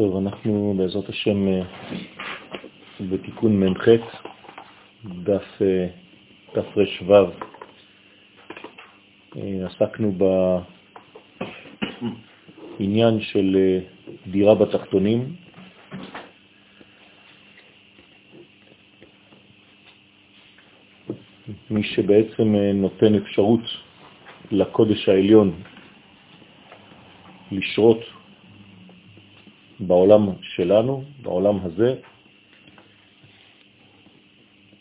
טוב, אנחנו בעזרת השם אה, בתיקון מ"ח, דף אה, תר"ו. אה, עסקנו בעניין של דירה בתחתונים. מי שבעצם נותן אפשרות לקודש העליון לשרות בעולם שלנו, בעולם הזה.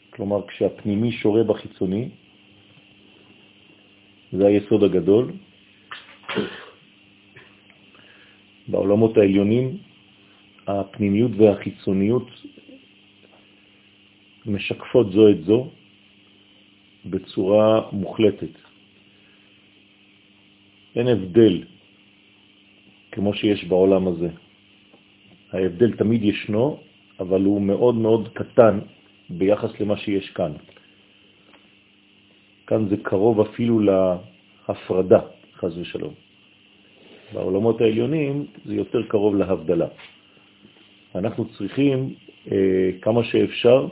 כלומר, כשהפנימי שורה בחיצוני, זה היסוד הגדול. בעולמות העליונים הפנימיות והחיצוניות משקפות זו את זו בצורה מוחלטת. אין הבדל כמו שיש בעולם הזה. ההבדל תמיד ישנו, אבל הוא מאוד מאוד קטן ביחס למה שיש כאן. כאן זה קרוב אפילו להפרדה, חז ושלום. בעולמות העליונים זה יותר קרוב להבדלה. אנחנו צריכים אה, כמה שאפשר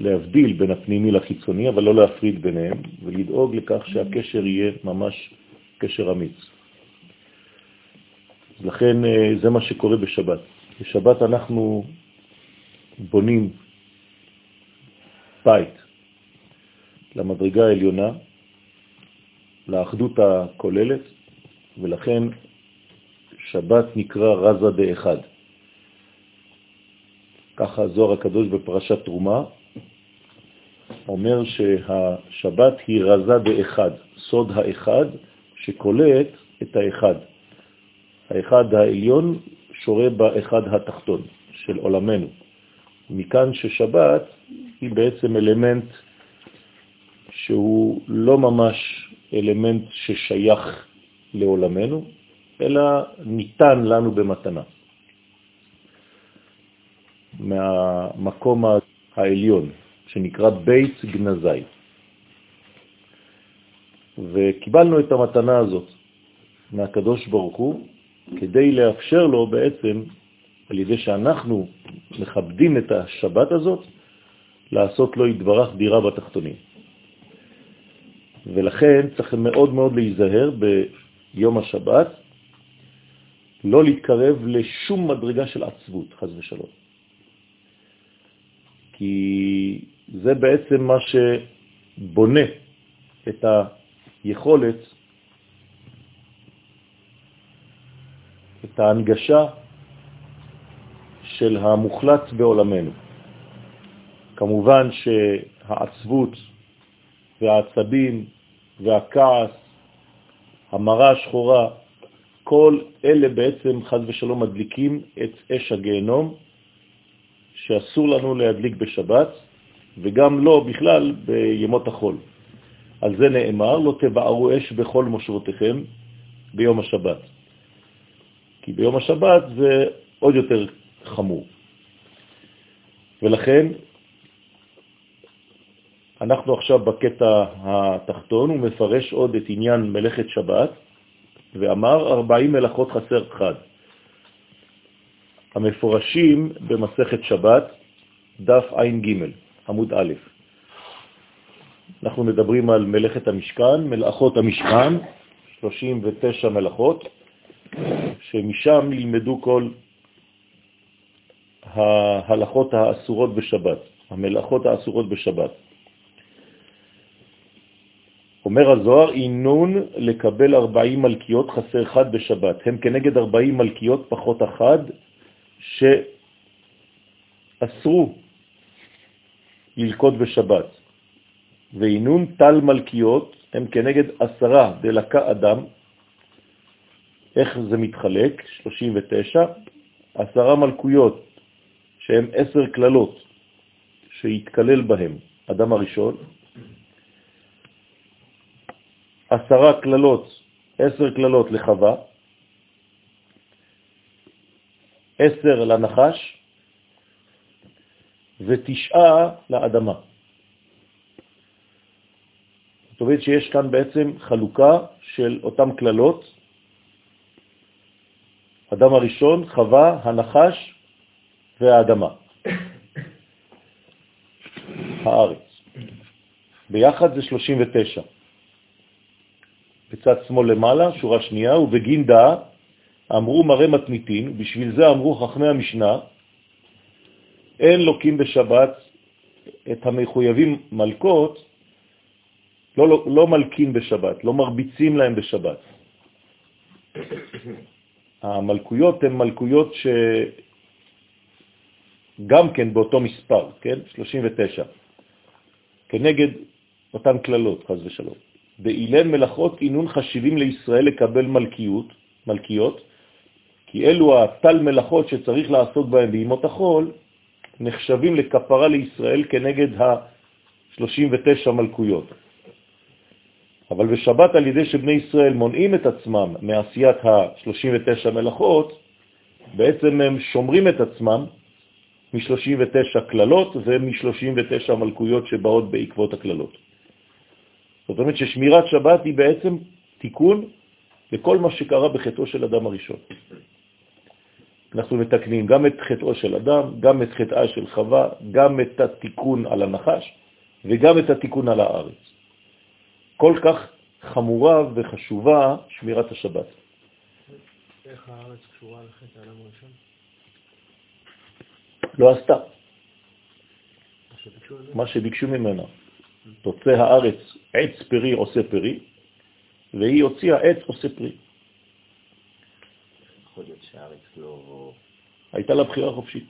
להבדיל בין הפנימי לחיצוני, אבל לא להפריד ביניהם, ולדאוג לכך שהקשר יהיה ממש קשר אמיץ. לכן אה, זה מה שקורה בשבת. בשבת אנחנו בונים בית למדרגה העליונה, לאחדות הכוללת, ולכן שבת נקרא רזה דאחד. ככה הזוהר הקדוש בפרשת תרומה אומר שהשבת היא רזה דאחד, סוד האחד שקולט את האחד. האחד העליון שורה באחד התחתון של עולמנו. מכאן ששבת היא בעצם אלמנט שהוא לא ממש אלמנט ששייך לעולמנו, אלא ניתן לנו במתנה. מהמקום העליון, שנקרא בית גנזי. וקיבלנו את המתנה הזאת מהקדוש ברוך הוא כדי לאפשר לו בעצם, על ידי שאנחנו מכבדים את השבת הזאת, לעשות לו התברך דירה בתחתונים. ולכן צריך מאוד מאוד להיזהר ביום השבת, לא להתקרב לשום מדרגה של עצבות, חז ושלום. כי זה בעצם מה שבונה את היכולת את ההנגשה של המוחלט בעולמנו. כמובן שהעצבות והעצבים והכעס, המרה השחורה, כל אלה בעצם חז ושלום מדליקים את אש הגיהנום שאסור לנו להדליק בשבת וגם לא בכלל בימות החול. על זה נאמר, לא תבערו אש בכל מושבותיכם ביום השבת. כי ביום השבת זה עוד יותר חמור. ולכן אנחנו עכשיו בקטע התחתון, הוא מפרש עוד את עניין מלאכת שבת, ואמר 40 מלאכות חסר חד. המפורשים במסכת שבת, דף ע"ג, עמוד א'. אנחנו מדברים על מלאכת המשכן, מלאכות המשכן, 39 מלאכות, שמשם ילמדו כל ההלכות האסורות בשבת, המלאכות האסורות בשבת. אומר הזוהר, אינון לקבל 40 מלכיות חסר אחד בשבת. הם כנגד 40 מלכיות פחות אחד שאסרו ללכות בשבת. ואינון טל מלכיות הם כנגד עשרה דלקה אדם איך זה מתחלק? 39, עשרה מלכויות, שהן עשר כללות, שהתקלל בהם אדם הראשון, עשרה כללות, עשר כללות לחווה, עשר לנחש. ותשעה לאדמה. זאת אומרת שיש כאן בעצם חלוקה של אותם כללות אדם הראשון, חווה, הנחש והאדמה. הארץ. ביחד זה 39. בצד שמאל למעלה, שורה שנייה, ובגין דעה אמרו מראה מתניתין, בשביל זה אמרו חכמי המשנה, אין לוקים בשבת את המחויבים מלכות, לא, לא, לא מלקים בשבת, לא מרביצים להם בשבת. המלכויות הן מלכויות שגם כן באותו מספר, כן? 39, כנגד אותן כללות, חז ושלום. באילן מלאכות עינון חשיבים לישראל לקבל מלכיות, מלכיות, כי אלו התל מלאכות שצריך לעסוק בהם בימות החול, נחשבים לכפרה לישראל כנגד ה-39 מלכויות. אבל בשבת על ידי שבני ישראל מונעים את עצמם מעשיית ה-39 מלאכות, בעצם הם שומרים את עצמם מ-39 כללות ומ-39 מלכויות שבאות בעקבות הכללות. זאת אומרת ששמירת שבת היא בעצם תיקון לכל מה שקרה בחטאו של אדם הראשון. אנחנו מתקנים גם את חטאו של אדם, גם את חטאה של חווה, גם את התיקון על הנחש וגם את התיקון על הארץ. כל כך חמורה וחשובה שמירת השבת. איך הארץ קשורה לחטא האדם הראשון? לא עשתה. מה שביקשו ממנה. תוצא הארץ עץ פרי עושה פרי, והיא הוציאה עץ עושה פרי. יכול להיות שהארץ לא... הייתה לה בחירה חופשית.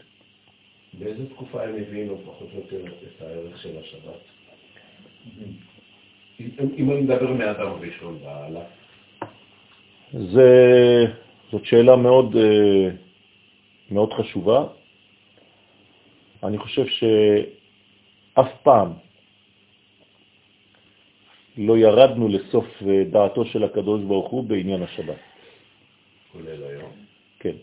באיזה תקופה הם הבינו פחות או יותר את הערך של השבת? אם אני מדבר מאדם ראשון והלאה. זאת שאלה מאוד, אה, מאוד חשובה. אני חושב שאף פעם לא ירדנו לסוף אה, דעתו של הקדוש ברוך הוא בעניין השבת. כולל היום? כן.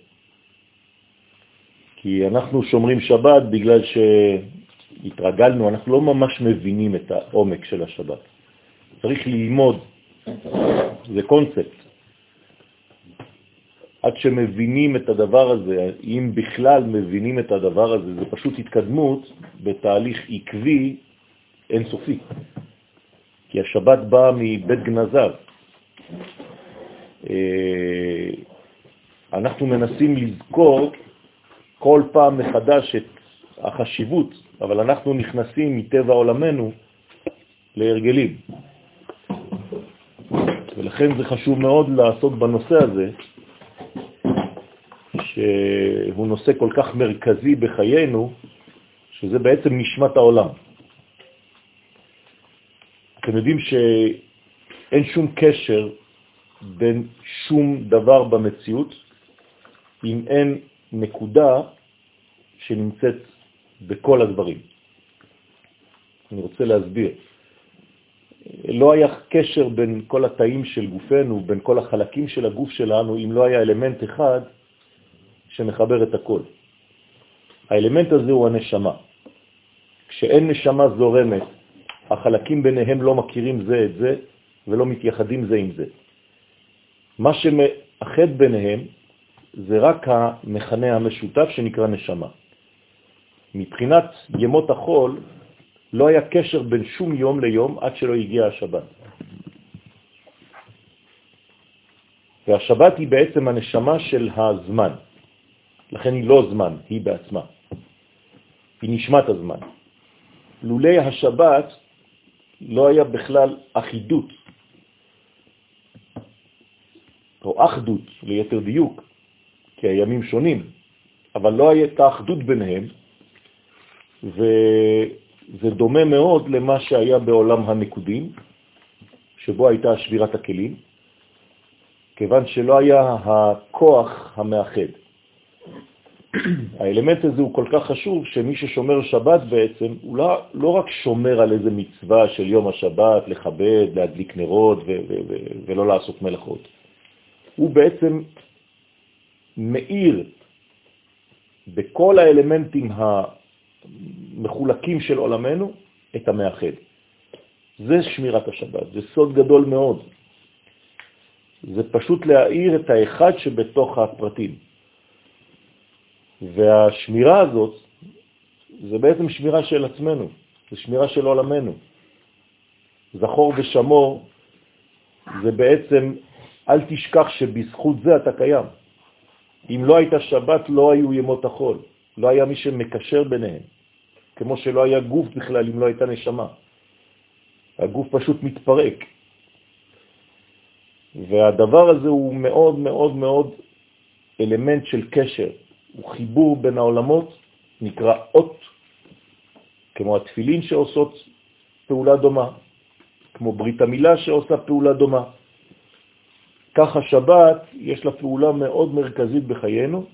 כי אנחנו שומרים שבת בגלל שהתרגלנו, אנחנו לא ממש מבינים את העומק של השבת. צריך ללמוד, זה קונספט. עד שמבינים את הדבר הזה, אם בכלל מבינים את הדבר הזה, זה פשוט התקדמות בתהליך עקבי אינסופי. כי השבת באה מבית גנזיו. אה, אנחנו מנסים לזכור כל פעם מחדש את החשיבות, אבל אנחנו נכנסים מטבע עולמנו להרגלים. ולכן זה חשוב מאוד לעסוק בנושא הזה, שהוא נושא כל כך מרכזי בחיינו, שזה בעצם נשמת העולם. אתם יודעים שאין שום קשר בין שום דבר במציאות אם אין נקודה שנמצאת בכל הדברים. אני רוצה להסביר. לא היה קשר בין כל התאים של גופנו, בין כל החלקים של הגוף שלנו, אם לא היה אלמנט אחד שמחבר את הכל. האלמנט הזה הוא הנשמה. כשאין נשמה זורמת, החלקים ביניהם לא מכירים זה את זה ולא מתייחדים זה עם זה. מה שמאחד ביניהם זה רק המכנה המשותף שנקרא נשמה. מבחינת ימות החול לא היה קשר בין שום יום ליום עד שלא הגיע השבת. והשבת היא בעצם הנשמה של הזמן. לכן היא לא זמן, היא בעצמה. היא נשמת הזמן. לולי השבת לא היה בכלל אחידות, או אחדות ליתר דיוק, כי הימים שונים, אבל לא הייתה אחדות ביניהם, וזה דומה מאוד למה שהיה בעולם הנקודים, שבו הייתה שבירת הכלים, כיוון שלא היה הכוח המאחד. האלמנט הזה הוא כל כך חשוב, שמי ששומר שבת בעצם, הוא לא, לא רק שומר על איזה מצווה של יום השבת, לכבד, להדליק נרות ולא לעשות מלאכות. הוא בעצם מאיר בכל האלמנטים המחולקים של עולמנו את המאחד. זה שמירת השבת, זה סוד גדול מאוד. זה פשוט להאיר את האחד שבתוך הפרטים. והשמירה הזאת זה בעצם שמירה של עצמנו, זה שמירה של עולמנו. זכור ושמור זה בעצם, אל תשכח שבזכות זה אתה קיים. אם לא הייתה שבת, לא היו ימות החול, לא היה מי שמקשר ביניהם, כמו שלא היה גוף בכלל אם לא הייתה נשמה. הגוף פשוט מתפרק. והדבר הזה הוא מאוד מאוד מאוד אלמנט של קשר, הוא חיבור בין העולמות, נקרא אות, כמו התפילין שעושות פעולה דומה, כמו ברית המילה שעושה פעולה דומה. ככה שבת יש לה פעולה מאוד מרכזית בחיינו,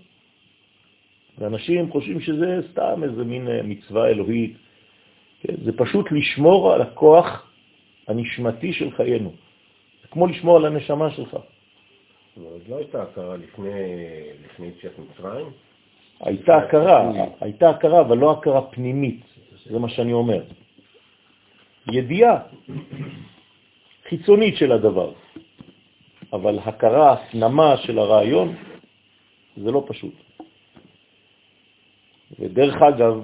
ואנשים חושבים שזה סתם איזה מין אה, מצווה אלוהית. כן? זה פשוט לשמור על הכוח הנשמתי של חיינו. זה כמו לשמור על הנשמה שלך. אז לא הייתה הכרה לפני, לפני יציאת מצרים? הייתה הכרה, הייתה הכרה, אבל לא הכרה פנימית, זה מה שאני אומר. ידיעה חיצונית של הדבר, אבל הכרה, הפנמה של הרעיון, זה לא פשוט. ודרך אגב,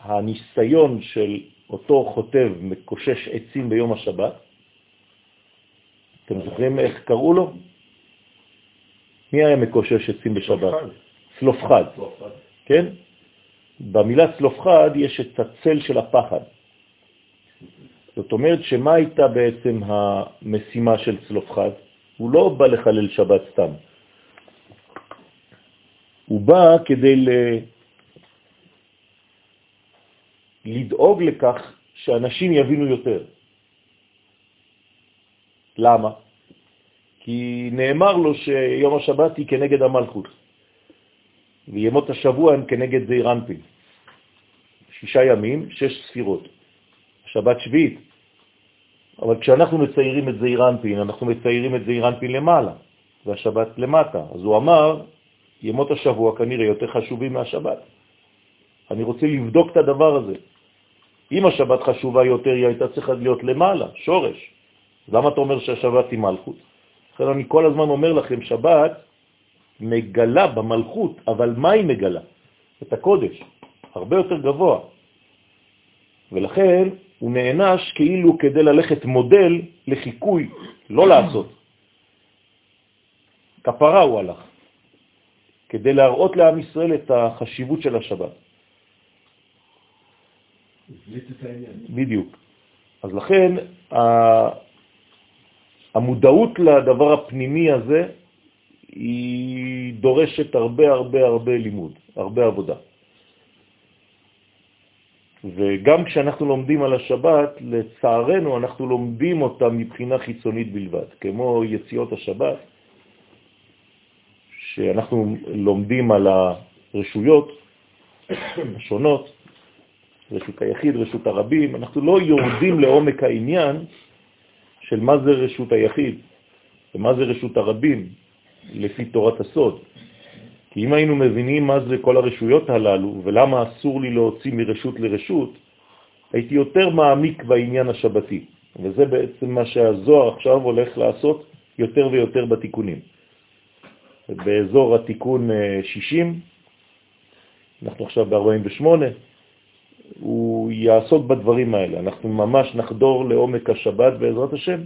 הניסיון של אותו חוטב מקושש עצים ביום השבת, אתם זוכרים איך קראו לו? מי היה מקושש עצים בשבת? צלופחד. כן? במילה צלופחד יש את הצל של הפחד. זאת אומרת שמה הייתה בעצם המשימה של צלופחד? הוא לא בא לחלל שבת סתם. הוא בא כדי ל... לדאוג לכך שאנשים יבינו יותר. למה? כי נאמר לו שיום השבת היא כנגד המלכות, וימות השבוע הם כנגד זעיר. שישה ימים, שש ספירות. שבת שביעית. אבל כשאנחנו מציירים את זעיר אנחנו מציירים את זעיר למעלה, והשבת למטה. אז הוא אמר, ימות השבוע כנראה יותר חשובים מהשבת. אני רוצה לבדוק את הדבר הזה. אם השבת חשובה יותר, היא הייתה צריכה להיות למעלה, שורש. למה אתה אומר שהשבת היא מלכות? לכן אני כל הזמן אומר לכם, שבת מגלה במלכות, אבל מה היא מגלה? את הקודש, הרבה יותר גבוה. ולכן הוא נענש כאילו כדי ללכת מודל לחיקוי, לא לעשות. כפרה הוא הלך, כדי להראות לעם ישראל את החשיבות של השבת. בדיוק. אז לכן המודעות לדבר הפנימי הזה היא דורשת הרבה הרבה הרבה לימוד, הרבה עבודה. וגם כשאנחנו לומדים על השבת, לצערנו אנחנו לומדים אותה מבחינה חיצונית בלבד, כמו יציאות השבת, שאנחנו לומדים על הרשויות השונות, רשות היחיד, רשות הרבים, אנחנו לא יורדים לעומק העניין של מה זה רשות היחיד ומה זה רשות הרבים לפי תורת הסוד. כי אם היינו מבינים מה זה כל הרשויות הללו ולמה אסור לי להוציא מרשות לרשות, הייתי יותר מעמיק בעניין השבתי. וזה בעצם מה שהזוהר עכשיו הולך לעשות יותר ויותר בתיקונים. באזור התיקון 60, אה, אנחנו עכשיו ב-48, הוא יעסוק בדברים האלה. אנחנו ממש נחדור לעומק השבת בעזרת השם.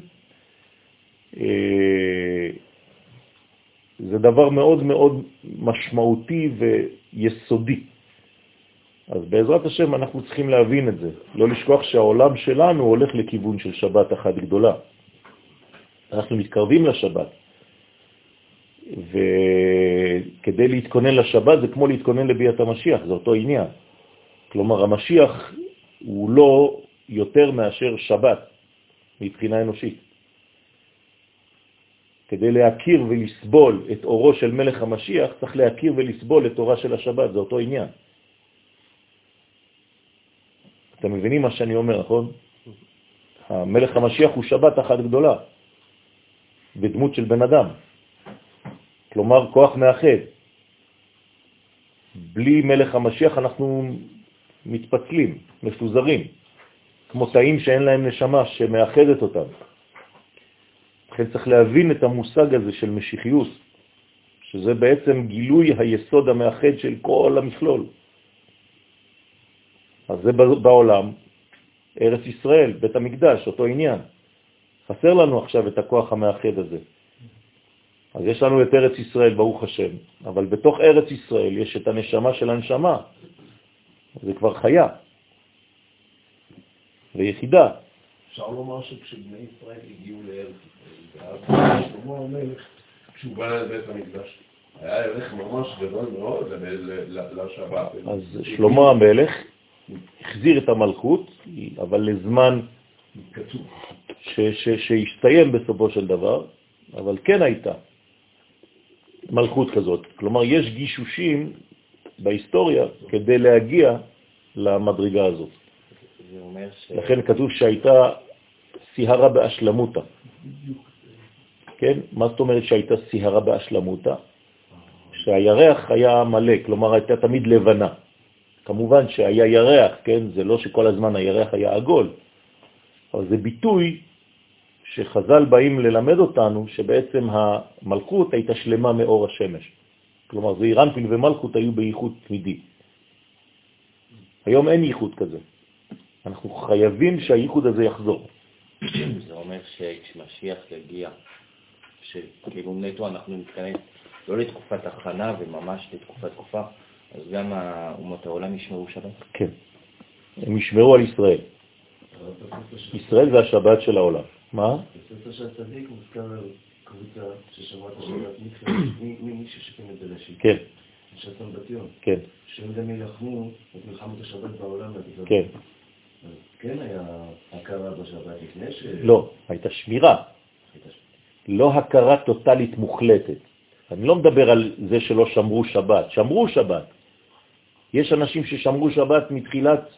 אה, זה דבר מאוד מאוד משמעותי ויסודי. אז בעזרת השם אנחנו צריכים להבין את זה, לא לשכוח שהעולם שלנו הולך לכיוון של שבת אחת גדולה. אנחנו מתקרבים לשבת, וכדי להתכונן לשבת זה כמו להתכונן לביאת המשיח, זה אותו עניין. כלומר, המשיח הוא לא יותר מאשר שבת מבחינה אנושית. כדי להכיר ולסבול את אורו של מלך המשיח, צריך להכיר ולסבול את אורה של השבת, זה אותו עניין. אתם מבינים מה שאני אומר, נכון? המלך המשיח הוא שבת אחת גדולה, בדמות של בן אדם. כלומר, כוח מאחד. בלי מלך המשיח אנחנו מתפצלים, מפוזרים, כמו תאים שאין להם נשמה שמאחדת אותם. לכן צריך להבין את המושג הזה של משיחיות, שזה בעצם גילוי היסוד המאחד של כל המכלול. אז זה בעולם, ארץ ישראל, בית המקדש, אותו עניין. חסר לנו עכשיו את הכוח המאחד הזה. אז יש לנו את ארץ ישראל, ברוך השם, אבל בתוך ארץ ישראל יש את הנשמה של הנשמה, זה כבר חיה ויחידה. אפשר לומר שכשבני ישראל הגיעו לארץ ישראל, ואז שלמה המלך, כשהוא בא לבית המקדש, היה ערך ממש גדול מאוד לשבת. אז שלמה המלך החזיר את המלכות, אבל לזמן שהסתיים בסופו של דבר, אבל כן הייתה מלכות כזאת. כלומר, יש גישושים בהיסטוריה כדי להגיע למדרגה הזאת. ש... לכן כתוב שהייתה סיהרה באשלמותה. כן? מה זאת אומרת שהייתה סיהרה באשלמותה? שהירח היה מלא, כלומר הייתה תמיד לבנה. כמובן שהיה ירח, כן? זה לא שכל הזמן הירח היה עגול, אבל זה ביטוי שחז"ל באים ללמד אותנו שבעצם המלכות הייתה שלמה מאור השמש. כלומר, זה אירנפין ומלכות היו בייחוד תמידי. היום אין ייחוד כזה. אנחנו חייבים שהייחוד הזה יחזור. זה אומר שכשמשיח יגיע, שכאילו נטו אנחנו נתכנס לא לתקופת הכנה וממש לתקופת תקופה, אז גם אומות העולם ישמרו שבת? כן, הם ישמרו על ישראל. ישראל זה השבת של העולם. מה? קבוצה ששמעה את השבת ממישהו שכן את לשם. כן. שתן בתיון. כן. שהם גם ילחמו את מלחמת השבת בעולם. כן. כן היה הכרה בשבת לפני ש... לא, הייתה שמירה. לא הכרה טוטלית מוחלטת. אני לא מדבר על זה שלא שמרו שבת, שמרו שבת. יש אנשים ששמרו שבת מתחילת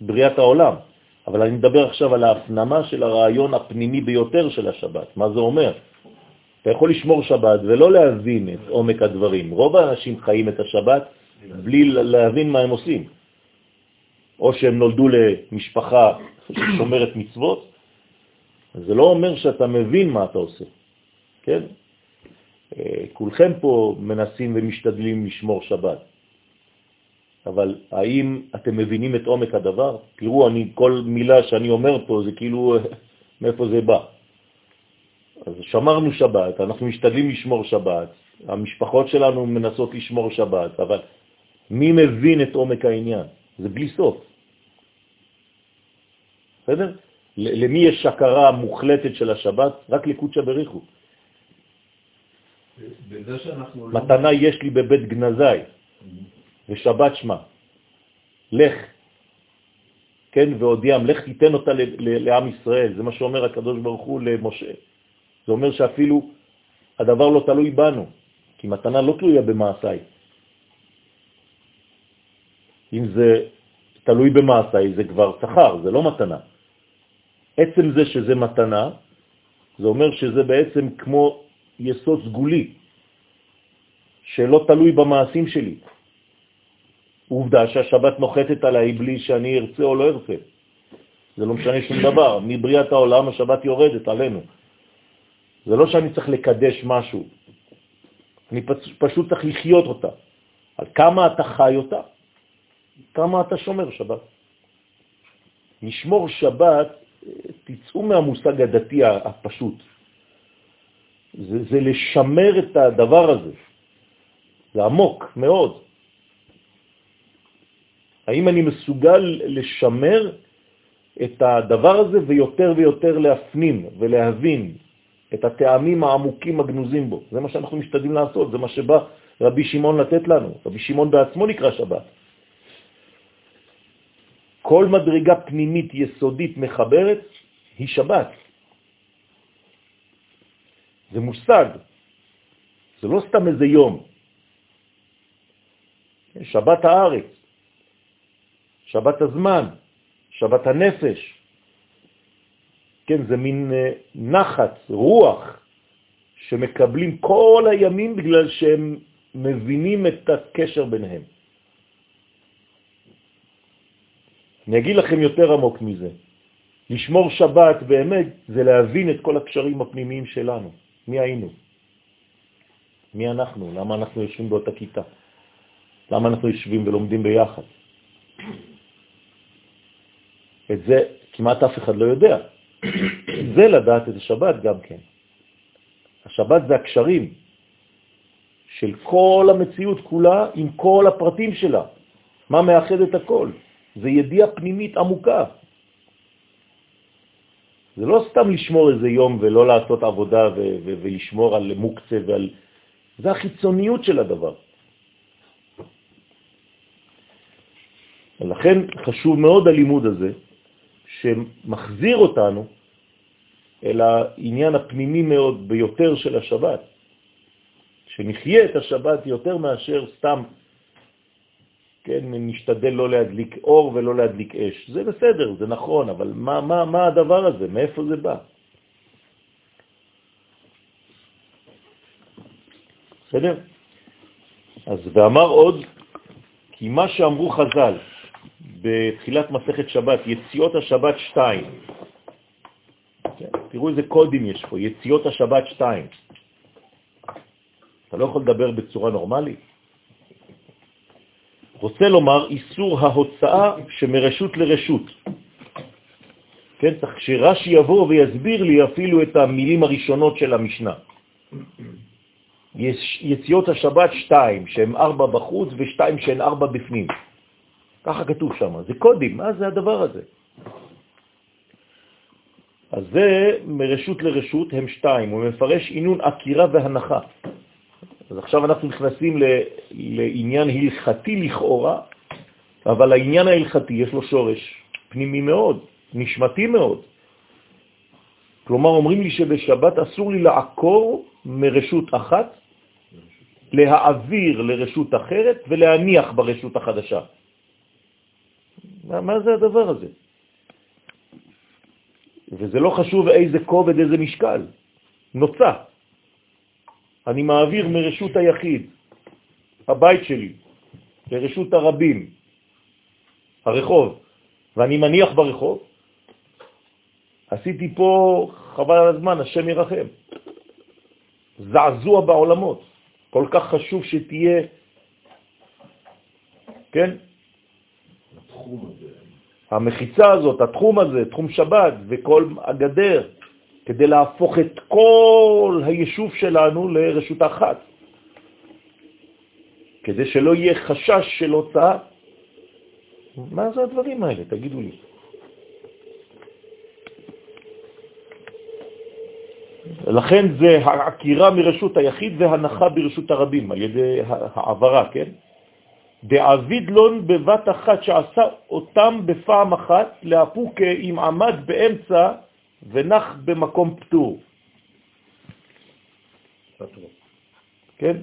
בריאת העולם, אבל אני מדבר עכשיו על ההפנמה של הרעיון הפנימי ביותר של השבת. מה זה אומר? אתה יכול לשמור שבת ולא להבין את עומק הדברים. רוב האנשים חיים את השבת בלי להבין מה הם עושים. או שהם נולדו למשפחה ששומרת מצוות, זה לא אומר שאתה מבין מה אתה עושה, כן? אה, כולכם פה מנסים ומשתדלים לשמור שבת, אבל האם אתם מבינים את עומק הדבר? תראו, אני, כל מילה שאני אומר פה זה כאילו מאיפה זה בא. אז שמרנו שבת, אנחנו משתדלים לשמור שבת, המשפחות שלנו מנסות לשמור שבת, אבל מי מבין את עומק העניין? זה בלי סוף. בסדר? למי יש הכרה מוחלטת של השבת? רק לקודשא בריחו. לא- מתנה יש לי בבית גנזי, ושבת שמה. לך, כן, והודיעם, לך תיתן אותה לעם ישראל. זה מה שאומר הקדוש ברוך הוא למשה. זה אומר שאפילו הדבר לא תלוי בנו, כי מתנה לא תלויה במעשיי. אם זה תלוי במעשיי, זה כבר שכר, זה לא מתנה. עצם זה שזה מתנה, זה אומר שזה בעצם כמו יסוד סגולי, שלא תלוי במעשים שלי. עובדה שהשבת נוחתת עליי בלי שאני ארצה או לא ארצה. זה לא משנה שום דבר. מבריאת העולם השבת יורדת עלינו. זה לא שאני צריך לקדש משהו, אני פשוט צריך לחיות אותה. על כמה אתה חי אותה, כמה אתה שומר שבת. לשמור שבת, תצאו מהמושג הדתי הפשוט. זה, זה לשמר את הדבר הזה. זה עמוק מאוד. האם אני מסוגל לשמר את הדבר הזה ויותר ויותר להפנים ולהבין את הטעמים העמוקים הגנוזים בו. זה מה שאנחנו משתדלים לעשות, זה מה שבא רבי שמעון לתת לנו. רבי שמעון בעצמו נקרא שבת. כל מדרגה פנימית יסודית מחברת היא שבת. זה מושג, זה לא סתם איזה יום. שבת הארץ, שבת הזמן, שבת הנפש, כן, זה מין אה, נחת, רוח, שמקבלים כל הימים בגלל שהם מבינים את הקשר ביניהם. אני אגיד לכם יותר עמוק מזה. לשמור שבת באמת זה להבין את כל הקשרים הפנימיים שלנו. מי היינו? מי אנחנו? למה אנחנו יושבים באותה כיתה? למה אנחנו יושבים ולומדים ביחד? את זה כמעט אף אחד לא יודע. זה לדעת את השבת גם כן. השבת זה הקשרים של כל המציאות כולה עם כל הפרטים שלה. מה מאחד את הכל? זה ידיעה פנימית עמוקה. זה לא סתם לשמור איזה יום ולא לעשות עבודה ולשמור על מוקצה ועל... זה החיצוניות של הדבר. ולכן חשוב מאוד הלימוד הזה, שמחזיר אותנו אל העניין הפנימי מאוד ביותר של השבת, שנחיה את השבת יותר מאשר סתם, כן, נשתדל לא להדליק אור ולא להדליק אש. זה בסדר, זה נכון, אבל מה, מה, מה הדבר הזה? מאיפה זה בא? בסדר? אז ואמר עוד, כי מה שאמרו חז"ל בתחילת מסכת שבת, יציאות השבת 2, כן, תראו איזה קודים יש פה, יציאות השבת 2. אתה לא יכול לדבר בצורה נורמלית. רוצה לומר איסור ההוצאה שמרשות לרשות. כן, צריך שרש"י יבוא ויסביר לי אפילו את המילים הראשונות של המשנה. יש יציאות השבת שתיים, שהן ארבע בחוץ ושתיים שהן ארבע בפנים. ככה כתוב שם, זה קודים, מה זה הדבר הזה? אז זה מרשות לרשות הם שתיים, הוא מפרש עינון עקירה והנחה. אז עכשיו אנחנו נכנסים ל, לעניין הלכתי לכאורה, אבל העניין ההלכתי יש לו שורש פנימי מאוד, נשמתי מאוד. כלומר, אומרים לי שבשבת אסור לי לעקור מרשות אחת, להעביר לרשות אחרת ולהניח ברשות החדשה. מה, מה זה הדבר הזה? וזה לא חשוב איזה כובד, איזה משקל. נוצה. אני מעביר מרשות היחיד, הבית שלי, לרשות הרבים, הרחוב, ואני מניח ברחוב, עשיתי פה, חבל על הזמן, השם ירחם. זעזוע בעולמות. כל כך חשוב שתהיה, כן? התחום הזה. המחיצה הזאת, התחום הזה, תחום שבת וכל הגדר, כדי להפוך את כל היישוב שלנו לרשות אחת, כדי שלא יהיה חשש של הוצאה. מה זה הדברים האלה? תגידו לי. לכן זה העקירה מרשות היחיד והנחה ברשות הרבים, על ידי העברה, כן? דעבידלון בבת אחת שעשה אותם בפעם אחת, להפוקה אם עמד באמצע ונח במקום פטור. פטור. כן?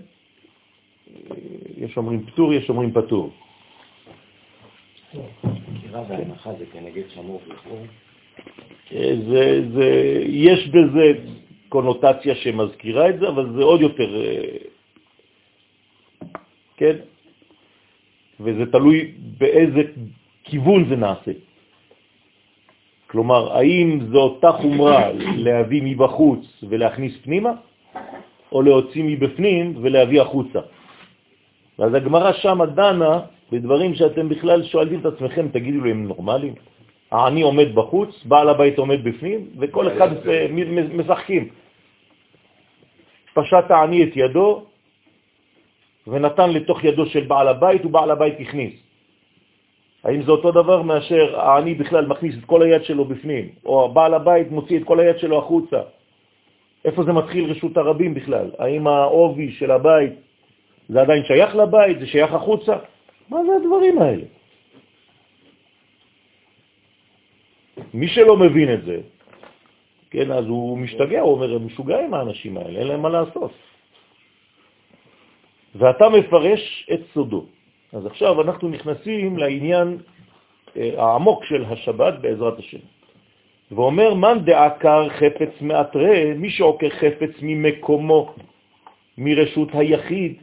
יש אומרים פטור, יש אומרים פטור. עקירה והנחה זה כנגד שמור וכו'. זה, זה, יש בזה קונוטציה שמזכירה את זה, אבל זה עוד יותר, אה, כן? וזה תלוי באיזה כיוון זה נעשה. כלומר, האם זו אותה חומרה להביא מבחוץ ולהכניס פנימה, או להוציא מבפנים ולהביא החוצה. ואז הגמרא שם דנה בדברים שאתם בכלל שואלים את עצמכם, תגידו לי, הם נורמליים? העני עומד בחוץ, בעל הבית עומד בפנים, וכל אחד משחקים. פשט העני את ידו ונתן לתוך ידו של בעל הבית, ובעל הבית הכניס. האם זה אותו דבר מאשר העני בכלל מכניס את כל היד שלו בפנים, או בעל הבית מוציא את כל היד שלו החוצה? איפה זה מתחיל רשות הרבים בכלל? האם העובי של הבית זה עדיין שייך לבית, זה שייך החוצה? מה זה הדברים האלה? מי שלא מבין את זה, כן, אז הוא משתגע, הוא אומר, הם משוגעים האנשים האלה, אין להם מה לעשות. ואתה מפרש את סודו. אז עכשיו אנחנו נכנסים לעניין אה, העמוק של השבת בעזרת השם. ואומר, מן דעקר חפץ מאתרה, מי שעוקר חפץ ממקומו, מרשות היחיד.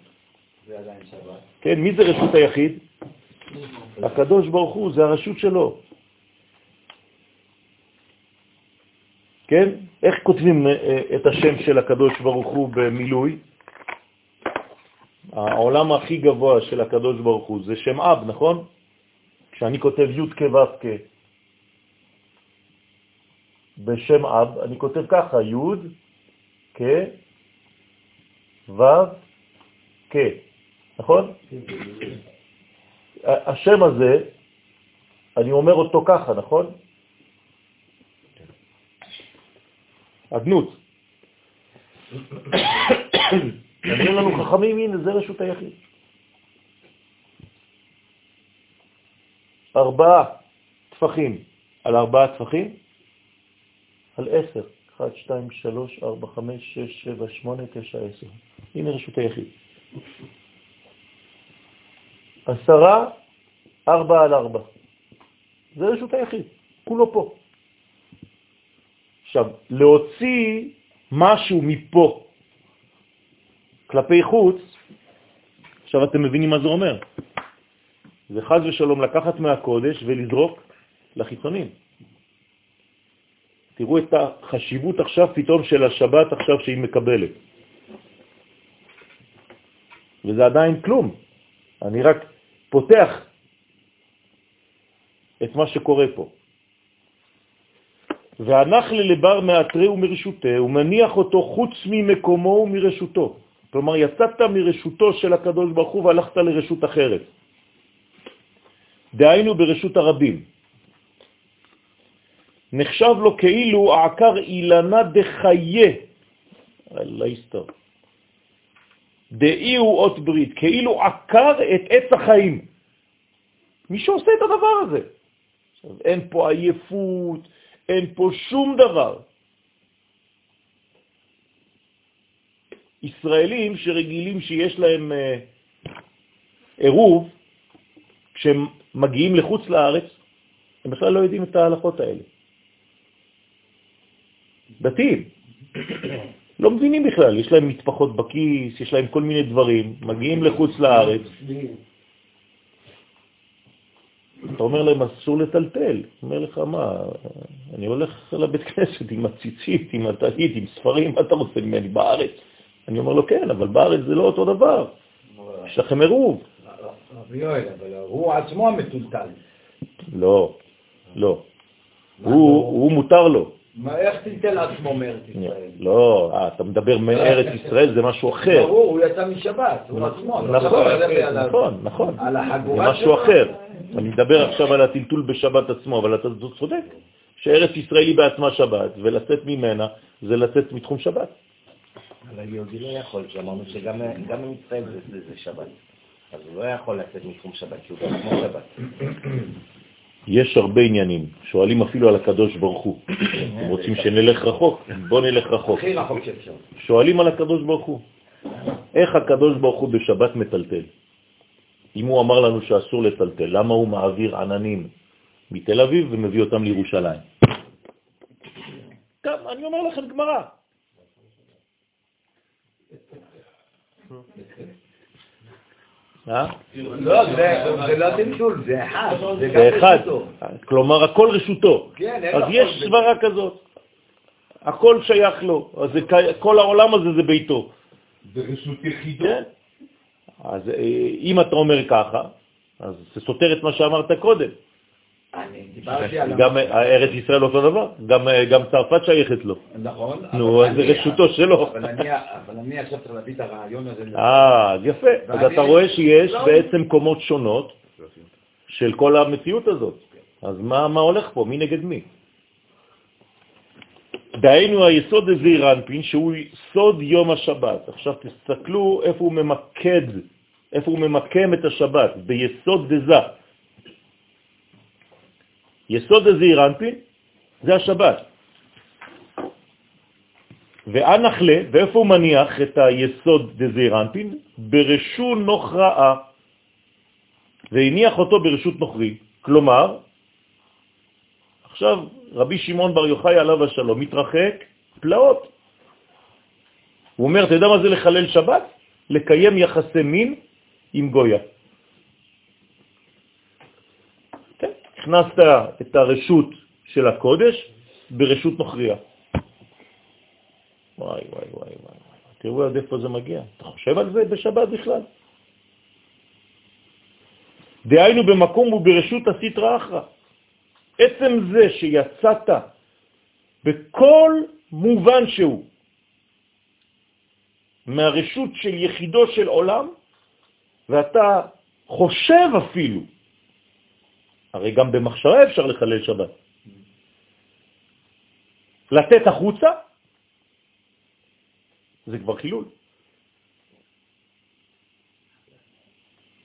זה עדיין שבת. כן, מי זה רשות היחיד? הקדוש ברוך הוא, זה הרשות שלו. כן? איך כותבים אה, את השם של הקדוש ברוך הוא במילוי? העולם הכי גבוה של הקדוש ברוך הוא זה שם אב, נכון? כשאני כותב י' כ' ו' כ' בשם אב, אני כותב ככה, י' כ' כ', נכון? השם הזה, אני אומר אותו ככה, נכון? אדנות. אומרים לנו חכמים, הנה, זה רשות היחיד. ארבעה טפחים על ארבעה טפחים, על עשר. 1, 2, 3, 4, 5, 6, 7, 8, 9, 10. הנה רשות היחיד. עשרה, ארבע על ארבע. זה רשות היחיד, כולו פה. עכשיו, להוציא משהו מפה כלפי חוץ, עכשיו אתם מבינים מה זה אומר. זה חז ושלום לקחת מהקודש ולזרוק לחיצונים. תראו את החשיבות עכשיו פתאום של השבת עכשיו שהיא מקבלת. וזה עדיין כלום. אני רק פותח את מה שקורה פה. והנחלה לבר מעטרי ומרשותה, ומניח אותו חוץ ממקומו ומרשותו. כלומר, יצאת מרשותו של הקדוש ברוך הוא והלכת לרשות אחרת. דהיינו ברשות הרבים. נחשב לו כאילו העקר אילנה דחיה, אללה יסתר. דאי הוא אות ברית, כאילו עקר את עץ החיים. מי שעושה את הדבר הזה. עכשיו, אין פה עייפות, אין פה שום דבר. ישראלים שרגילים שיש להם אה, עירוב, כשהם מגיעים לחוץ לארץ, הם בכלל לא יודעים את ההלכות האלה. דתיים. לא מבינים בכלל, יש להם מטפחות בכיס, יש להם כל מיני דברים, מגיעים לחוץ לארץ. אתה אומר להם, אסור לטלטל. אומר לך, מה, אני הולך לבית כנסת עם הציצית, עם הטלית, עם ספרים, מה אתה רוצה ממני בארץ? אני אומר לו, כן, אבל בארץ זה לא אותו דבר. יש לכם עירוב. רבי יואל, אבל הוא עצמו המטולטל. לא, לא. הוא מותר לו. איך טלטל עצמו מארץ ישראל? לא, אה, אתה מדבר מארץ ישראל, זה משהו אחר. ברור, הוא יצא משבת, הוא עצמו. לא נכון, נכון, נכון. על החגורה זה משהו אחר. אני מדבר עכשיו על הטלטול בשבת עצמו, אבל אתה צודק, שארץ ישראל היא בעצמה שבת, ולצאת ממנה זה לצאת מתחום שבת. אבל יהודי לא יכול, כי אמרנו שגם במצרים זה שבת. אז הוא לא יכול לצאת מתחום שבת, כי הוא בעצמו שבת. יש הרבה עניינים, שואלים אפילו על הקדוש ברוך הוא. אתם רוצים שנלך רחוק? בוא נלך רחוק. הכי רחוק שאפשר. שואלים על הקדוש ברוך הוא. איך הקדוש ברוך הוא בשבת מטלטל? אם הוא אמר לנו שאסור לטלטל, למה הוא מעביר עננים מתל אביב ומביא אותם לירושלים? גם, אני אומר לכם גמרא. אה? לא, זה לא טלטול, זה אחד. זה אחד. כלומר, הכל רשותו. כן, אז יש סברה כזאת. הכל שייך לו. אז כל העולם הזה זה ביתו. זה רשות יחידו. כן. אז אה, אם אתה אומר ככה, אז זה סותר את מה שאמרת קודם. גם ארץ ישראל אותו דבר, גם, אה, גם צרפת שייכת לו. נכון. נו, זה רשותו שלו. אבל אני עכשיו צריך להביא את הרעיון הזה. אה, יפה. אז אתה רואה שיש לא- בעצם קומות שונות של כל המציאות הזאת. אז מה, מה הולך פה? מי נגד מי? דהיינו היסוד הזה רנפין, שהוא סוד יום השבת. עכשיו תסתכלו איפה הוא ממקד, איפה הוא ממקם את השבת, ביסוד דזה. יסוד הזעיר אנפין זה השבת. ואנחלה, ואיפה הוא מניח את היסוד דזעיר אנפין? ברשות נוכראה, והניח אותו ברשות נוכרי. כלומר, עכשיו רבי שמעון בר יוחאי עליו השלום מתרחק פלאות. הוא אומר, אתה יודע מה זה לחלל שבת? לקיים יחסי מין עם גויה. הכנסת את הרשות של הקודש ברשות נוכריה. וואי, וואי, וואי, וואי. תראו עד איפה זה מגיע. אתה חושב על זה בשבת בכלל? דהיינו במקום וברשות הסטרא אחרא. עצם זה שיצאת בכל מובן שהוא מהרשות של יחידו של עולם, ואתה חושב אפילו, הרי גם במחשבה אפשר לחלל שבת, לתת החוצה, זה כבר חילול.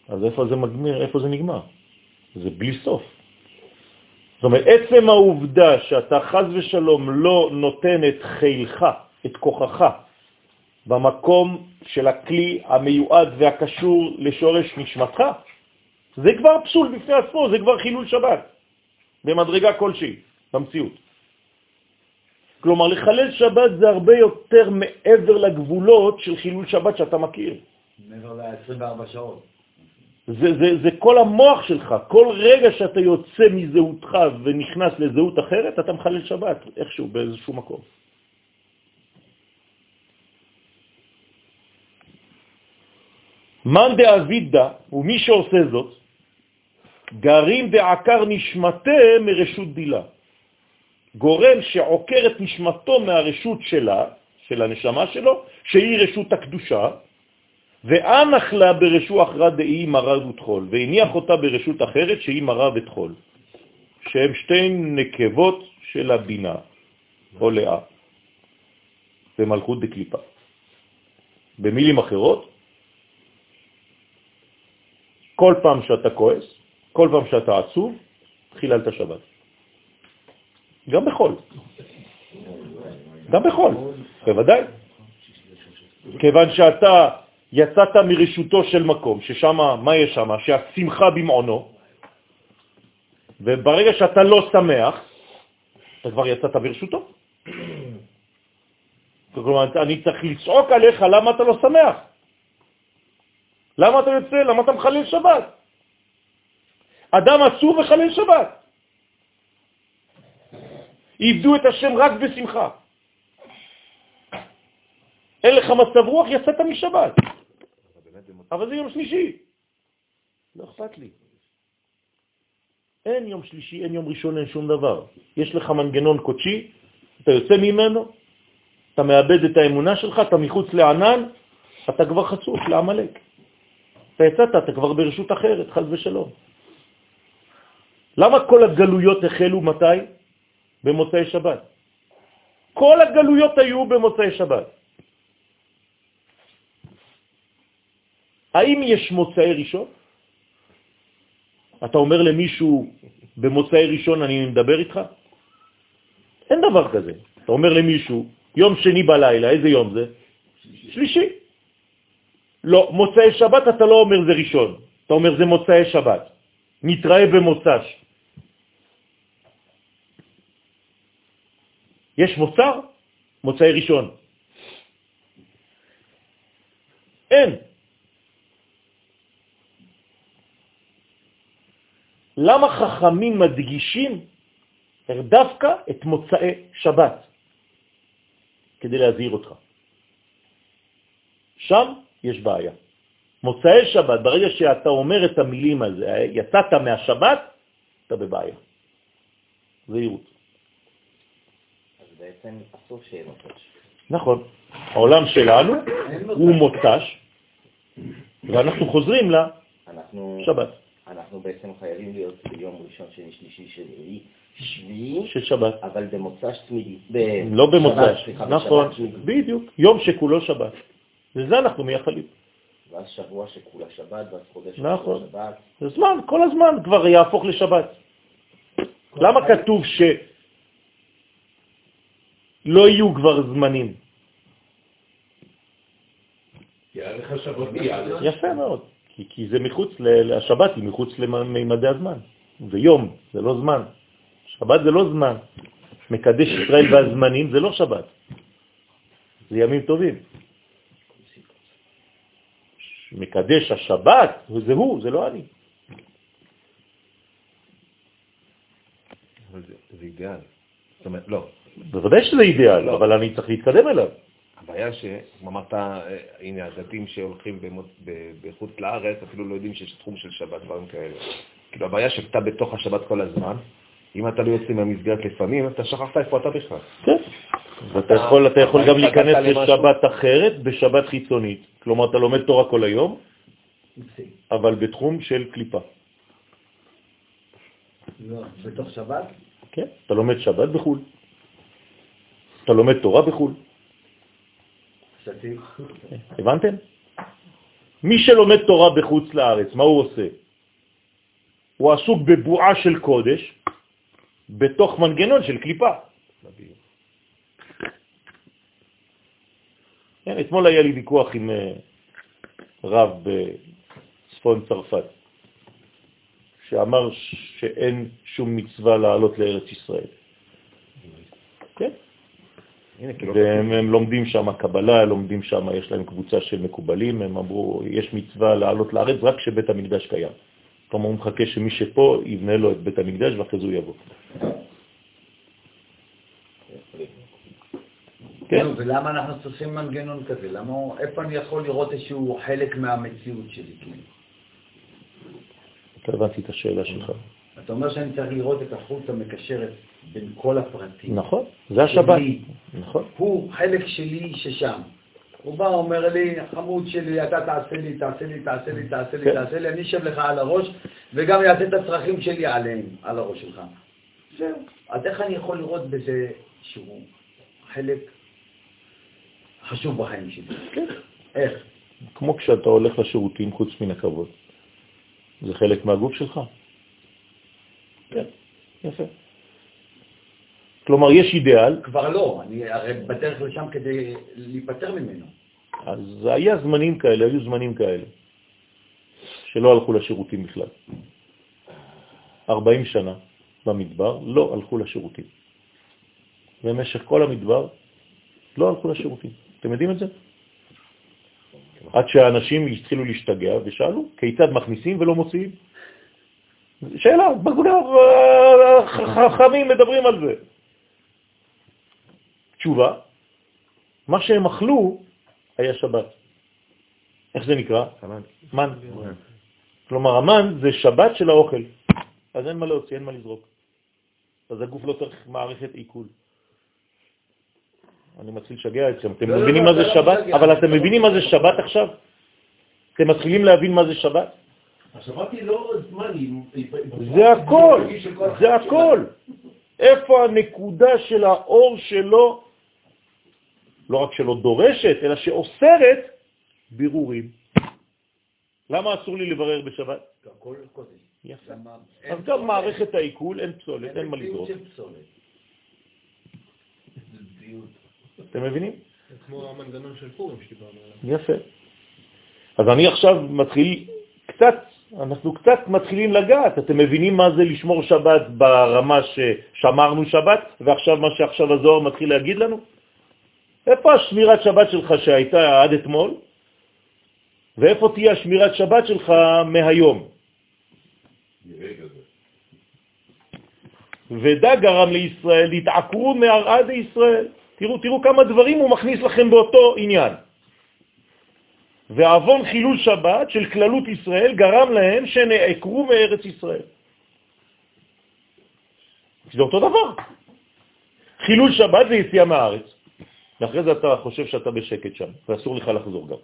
אז איפה זה מגמיר, איפה זה נגמר? זה בלי סוף. זאת אומרת, עצם העובדה שאתה חז ושלום לא נותן את חילך, את כוחך, במקום של הכלי המיועד והקשור לשורש נשמתך, זה כבר פסול בפני עצמו, זה כבר חילול שבת, במדרגה כלשהי, במציאות. כלומר, לחלל שבת זה הרבה יותר מעבר לגבולות של חילול שבת שאתה מכיר. מעבר ל-24 שעות. זה, זה, זה כל המוח שלך, כל רגע שאתה יוצא מזהותך ונכנס לזהות אחרת, אתה מחלל שבת איכשהו, באיזשהו מקום. מאן דאבידא, ומי שעושה זאת, גרים בעקר נשמתה מרשות דילה. גורם שעוקר את נשמתו מהרשות שלה, של הנשמה שלו, שהיא רשות הקדושה, ואנח לה ברשות אחרא דאי מרא ותחול, והניח אותה ברשות אחרת שהיא מרא ותחול, שהם שתי נקבות של הבינה, או לאה, במלכות דקליפה. במילים אחרות, כל פעם שאתה כועס, כל פעם שאתה עצוב, חיללת שבת. גם בחול. גם בחול, בוודאי. כיוון שאתה יצאת מרשותו של מקום, ששם, מה יש שם? שהשמחה במעונו, וברגע שאתה לא שמח, אתה כבר יצאת ברשותו. כלומר, אני צריך לצעוק עליך למה אתה לא שמח. למה אתה יוצא? למה אתה מחלל שבת? אדם עצוב וחלל שבת. איבדו את השם רק בשמחה. אין לך מצב רוח, יצאת משבת. אבל זה יום שלישי. לא אכפת לי. אין יום שלישי, אין יום ראשון, אין שום דבר. יש לך מנגנון קודשי, אתה יוצא ממנו, אתה מאבד את האמונה שלך, אתה מחוץ לענן, אתה כבר חצוף לעמלק. אתה יצאת, אתה כבר ברשות אחרת, חז ושלום. למה כל הגלויות החלו מתי? במוצאי שבת. כל הגלויות היו במוצאי שבת. האם יש מוצאי ראשון? אתה אומר למישהו במוצאי ראשון אני מדבר איתך? אין דבר כזה. אתה אומר למישהו, יום שני בלילה, איזה יום זה? שלישי. לא, מוצאי שבת אתה לא אומר זה ראשון, אתה אומר זה מוצאי שבת. נתראה במוצ"ש. יש מוצר? מוצאי ראשון. אין. למה חכמים מדגישים דווקא את מוצאי שבת? כדי להזהיר אותך. שם יש בעיה. מוצאי שבת, ברגע שאתה אומר את המילים הזה, יצאת מהשבת, אתה בבעיה. זהירות. אז בעצם אסור שיהיה מוצ"ש. נכון. העולם שלנו הוא מוצ"ש, ואנחנו חוזרים לשבת. אנחנו בעצם חייבים להיות ביום ראשון, שני, שלישי, שביעי, שביעי, של שבת. אבל במוצ"ש תמידי. לא במוצ"ש, נכון. בדיוק, יום שכולו שבת. לזה אנחנו מייחלים. ואז שבוע שכולה שבת, ואז חודש נכון. שבת. זה זמן, כל הזמן כבר יהפוך לשבת. למה כתוב שלא יהיו כבר זמנים? יפה מאוד, כי, כי זה מחוץ, ל- השבת היא מחוץ למימדי הזמן. זה יום, זה לא זמן. שבת זה לא זמן. מקדש ישראל והזמנים זה לא שבת. זה ימים טובים. מקדש השבת זה הוא, זה לא אני. זה אידיאל. זאת אומרת, לא. בוודאי שזה אידיאל, אבל אני צריך להתקדם אליו. הבעיה שכמו אמרת, אה, הנה, הדתיים שהולכים בחוץ לארץ אפילו לא יודעים שיש תחום של שבת, דברים כאלה. כאילו, הבעיה שאתה בתוך השבת כל הזמן, אם אתה לא יוצא מהמסגרת לפעמים, אתה שכחת איפה אתה בכלל. כן. ואתה יכול, אתה יכול גם להיכנס לשבת אחרת, בשבת חיצונית. כלומר, אתה לומד תורה כל היום, אבל בתחום של קליפה. לא, בתוך שבת? כן, אתה לומד שבת בחו"ל. אתה לומד תורה בחו"ל. הבנתם? מי שלומד תורה בחוץ לארץ, מה הוא עושה? הוא עסוק בבועה של קודש בתוך מנגנון של קליפה. כן, אתמול היה לי ויכוח עם אה, רב בצפון צרפת, שאמר שאין שום מצווה לעלות לארץ ישראל. כן? והם לומדים שם קבלה, לומדים שם, יש להם קבוצה של מקובלים, הם אמרו, יש מצווה לעלות לארץ רק כשבית המקדש קיים. כלומר, הוא מחכה שמי שפה יבנה לו את בית המקדש ואחרי זה הוא יבוא. כן. ולמה אנחנו צריכים מנגנון כזה? למה, איפה אני יכול לראות איזשהו חלק מהמציאות שלי? אתה הבנתי את השאלה שלך. אתה אומר שאני צריך לראות את החוט המקשרת בין כל הפרטים. נכון, זה השבת. נכון. הוא חלק שלי ששם. הוא בא, אומר לי, חמוד שלי, אתה תעשה לי, תעשה לי, תעשה לי, תעשה לי, כן. תעשה לי, אני אשב לך על הראש, וגם יעשה את הצרכים שלי עליהם, על הראש שלך. זהו. אז איך אני יכול לראות בזה שהוא חלק חשוב בחיים שלי? כן. איך? כמו כשאתה הולך לשירותים חוץ מן הכבוד. זה חלק מהגוף שלך. כן, יפה. כלומר, יש אידאל. כבר לא, אני הרי בדרך לשם כדי להיפטר ממנו. אז היה זמנים כאלה, היו זמנים כאלה, שלא הלכו לשירותים בכלל. 40 שנה במדבר לא הלכו לשירותים. במשך כל המדבר לא הלכו לשירותים. אתם יודעים את זה? עד שהאנשים התחילו להשתגע ושאלו כיצד מכניסים ולא מוציאים. שאלה, חכמים מדברים על זה. תשובה, מה שהם אכלו היה שבת. איך זה נקרא? מן. כלומר, המן זה שבת של האוכל. אז אין מה להוציא, אין מה לזרוק. אז הגוף לא צריך מערכת עיכול. אני מתחיל לשגע אתכם. אתם לא, לא, מבינים לא, מה זה שבת? אבל אתם מבינים מה זה שבת עכשיו? אתם מתחילים להבין מה זה שבת? השבת היא לא זמן, זה הכל, זה הכל. איפה הנקודה של האור שלו, לא רק שלא דורשת, אלא שאוסרת בירורים. למה אסור לי לברר בשבת? יפה. אז גם מערכת העיכול, אין פסולת, אין מה לזרוק. אתם מבינים? זה כמו המנגנון של פורים שדיברנו עליו. יפה. אז אני עכשיו מתחיל קצת, אנחנו קצת מתחילים לגעת. אתם מבינים מה זה לשמור שבת ברמה ששמרנו שבת, ועכשיו מה שעכשיו הזוהר מתחיל להגיד לנו? איפה השמירת שבת שלך שהייתה עד אתמול? ואיפה תהיה השמירת שבת שלך מהיום? ודא גרם לישראל להתעקרו מערד ישראל. תראו, תראו כמה דברים הוא מכניס לכם באותו עניין. ועוון חילול שבת של כללות ישראל גרם להם שנעקרו מארץ ישראל. זה אותו דבר. חילול שבת זה יציאה מהארץ. ואחרי זה אתה חושב שאתה בשקט שם, ואסור לך לחזור גם.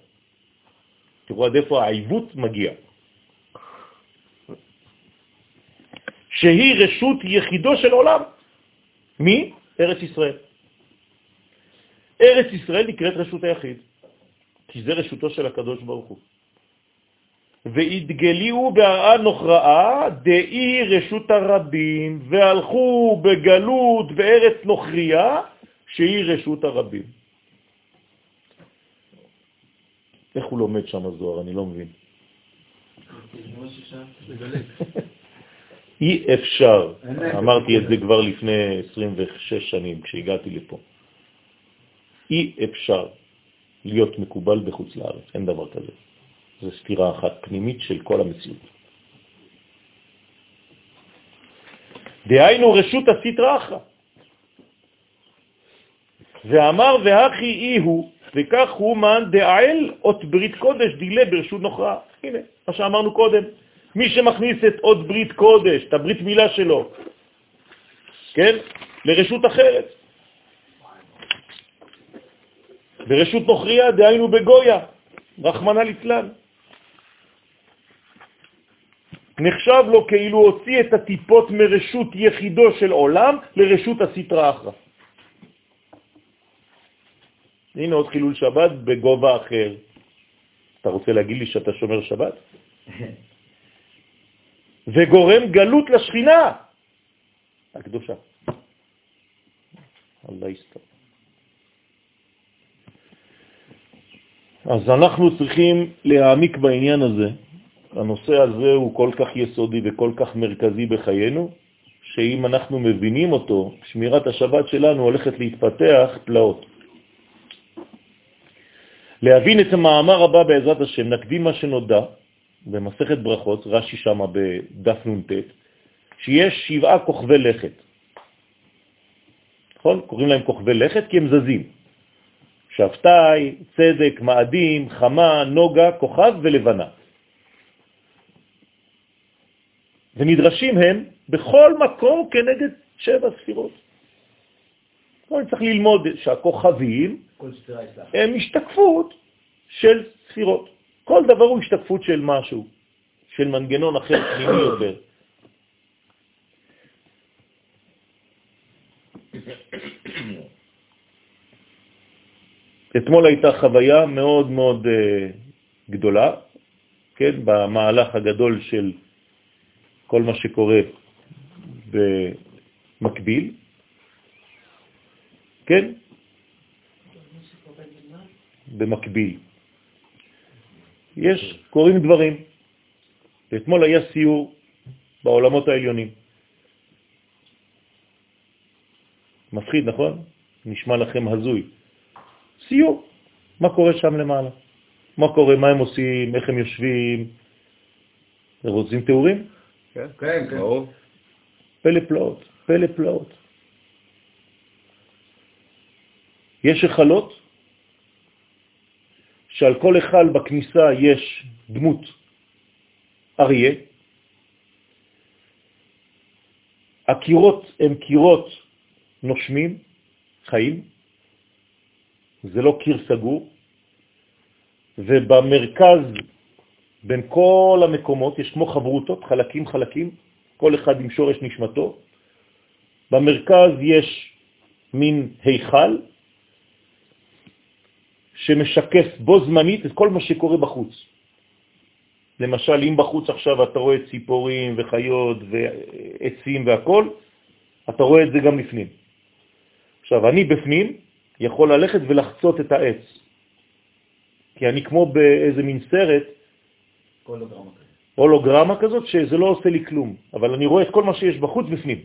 תראו עד איפה העיוות מגיע. שהיא רשות יחידו של עולם. מי? ארץ ישראל. ארץ ישראל נקראת רשות היחיד, כי זה רשותו של הקדוש ברוך הוא. והתגליו בהרעה נוכרעה דאי רשות הרבים, והלכו בגלות בארץ נוכריה, שהיא רשות הרבים. איך הוא לומד שם הזוהר? אני לא מבין. אי אפשר, אמרתי את זה כבר לפני 26 שנים כשהגעתי לפה. אי אפשר להיות מקובל בחוץ לארץ, אין דבר כזה. זו סתירה אחת פנימית של כל המציאות. דהיינו רשות הסתרא אחרא. ואמר והכי אי הוא וכך הוא מן דעל אות ברית קודש דילה ברשות נוכרה. הנה, מה שאמרנו קודם. מי שמכניס את אות ברית קודש, את הברית מילה שלו, כן, לרשות אחרת. ברשות נוכריה, דהיינו בגויה, רחמנה ליצלן. נחשב לו כאילו הוציא את הטיפות מרשות יחידו של עולם לרשות הסתרה אחרא. הנה עוד חילול שבת בגובה אחר. אתה רוצה להגיד לי שאתה שומר שבת? וגורם גלות לשכינה הקדושה. אללה יסתר. אז אנחנו צריכים להעמיק בעניין הזה. הנושא הזה הוא כל כך יסודי וכל כך מרכזי בחיינו, שאם אנחנו מבינים אותו, שמירת השבת שלנו הולכת להתפתח פלאות. להבין את המאמר הבא בעזרת השם, נקדים מה שנודע במסכת ברכות, רש"י שם בדף נ"ט, שיש שבעה כוכבי לכת. נכון? קוראים להם כוכבי לכת כי הם זזים. שבתאי, צדק, מאדים, חמה, נוגה, כוכב ולבנה. ונדרשים הם בכל מקום כנגד שבע ספירות. אני צריך ללמוד שהכוכבים הם השתקפות של ספירות. כל דבר הוא השתקפות של משהו, של מנגנון אחר פנימי יותר. אתמול הייתה חוויה מאוד מאוד uh, גדולה, כן, במהלך הגדול של כל מה שקורה במקביל, כן? במקביל. יש, קורים דברים. אתמול היה סיור בעולמות העליונים. מפחיד, נכון? נשמע לכם הזוי. סיור, מה קורה שם למעלה? מה קורה, מה הם עושים, איך הם יושבים? רוצים תיאורים? כן, כן. כן. פלא פלאות, פלא פלאות. יש החלות שעל כל היכל בכניסה יש דמות אריה. הקירות הם קירות נושמים, חיים, זה לא קיר סגור, ובמרכז בין כל המקומות יש כמו חברותות, חלקים חלקים, כל אחד עם שורש נשמתו. במרכז יש מין היכל שמשקף בו זמנית את כל מה שקורה בחוץ. למשל, אם בחוץ עכשיו אתה רואה ציפורים וחיות ועצים והכל, אתה רואה את זה גם לפנים. עכשיו, אני בפנים יכול ללכת ולחצות את העץ, כי אני כמו באיזה מין סרט, הולוגרמה, הולוגרמה כזאת, שזה לא עושה לי כלום, אבל אני רואה את כל מה שיש בחוץ בפנים.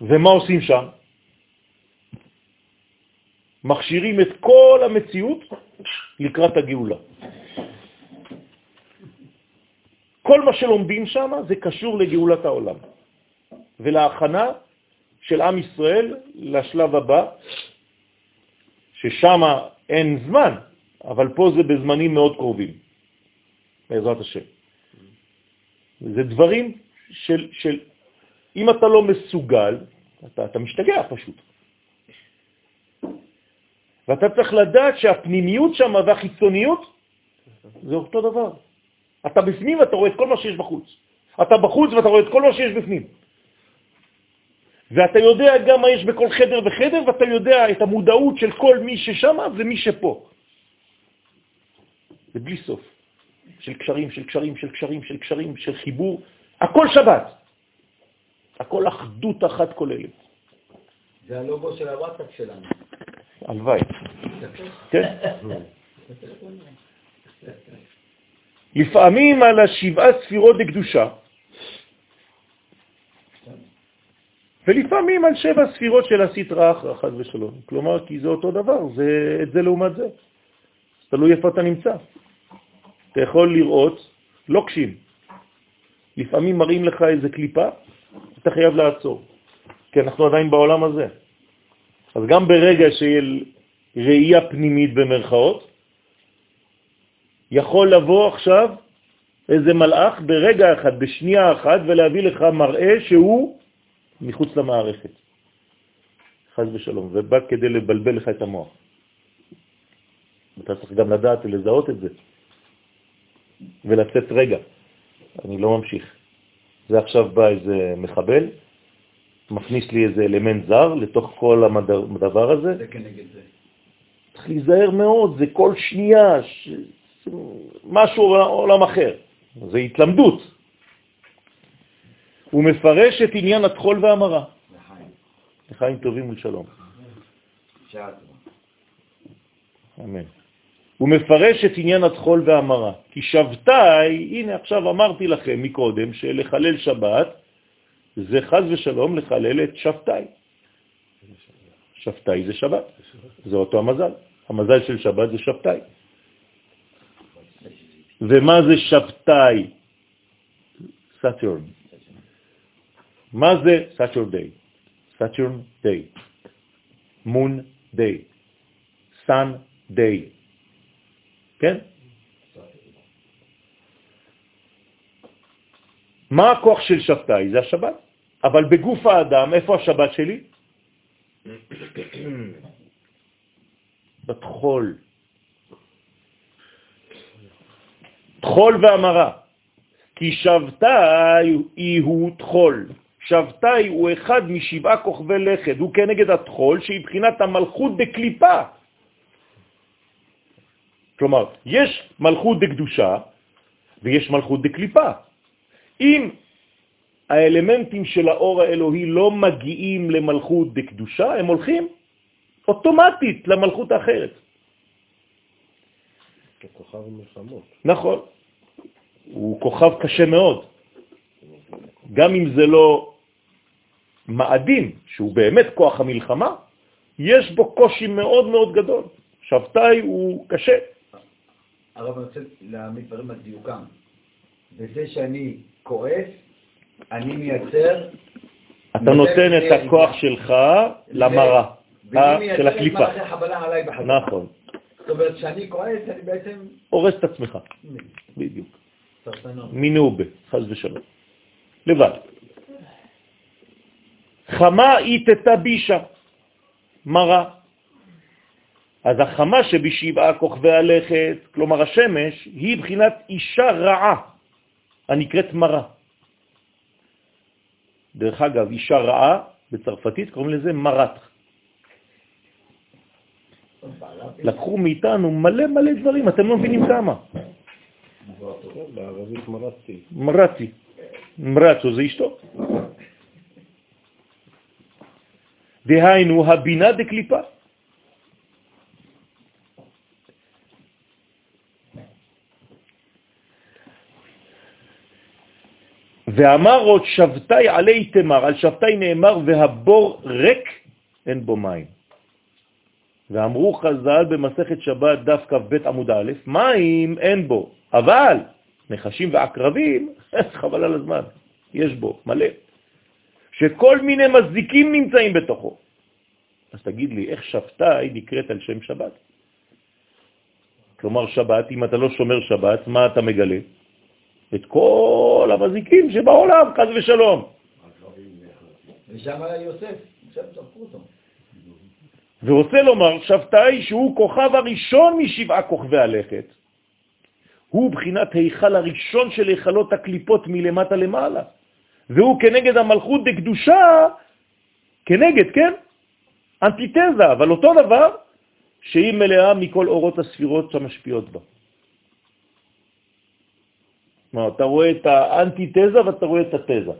ומה עושים שם? מכשירים את כל המציאות לקראת הגאולה. כל מה שלומדים שם זה קשור לגאולת העולם ולהכנה של עם ישראל לשלב הבא, ששם אין זמן, אבל פה זה בזמנים מאוד קרובים, בעזרת השם. זה דברים של, של אם אתה לא מסוגל, אתה, אתה משתגע פשוט. ואתה צריך לדעת שהפנימיות שם והחיצוניות זה אותו דבר. אתה בפנים ואתה רואה את כל מה שיש בחוץ. אתה בחוץ ואתה רואה את כל מה שיש בפנים. ואתה יודע גם מה יש בכל חדר וחדר, ואתה יודע את המודעות של כל מי ששם ומי שפה. זה בלי סוף. של קשרים, של קשרים, של קשרים, של קשרים, של חיבור. הכל שבת. הכל אחדות אחת כוללת. זה הלוגו של הוואטסאפ שלנו. הלוואי. כן. לפעמים על השבעה ספירות בקדושה, ולפעמים על שבע ספירות של הסטרה אחרא, חד ושלום. כלומר, כי זה אותו דבר, זה, את זה לעומת זה. תלוי איפה אתה נמצא. אתה יכול לראות לוקשים. לפעמים מראים לך איזה קליפה, אתה חייב לעצור, כי אנחנו עדיין בעולם הזה. אז גם ברגע של ראייה פנימית במרכאות, יכול לבוא עכשיו איזה מלאך ברגע אחד, בשנייה אחת, ולהביא לך מראה שהוא מחוץ למערכת. חז ושלום, ובא כדי לבלבל לך את המוח. אתה צריך גם לדעת ולזהות את זה, ולצאת רגע. אני לא ממשיך. זה עכשיו בא איזה מחבל, מכניס לי איזה אלמנט זר לתוך כל הדבר הזה. זה כנגד זה. צריך להיזהר מאוד, זה כל שנייה, ש... משהו עולם אחר. זה התלמדות. הוא מפרש את עניין התחול והמרה. לחיים. לחיים טובים ולשלום. אמן. הוא מפרש את עניין הטחול והמרה. כי שבתאי, הנה עכשיו אמרתי לכם מקודם, שלחלל שבת זה חס ושלום לחלל את שבתאי. שבתאי זה שבת, זה אותו המזל. המזל של שבת זה שבתאי. ומה זה שבתאי? Saturn. מה זה Saturday? Saturn day. מון דיי. סן דיי. כן? מה הכוח של שבתאי? זה השבת. אבל בגוף האדם, איפה השבת שלי? בתחול. תחול ואמרה. כי שבתאי הוא תחול. שבתאי הוא אחד משבעה כוכבי לכת, הוא כנגד התחול שהיא בחינת המלכות בקליפה. כלומר, יש מלכות דקדושה ויש מלכות דקליפה. אם האלמנטים של האור האלוהי לא מגיעים למלכות דקדושה, הם הולכים אוטומטית למלכות האחרת. כוכב מלחמות. נכון. הוא כוכב קשה מאוד. גם אם זה לא מאדים, שהוא באמת כוח המלחמה, יש בו קושי מאוד מאוד גדול. שבתאי הוא קשה. הרב, אני רוצה להעמיד דברים על דיוקם. בזה שאני כועס, אני מייצר... אתה נותן את הכוח שלך למראה ואני אה, מייצר של את הקליפה. מלאכי חבלה עליי בחזרה. נכון. זאת אומרת, כשאני כועס, אני בעצם... הורס את עצמך, בדיוק. מינובה, חז ושלום. לבד. חמה איתתה בישה, מרה. אז החמה שבשבעה כוכבי הלכת, כלומר השמש, היא בחינת אישה רעה, הנקראת מרה. דרך אגב, אישה רעה, בצרפתית קוראים לזה מרת. לקחו מאיתנו מלא מלא דברים, אתם לא מבינים כמה. מרתי. מרצו זה אשתו. דהיינו, הבינה דקליפה. ואמר עוד שבתאי עלי תמר, על שבתאי נאמר והבור ריק אין בו מים. ואמרו חז"ל במסכת שבת דף כ"ב עמוד א', מים אין בו, אבל נחשים ועקרבים, חבל על הזמן, יש בו מלא. שכל מיני מזיקים נמצאים בתוכו. אז תגיד לי, איך שבתאי נקראת על שם שבת? כלומר שבת, אם אתה לא שומר שבת, מה אתה מגלה? את כל המזיקים שבעולם, חז ושלום. ושם היה יוסף, שם אותו. ורוצה לומר שבתאי שהוא כוכב הראשון משבעה כוכבי הלכת. הוא בחינת היכל הראשון של היכלות הקליפות מלמטה למעלה. והוא כנגד המלכות דקדושה, כנגד, כן? אנטיתזה, אבל אותו דבר שהיא מלאה מכל אורות הספירות שמשפיעות בה. מה, אתה רואה את האנטיתזה ואתה רואה את התזה.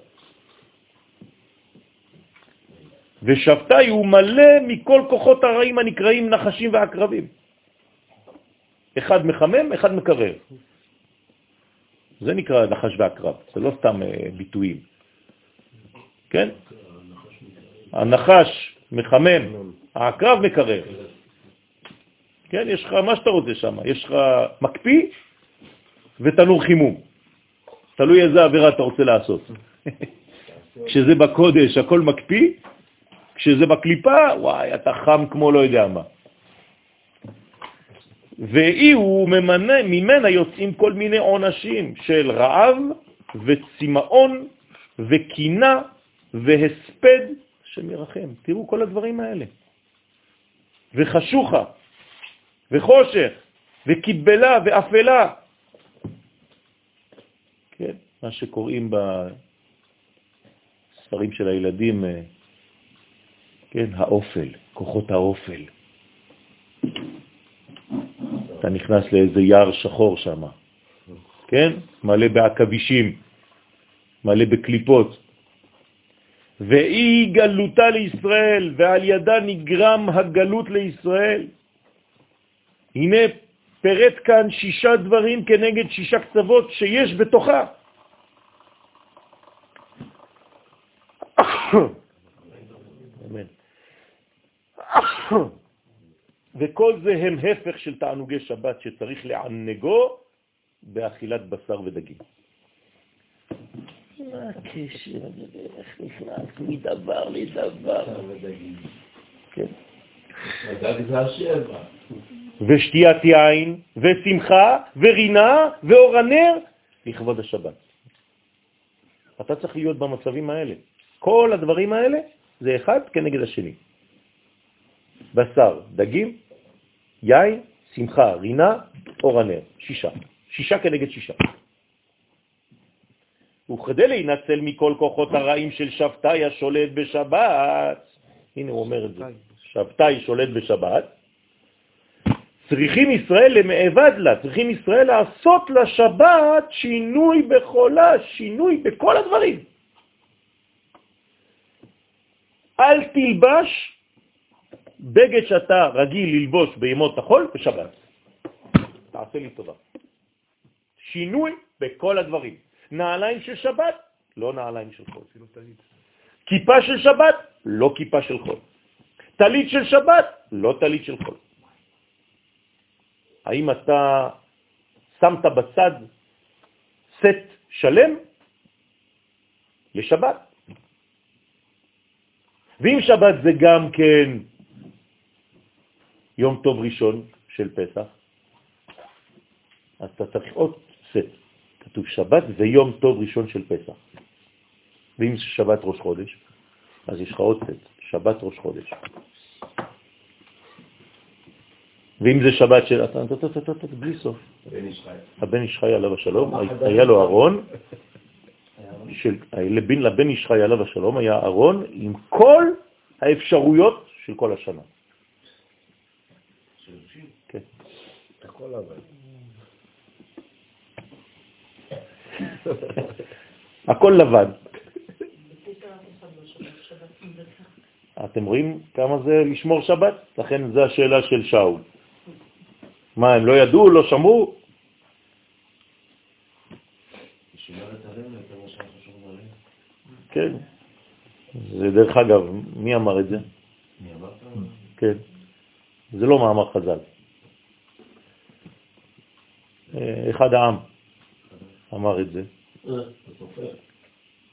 ושבתאי הוא מלא מכל כוחות הרעים הנקראים נחשים ועקרבים. אחד מחמם, אחד מקרר. זה נקרא נחש ועקרב, זה לא סתם אה, ביטויים. כן? הנחש מחמם, העקרב מקרר. כן, יש לך מה שאתה רוצה שם, יש לך מקפיא ותנור חימום. תלוי איזה עבירה אתה רוצה לעשות. כשזה בקודש הכל מקפיא, כשזה בקליפה, וואי, אתה חם כמו לא יודע מה. ואי הוא ממנה, ממנה יוצאים כל מיני עונשים של רעב וצמאון וקינה והספד שמרחם. תראו כל הדברים האלה. וחשוכה וחושך וקיבלה ואפלה. כן, מה שקוראים בספרים של הילדים, אה, כן, האופל, כוחות האופל. אתה נכנס לאיזה יער שחור שם, כן? מלא בעכבישים, מלא בקליפות. והיא גלותה לישראל, ועל ידה נגרם הגלות לישראל. הנה פרט כאן שישה דברים כנגד שישה קצוות שיש בתוכה. וכל זה הם הפך של תענוגי שבת שצריך לענגו באכילת בשר ודגים. מה הקשר? איך נכנס מדבר לדבר? כן. ושתיית יין, ושמחה, ורינה, ואור הנר, לכבוד השבת. אתה צריך להיות במצבים האלה. כל הדברים האלה זה אחד כנגד השני. בשר, דגים, יין, שמחה, רינה, אור הנר. שישה. שישה כנגד שישה. וכדי להינצל מכל כוחות הרעים של שבתאי השולט בשבת, הנה הוא אומר את זה, שבתאי שולט בשבת, צריכים ישראל למעבד לה, צריכים ישראל לעשות לשבת שינוי בחולה, שינוי בכל הדברים. אל תלבש בגד שאתה רגיל ללבוש בימות החול בשבת. תעשה לי טובה. שינוי בכל הדברים. נעליים של שבת, לא נעליים של חול. כיפה של שבת, לא כיפה של חול. טלית של שבת, לא טלית של חול. האם אתה שמת בצד סט שלם לשבת? ואם שבת זה גם כן יום טוב ראשון של פסח, אז אתה צריך עוד סט. כתוב שבת ויום טוב ראשון של פסח. ואם זה שבת ראש חודש, אז יש לך עוד סט, שבת ראש חודש. ואם זה שבת של... בלי סוף. הבן איש חי עליו השלום, היה לו ארון, לבן איש חי עליו השלום היה ארון עם כל האפשרויות של כל השנה. כן. הכל לבן. אתם רואים כמה זה לשמור שבת? לכן זו השאלה של שאול. מה, הם לא ידעו, לא שמעו? כן. זה דרך אגב, מי אמר את זה? מי אמר? כן. זה לא מאמר חז"ל. אה, אחד העם אמר את זה.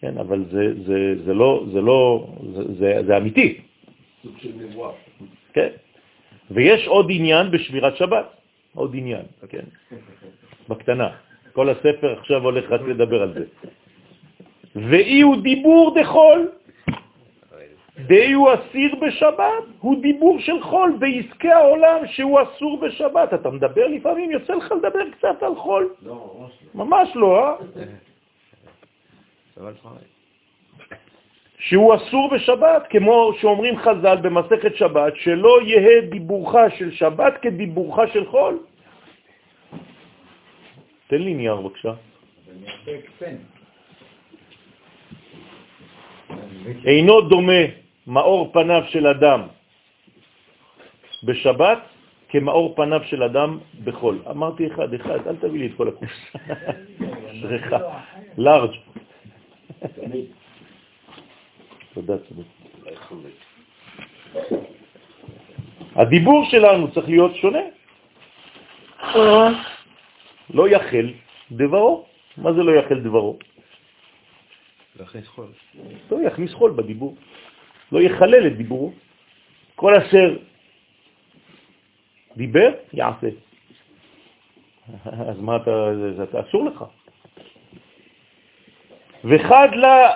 כן, אבל זה, זה, זה לא, זה לא, זה, זה, זה אמיתי. סוג של נבואה. כן. ויש עוד עניין בשבירת שבת, עוד עניין, כן, בקטנה. כל הספר עכשיו הולך רק לדבר על זה. ואי הוא דיבור דחול, די הוא אסיר בשבת, הוא דיבור של חול בעסקי העולם שהוא אסור בשבת. אתה מדבר לפעמים, יוצא לך לדבר קצת על חול. לא, ממש לא. אה? שהוא אסור בשבת, כמו שאומרים חז"ל במסכת שבת, שלא יהיה דיבורך של שבת כדיבורך של חול. תן לי נייר בבקשה. אינו דומה מאור פניו של אדם בשבת כמאור פניו של אדם בחול. אמרתי אחד, אחד, אל תביא לי את כל הקורס. שריכה, לארג'. תודה, צודק. הדיבור שלנו צריך להיות שונה. לא יחל דברו. מה זה לא יחל דברו? להכניס חול. לא יכניס חול בדיבור. לא יחלל את דיבורו. כל אשר דיבר, יעשה. אז מה אתה, זה, זה אסור לך. וחד לה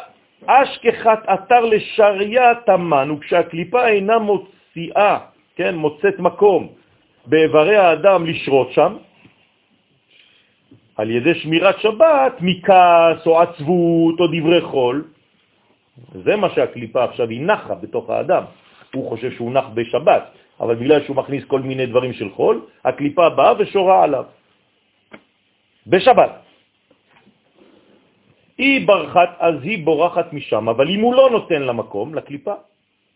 אשכחת אתר לשריה תמן, וכשהקליפה אינה מוציאה, כן, מוצאת מקום באיברי האדם לשרות שם, על ידי שמירת שבת, מכעס או עצבות או דברי חול, זה מה שהקליפה עכשיו היא נחה בתוך האדם. הוא חושב שהוא נח בשבת, אבל בגלל שהוא מכניס כל מיני דברים של חול, הקליפה באה ושורה עליו. בשבת. היא ברחת, אז היא בורחת משם, אבל אם הוא לא נותן לה מקום, לקליפה,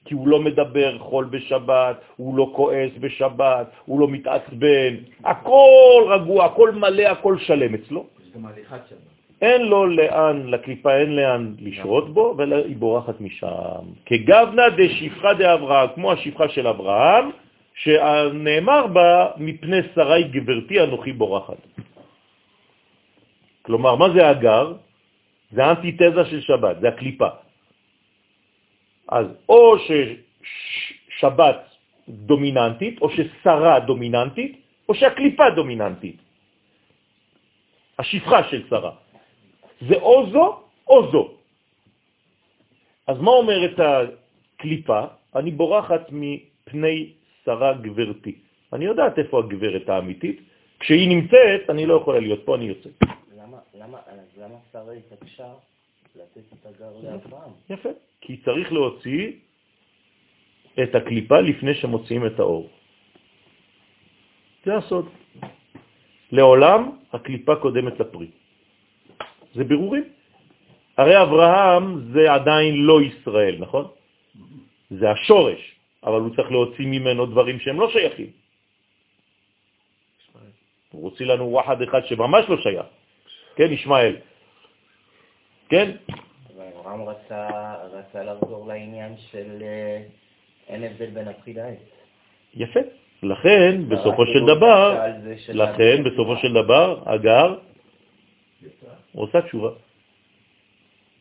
כי הוא לא מדבר חול בשבת, הוא לא כועס בשבת, הוא לא מתעצבן, הכל רגוע, הכל מלא, הכל שלם אצלו. אין לו לאן, לקליפה אין לאן לשרות בו, והיא בורחת משם. כגבנה דשפחה דאברהם, כמו השפחה של אברהם, שנאמר בה, מפני שרי גברתי אנוכי בורחת. כלומר, מה זה אגר? זה האנטיתזה של שבת, זה הקליפה. אז או ששבת דומיננטית, או ששרה דומיננטית, או שהקליפה דומיננטית. השפחה של שרה. זה או זו או זו. אז מה אומרת הקליפה? אני בורחת מפני שרה גברתי. אני יודעת איפה הגברת האמיתית. כשהיא נמצאת, אני לא יכולה להיות פה, אני יוצא. למה, למה, למה שרה התעקשה לתת את הגר לאברהם? יפה. כי צריך להוציא את הקליפה לפני שמוציאים את האור. זה הסוד. לעולם הקליפה קודמת לפרי. זה בירורים. הרי אברהם זה עדיין לא ישראל, נכון? זה השורש, אבל הוא צריך להוציא ממנו דברים שהם לא שייכים. הוא רוצה לנו וואחד אחד שממש לא שייך. כן, ישמעאל. כן? אברהם רצה, רצה לחזור לעניין של אה, אין הבדל בין לעץ. יפה. לכן, בסופו של דבר, לכן, בסופו של דבר, אגר עושה תשובה.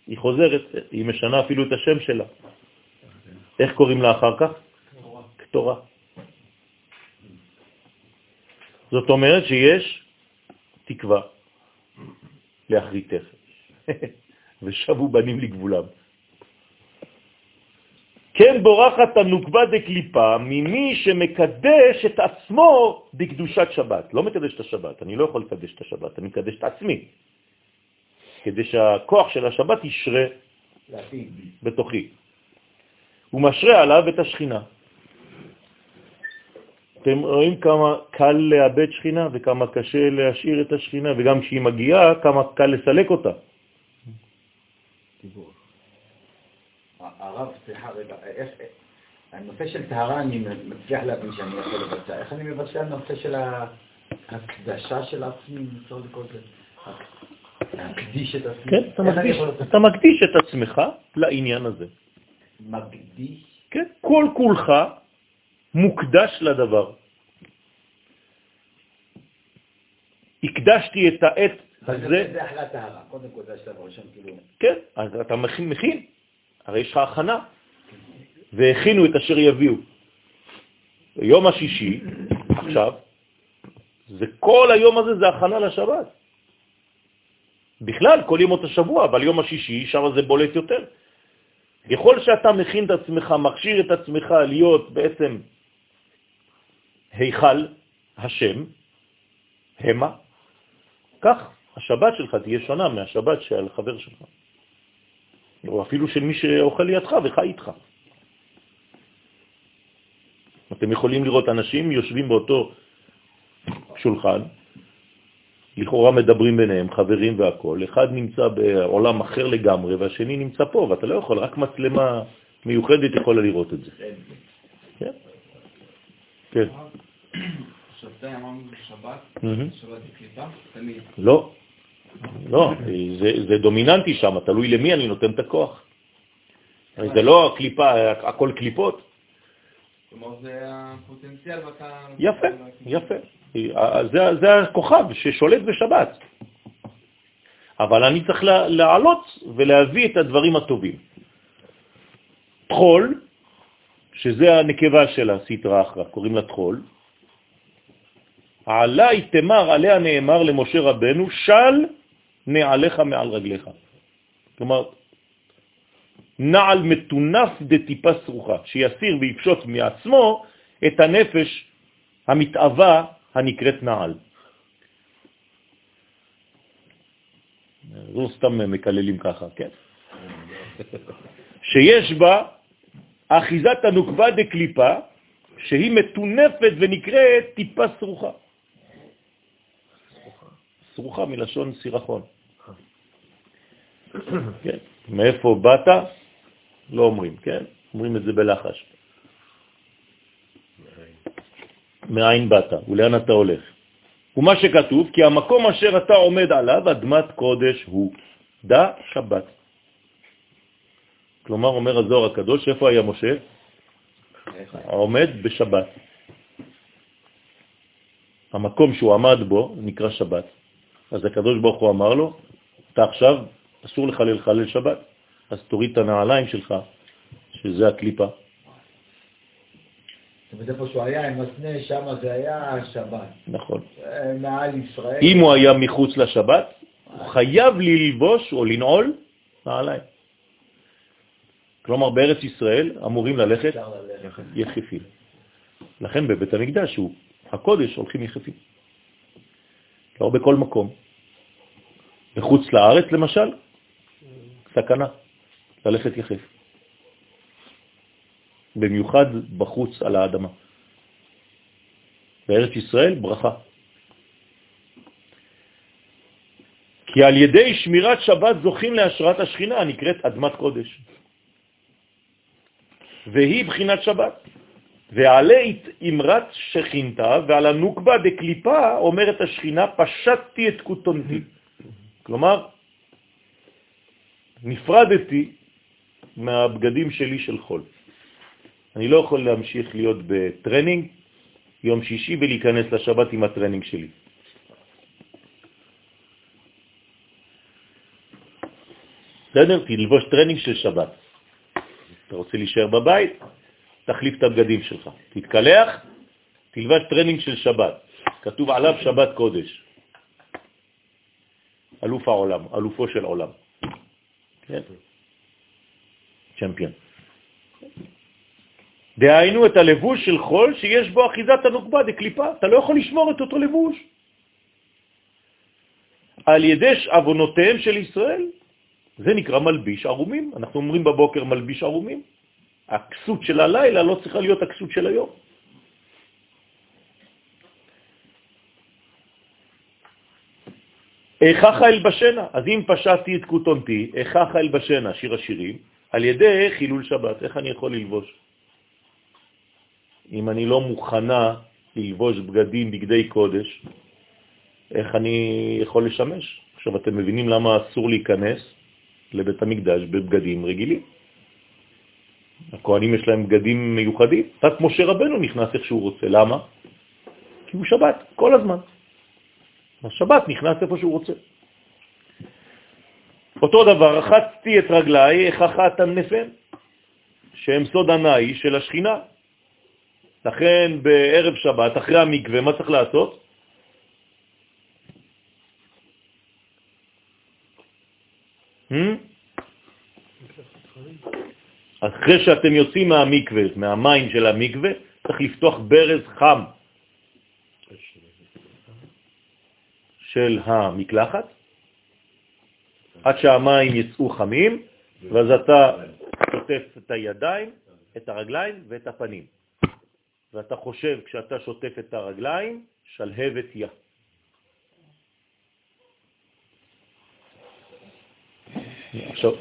היא חוזרת, היא משנה אפילו את השם שלה. איך קוראים לה אחר כך? קטורה. זאת אומרת שיש תקווה לאחריתך. ושבו בנים לגבולם. כן בורחת הנוקבה דקליפה ממי שמקדש את עצמו בקדושת שבת. לא מקדש את השבת, אני לא יכול לקדש את השבת, אני מקדש את עצמי. כדי שהכוח של השבת ישרה בתוכי. הוא משרה עליו את השכינה. אתם רואים כמה קל לאבד שכינה וכמה קשה להשאיר את השכינה, וגם כשהיא מגיעה, כמה קל לסלק אותה. הרב, סליחה רגע, הנושא של טהרה אני מצליח להבין שאני יכול לבצע. איך אני מבצע הנושא של ההקדשה של עצמי, אפשר לקרוא לזה? להקדיש את עצמי? כן, אתה מקדיש, אתה מקדיש את עצמך לעניין הזה. מקדיש? כן, כל כולך מוקדש לדבר. הקדשתי את העת הזה... זה אחלה טהרה, קודם כל זה השלב הראשון, כאילו... כן, אז אתה מכין, מכין. הרי יש לך הכנה, והכינו את אשר יביאו. יום השישי, עכשיו, זה כל היום הזה זה הכנה לשבת. בכלל, כל ימות השבוע, אבל יום השישי, שם זה בולט יותר. ככל שאתה מכין את עצמך, מכשיר את עצמך להיות בעצם היכל השם, המה, כך השבת שלך תהיה שונה מהשבת של חבר שלך. או אפילו של מי שאוכל לידך וחי איתך. אתם יכולים לראות אנשים יושבים באותו שולחן, לכאורה מדברים ביניהם, חברים והכול, אחד נמצא בעולם אחר לגמרי והשני נמצא פה, ואתה לא יכול, רק מצלמה מיוחדת יכולה לראות את זה. כן. כן. שבתאי אמרנו בשבת, שבת בקליפה, תמיד. לא, לא, זה, זה דומיננטי שם, תלוי למי אני נותן את הכוח. זה לא הקליפה, הכל קליפות. כלומר זה הפוטנציאל ואתה... יפה, יפה. זה, זה הכוכב ששולט בשבת. אבל אני צריך לעלות ולהביא את הדברים הטובים. טחול, שזה הנקבה של הסטרה אחרא, קוראים לה טחול, עלי תמר, עליה נאמר למשה רבנו, של נעליך מעל רגליך. כלומר, נעל מתונף דטיפה סרוחה, שיסיר ויפשוט מעצמו את הנפש המתאווה הנקראת נעל. לא סתם מקללים ככה, כן? שיש בה אחיזת הנוקבה דקליפה, שהיא מתונפת ונקראת טיפה סרוחה. סרוחה מלשון סירחון. כן, מאיפה באת? לא אומרים, כן? אומרים את זה בלחש. מאין באת ולאן אתה הולך. ומה שכתוב, כי המקום אשר אתה עומד עליו, אדמת קודש הוא. דע שבת. כלומר, אומר הזוהר הקדוש, איפה היה משה? עומד בשבת. המקום שהוא עמד בו נקרא שבת. אז הקדוש ברוך הוא אמר לו, אתה עכשיו, אסור לך לחלל שבת, אז תוריד את הנעליים שלך, שזה הקליפה. זאת אומרת, איפה שהוא היה עם הסנה, שם זה היה שבת. נכון. אה, מעל ישראל. אם הוא היה מחוץ לשבת, הוא חייב ללבוש או לנעול נעליים. כלומר, בארץ ישראל אמורים ללכת. יחפים. לכן בבית המקדש, הוא הקודש, הולכים יחפים. לא בכל מקום. בחוץ לארץ, למשל, סכנה, ללכת יחף. במיוחד בחוץ על האדמה. בארץ ישראל, ברכה. כי על ידי שמירת שבת זוכים להשראת השכינה הנקראת אדמת קודש. והיא בחינת שבת. ועלה אמרת שכינתה, ועל הנוקבה דקליפה אומרת השכינה, פשטתי את כותנתי. כלומר, נפרדתי מהבגדים שלי של חול. אני לא יכול להמשיך להיות בטרנינג יום שישי ולהיכנס לשבת עם הטרנינג שלי. בסדר? תלבוש טרנינג של שבת. אתה רוצה להישאר בבית? תחליף את הבגדים שלך. תתקלח, תלבש טרנינג של שבת. כתוב עליו שבת קודש. אלוף העולם, אלופו של עולם. כן? champion. דהיינו את הלבוש של חול שיש בו אחיזת הנוקבה דקליפה. אתה לא יכול לשמור את אותו לבוש. על ידי אבונותיהם של ישראל, זה נקרא מלביש ערומים. אנחנו אומרים בבוקר מלביש ערומים. הכסות של הלילה לא צריכה להיות הכסות של היום. איכך אלבשנה, אז אם פשטתי את כותונתי, איכך אלבשנה, שיר השירים, על ידי חילול שבת. איך אני יכול ללבוש? אם אני לא מוכנה ללבוש בגדים, בגדי קודש, איך אני יכול לשמש? עכשיו אתם מבינים למה אסור להיכנס לבית המקדש בבגדים רגילים. הכהנים יש להם בגדים מיוחדים, רק משה רבנו נכנס איך שהוא רוצה. למה? כי הוא שבת, כל הזמן. השבת נכנס איפה שהוא רוצה. אותו דבר, רחצתי את רגליי, הכחת הנפן, שהם סוד הנאי של השכינה. לכן בערב שבת, אחרי המקווה, מה צריך לעשות? Hmm? אחרי שאתם יוצאים מהמקווה, מהמים של המקווה, צריך לפתוח ברז חם של המקלחת, עד שהמים יצאו חמים, ואז אתה שוטף את הידיים, את הרגליים ואת הפנים. ואתה חושב, כשאתה שוטף את הרגליים, שלהבת יא.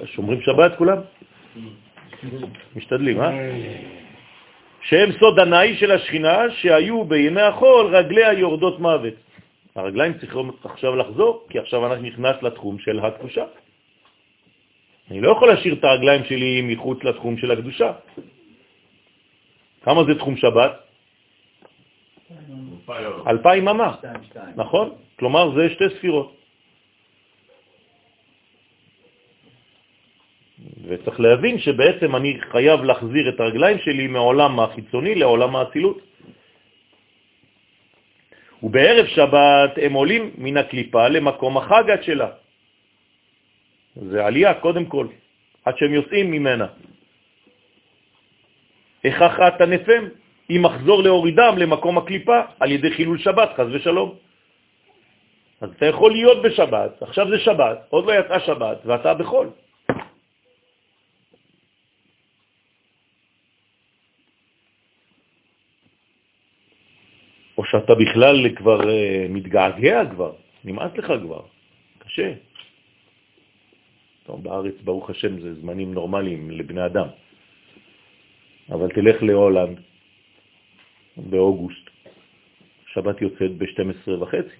שומרים שבת כולם? משתדלים, אה? שהם סוד הנאי של השכינה, שהיו בימי החול רגליה יורדות מוות. הרגליים צריכים עכשיו לחזור, כי עכשיו אנחנו נכנס לתחום של הקדושה. אני לא יכול להשאיר את הרגליים שלי מחוץ לתחום של הקדושה. כמה זה תחום שבת? אלפיים אמה, נכון? כלומר זה שתי ספירות. וצריך להבין שבעצם אני חייב להחזיר את הרגליים שלי מעולם החיצוני לעולם האצילות. ובערב שבת הם עולים מן הקליפה למקום החגת שלה. זה עלייה קודם כל, עד שהם יוצאים ממנה. הכרחת הנפם, אם מחזור להורידם למקום הקליפה על ידי חילול שבת, חז ושלום. אז אתה יכול להיות בשבת, עכשיו זה שבת, עוד לא יצאה שבת, ואתה בחול. או שאתה בכלל כבר uh, מתגעגע כבר, נמאס לך כבר, קשה. טוב, בארץ, ברוך השם, זה זמנים נורמליים לבני אדם. אבל תלך להולנד באוגוסט, שבת יוצאת ב-12 וחצי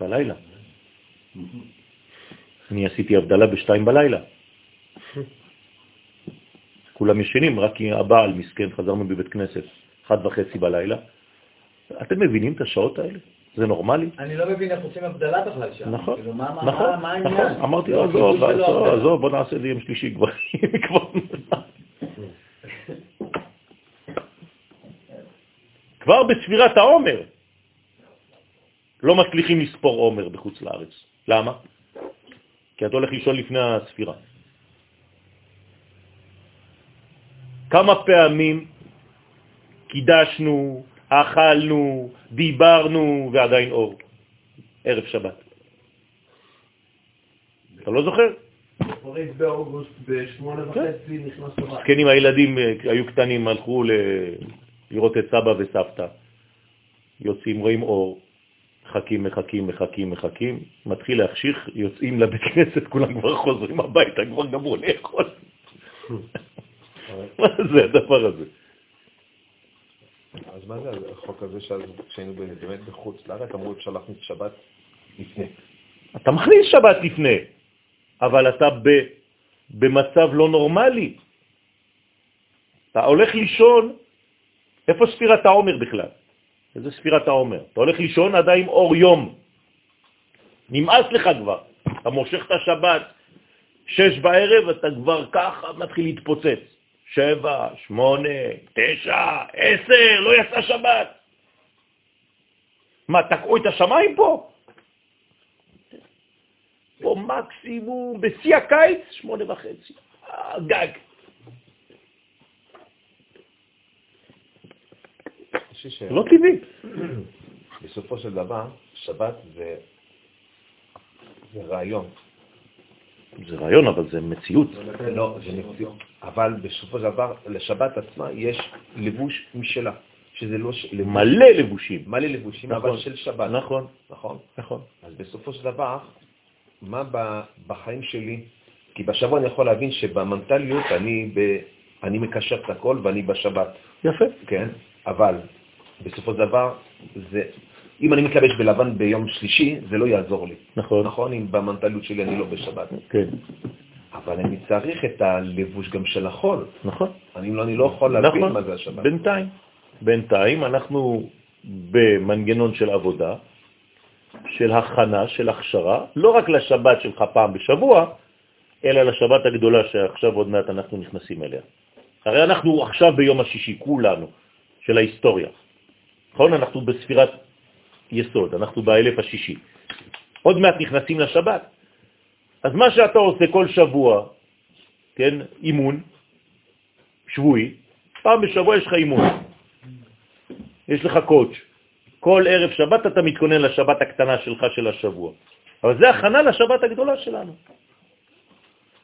בלילה. אני עשיתי הבדלה ב-2 בלילה. כולם ישנים, רק הבעל מסכן, חזרנו בבית כנסת, אחת וחצי בלילה. אתם מבינים את השעות האלה? זה נורמלי? אני לא מבין איך עושים הבדלה בכלל שם. נכון, כאילו, נכון? נכון. אמרתי לא, עזוב, עזוב, בוא נעשה את זה יום שלישי כבר. כבר- בספירת העומר לא מצליחים לספור עומר בחוץ לארץ. למה? כי אתה הולך לישון לפני הספירה. כמה פעמים קידשנו, אכלנו, דיברנו, ועדיין אור. ערב שבת. אתה לא זוכר? באוגוסט בשמונה וחצי נכנס לבית. זקנים הילדים אה, היו קטנים, הלכו ל... לראות את סבא וסבתא. יוצאים, רואים אור, מחכים, מחכים, מחכים, מחכים, מתחיל להחשיך, יוצאים לבית כנסת, כולם כבר חוזרים הביתה, כבר גמרו לאכול. מה זה הדבר הזה? אז מה זה החוק הזה שאז כשהיינו באמת בחוץ לארץ, אמרו אפשר להכניס שבת לפני. אתה מכניס שבת לפני, אבל אתה במצב לא נורמלי. אתה הולך לישון, איפה ספירת העומר בכלל? איזה ספירת העומר? אתה הולך לישון עדיין אור יום. נמאס לך כבר. אתה מושך את השבת, שש בערב, אתה כבר ככה מתחיל להתפוצץ. שבע, שמונה, תשע, עשר, לא יצא שבת. מה, תקעו את השמיים פה? פה מקסימום, בשיא הקיץ, שמונה וחצי. אה, גג. אני חושב זה לא טבעי. שבסופו של דבר, שבת זה זה רעיון. זה רעיון, אבל זה מציאות. לא, זה מציאות. אבל בסופו של דבר, לשבת עצמה יש לבוש משלה, שזה לא... לבוש- מלא לבושים. מלא לבושים, נכון. אבל של שבת. נכון, נכון? נכון. אז בסופו של דבר, מה בחיים שלי, כי בשבוע אני יכול להבין שבמנטליות אני, ב, אני מקשר את הכל ואני בשבת, יפה. כן? אבל בסופו של דבר, זה, אם אני מתלבש בלבן ביום שלישי, זה לא יעזור לי. נכון. נכון? אם במנטליות שלי אני לא בשבת. כן, אבל אני צריך את הלבוש גם של החול. נכון. אני לא, אני לא יכול להבין נכון. מה זה השבת. בינתיים. בינתיים אנחנו במנגנון של עבודה, של הכנה, של הכשרה, לא רק לשבת שלך פעם בשבוע, אלא לשבת הגדולה שעכשיו עוד מעט אנחנו נכנסים אליה. הרי אנחנו עכשיו ביום השישי, כולנו, של ההיסטוריה. נכון? אנחנו בספירת יסוד, אנחנו באלף השישי. עוד מעט נכנסים לשבת. אז מה שאתה עושה כל שבוע, כן, אימון, שבועי, פעם בשבוע יש לך אימון, יש לך קואץ'. כל ערב שבת אתה מתכונן לשבת הקטנה שלך של השבוע. אבל זה הכנה לשבת הגדולה שלנו.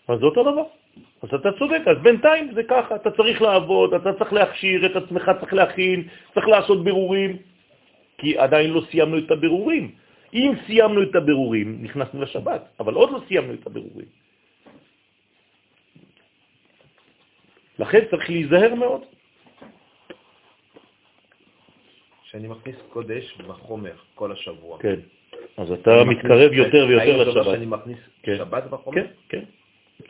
אז זה אותו דבר. אז אתה צודק, אז בינתיים זה ככה, אתה צריך לעבוד, אתה צריך להכשיר את עצמך, צריך להכין, צריך לעשות בירורים, כי עדיין לא סיימנו את הבירורים. אם סיימנו את הבירורים, נכנסנו לשבת, אבל עוד לא סיימנו את הבירורים. לכן צריך להיזהר מאוד. שאני מכניס קודש בחומר כל השבוע. כן. אז אתה מתקרב יותר ויותר האם זה אומר לשבת. שאני מכניס כן. שבת בחומר? כן, כן.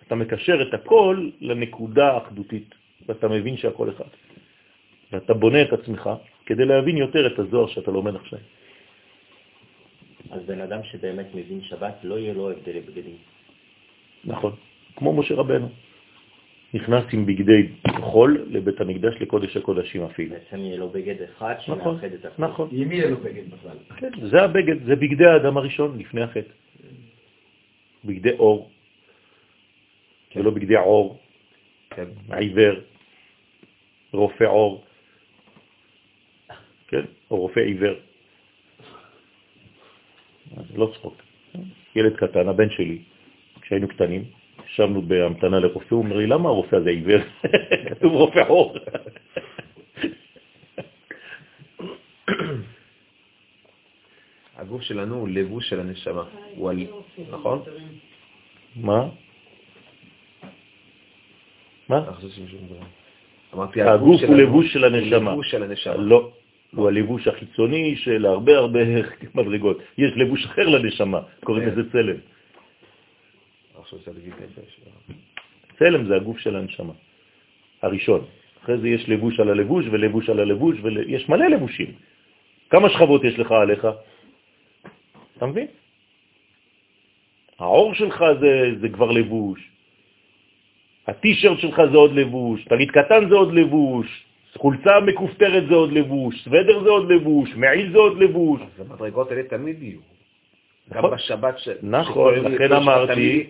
אתה מקשר את הכל לנקודה האחדותית, ואתה מבין שהכל אחד. ואתה בונה את עצמך כדי להבין יותר את הזוהר שאתה לומד עכשיו. אז בן אדם שבאמת מבין שבת, לא יהיה לו הבדלי בגדים. נכון. כמו משה רבנו. נכנס עם בגדי חול לבית המקדש, לקודש הקודשים אפילו. בעצם יהיה לו בגד אחד נכון, שמאחד את הכל. נכון. עם מי יהיה לו בגד בכלל? כן, זה הבגד, זה בגדי האדם הראשון לפני החטא. בגדי אור, ולא בגדי עור, כן. עיוור, רופא עור, כן, או רופא עיוור. אז לא צחוק. ילד קטן, הבן שלי, כשהיינו קטנים, ישבנו בהמתנה לרופא, הוא אומר לי, למה הרופא הזה עיוור? כתוב רופא עור. הגוף שלנו הוא לבוש של הנשמה. הוא על... נכון? מה? מה? אמרתי, הגוף הוא לבוש של הנשמה. לבוש של הנשמה. לא, הוא הלבוש החיצוני של הרבה הרבה מדרגות. יש לבוש אחר לנשמה, קוראים כן. לזה צלם. צלם זה הגוף של הנשמה, הראשון. אחרי זה יש לבוש על הלבוש ולבוש על הלבוש, ויש מלא לבושים. כמה שכבות יש לך עליך? אתה מבין? העור שלך זה, זה כבר לבוש, הטישרט שלך זה עוד לבוש, טלית קטן זה עוד לבוש, חולצה מקופטרת זה עוד לבוש, סוודר זה עוד לבוש, מעיל זה עוד לבוש. אז המדרגות האלה תמיד יהיו. גם נכון. בשבת ש... נכון, לכן אמרתי.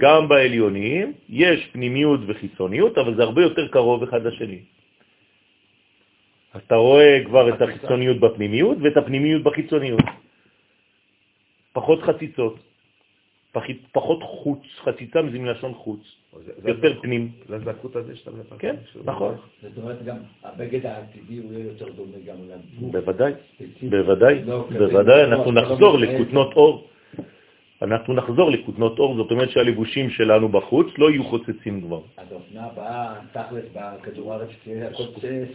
גם בעליונים יש פנימיות וחיצוניות, אבל זה הרבה יותר קרוב אחד לשני. אתה רואה כבר את החיצוניות בפנימיות ואת הפנימיות בחיצוניות. פחות חציצות, פחות חוץ, חציצה זה מלשון חוץ, יותר פנים. זה הזעקות הזה שאתה מדבר. כן, נכון. זאת אומרת, גם הבגד העתידי הוא יהיה יותר דומה גם לגוף. בוודאי. בוודאי, לא, בוודאי, אנחנו לא נחזור. לכותנות אור. אנחנו נחזור לכותנות אור, זאת אומרת שהלבושים שלנו בחוץ לא יהיו חוצצים כבר. אז האופנה הבאה, תכלס, בכדור הארץ, תהיה הכל סקיני.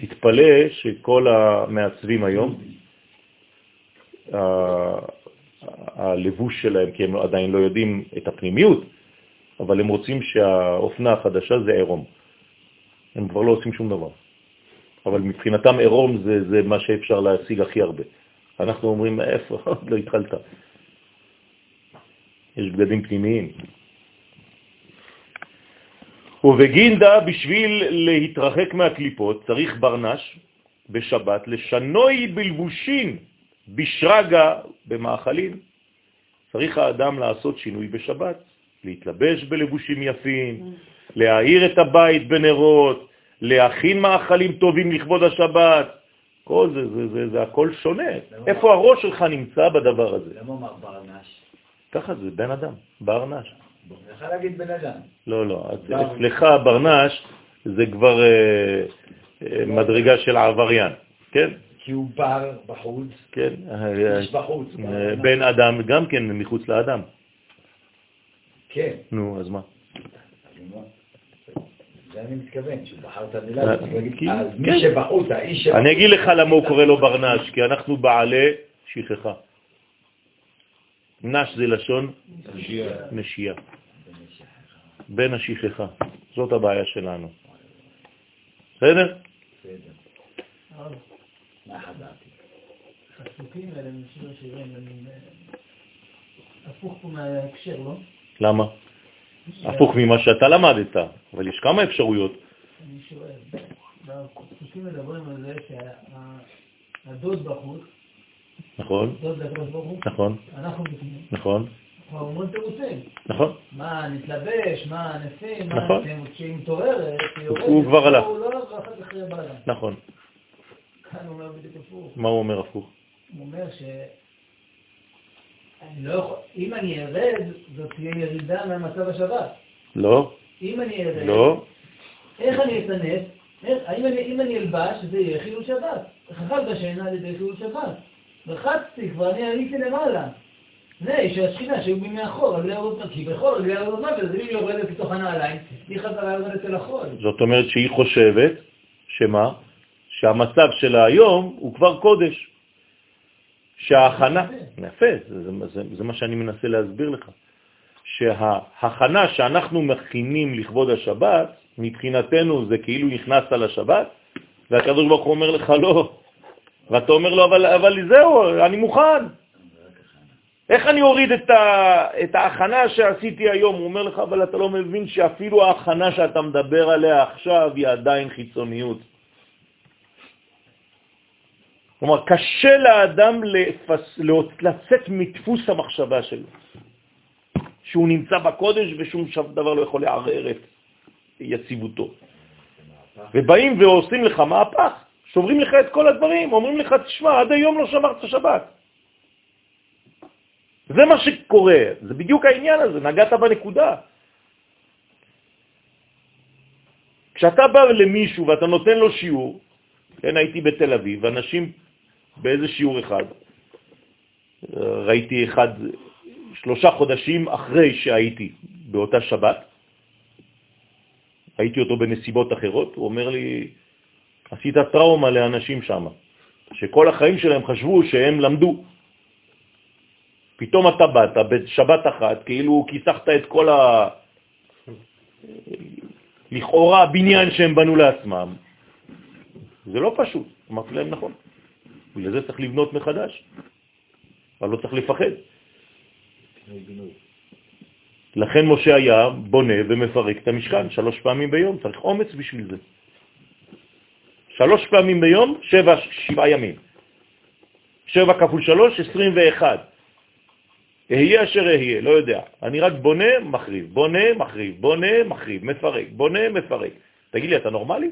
תתפלא שכל המעצבים היום, הלבוש שלהם, כי הם עדיין לא יודעים את הפנימיות, אבל הם רוצים שהאופנה החדשה זה עירום. הם כבר לא עושים שום דבר. אבל מבחינתם עירום זה, זה מה שאפשר להשיג הכי הרבה. אנחנו אומרים, איפה? לא התחלת. יש בגדים פנימיים. ובגינדה, בשביל להתרחק מהקליפות, צריך ברנש בשבת לשנוי בלבושין, בשרגה במאכלים. צריך האדם לעשות שינוי בשבת, להתלבש בלבושים יפים, להאיר את הבית בנרות, להכין מאכלים טובים לכבוד השבת. כל זה, זה, זה, זה הכל שונה. איפה הראש שלך נמצא בדבר הזה? למה אמר ברנש? ככה זה בן אדם, ברנש. יכול להגיד בן אדם. לא, לא, אז בר- אצלך ברנש זה כבר אה, אה, מדרגה של עבריין, כן? כי הוא בר בחוץ, כן. איש בחוץ. אה, בן אדם גם כן מחוץ לאדם. כן. נו, אז מה? זה אני מתכוון, שהוא בחר את המילה, אה, אז כן. מי שבחוץ, האיש שבחוץ. אני אגיד לך למה הוא קורא לו ברנש, כי אנחנו בעלי שכחה. נש זה לשון נשייה. בין השכחה. זאת הבעיה שלנו. בסדר? בסדר. מה חזרתי? הפסוקים האלה משיר השירים הם אה, הפוך פה מההקשר, לא? למה? הפוך ממה שאתה למדת, אבל יש כמה אפשרויות. אני שואל, הפסוקים מדברים על זה שהדוד בחוץ, נכון? דוד לקדוש ברוך הוא, נכון, אנחנו בפנים, נכון, אנחנו אומרים תירוצים. נכון. מה נתלבש, מה נשים, נכון. כשהיא מתעוררת, הוא כבר הלך. הוא לא, ואחר כך בלגן. נכון. כאן הוא אומר בדיוק הפוך. מה הוא אומר הפוך? הוא אומר ש... אני לא יכול... אם אני ארד, זאת תהיה ירידה מהמצב השבת. לא, אם אני ארד, לא, איך אני? איך- האם אני, אם אני אלבש, זה יהיה חילול שבת. חכם בשינה על ידי חילול שבת. לחצתי כבר, אני עליתי למעלה. זה שהשכינה שהיו בי מאחור, על ירד כי בכל רגע ירד מוות, אז אם היא יורדת לתוך הנעליים, היא חזרה יורדת אל החול. זאת אומרת שהיא חושבת, שמה? שהמצב שלה היום הוא כבר קודש. שההכנה, יפה, זה, זה, זה, זה מה שאני מנסה להסביר לך, שההכנה שאנחנו מכינים לכבוד השבת, מבחינתנו זה כאילו נכנסת לשבת, והקדוש ברוך הוא אומר לך לא, ואתה אומר לו, אבל, אבל זהו, אני מוכן. איך אני אוריד את, ה, את ההכנה שעשיתי היום? הוא אומר לך, אבל אתה לא מבין שאפילו ההכנה שאתה מדבר עליה עכשיו היא עדיין חיצוניות. כלומר, קשה לאדם לפס, לצאת מדפוס המחשבה שלו, שהוא נמצא בקודש ושום דבר לא יכול לערער את יציבותו. ובאים ועושים לך מהפך, שוברים לך את כל הדברים, אומרים לך, תשמע, עד היום לא שמרת שבת. זה מה שקורה, זה בדיוק העניין הזה, נגעת בנקודה. כשאתה בא למישהו ואתה נותן לו שיעור, כן, הייתי בתל אביב, אנשים באיזה שיעור אחד, ראיתי אחד שלושה חודשים אחרי שהייתי באותה שבת, ראיתי אותו בנסיבות אחרות, הוא אומר לי, עשית טראומה לאנשים שם, שכל החיים שלהם חשבו שהם למדו. פתאום אתה באת בשבת אחת, כאילו כיסחת את כל ה... לכאורה בניין שהם בנו לעצמם. זה לא פשוט, אמרתי להם נכון. בגלל זה צריך לבנות מחדש, אבל לא צריך לפחד. לכן משה היה בונה ומפרק את המשכן שלוש פעמים ביום, צריך אומץ בשביל זה. שלוש פעמים ביום, שבע, שבעה ימים. שבע כפול שלוש, עשרים ואחד. אהיה אשר אהיה, לא יודע. אני רק בונה, מחריב, בונה, מחריב, בונה, מחריב, מפרק, בונה, מפרק. תגיד לי, אתה נורמלי?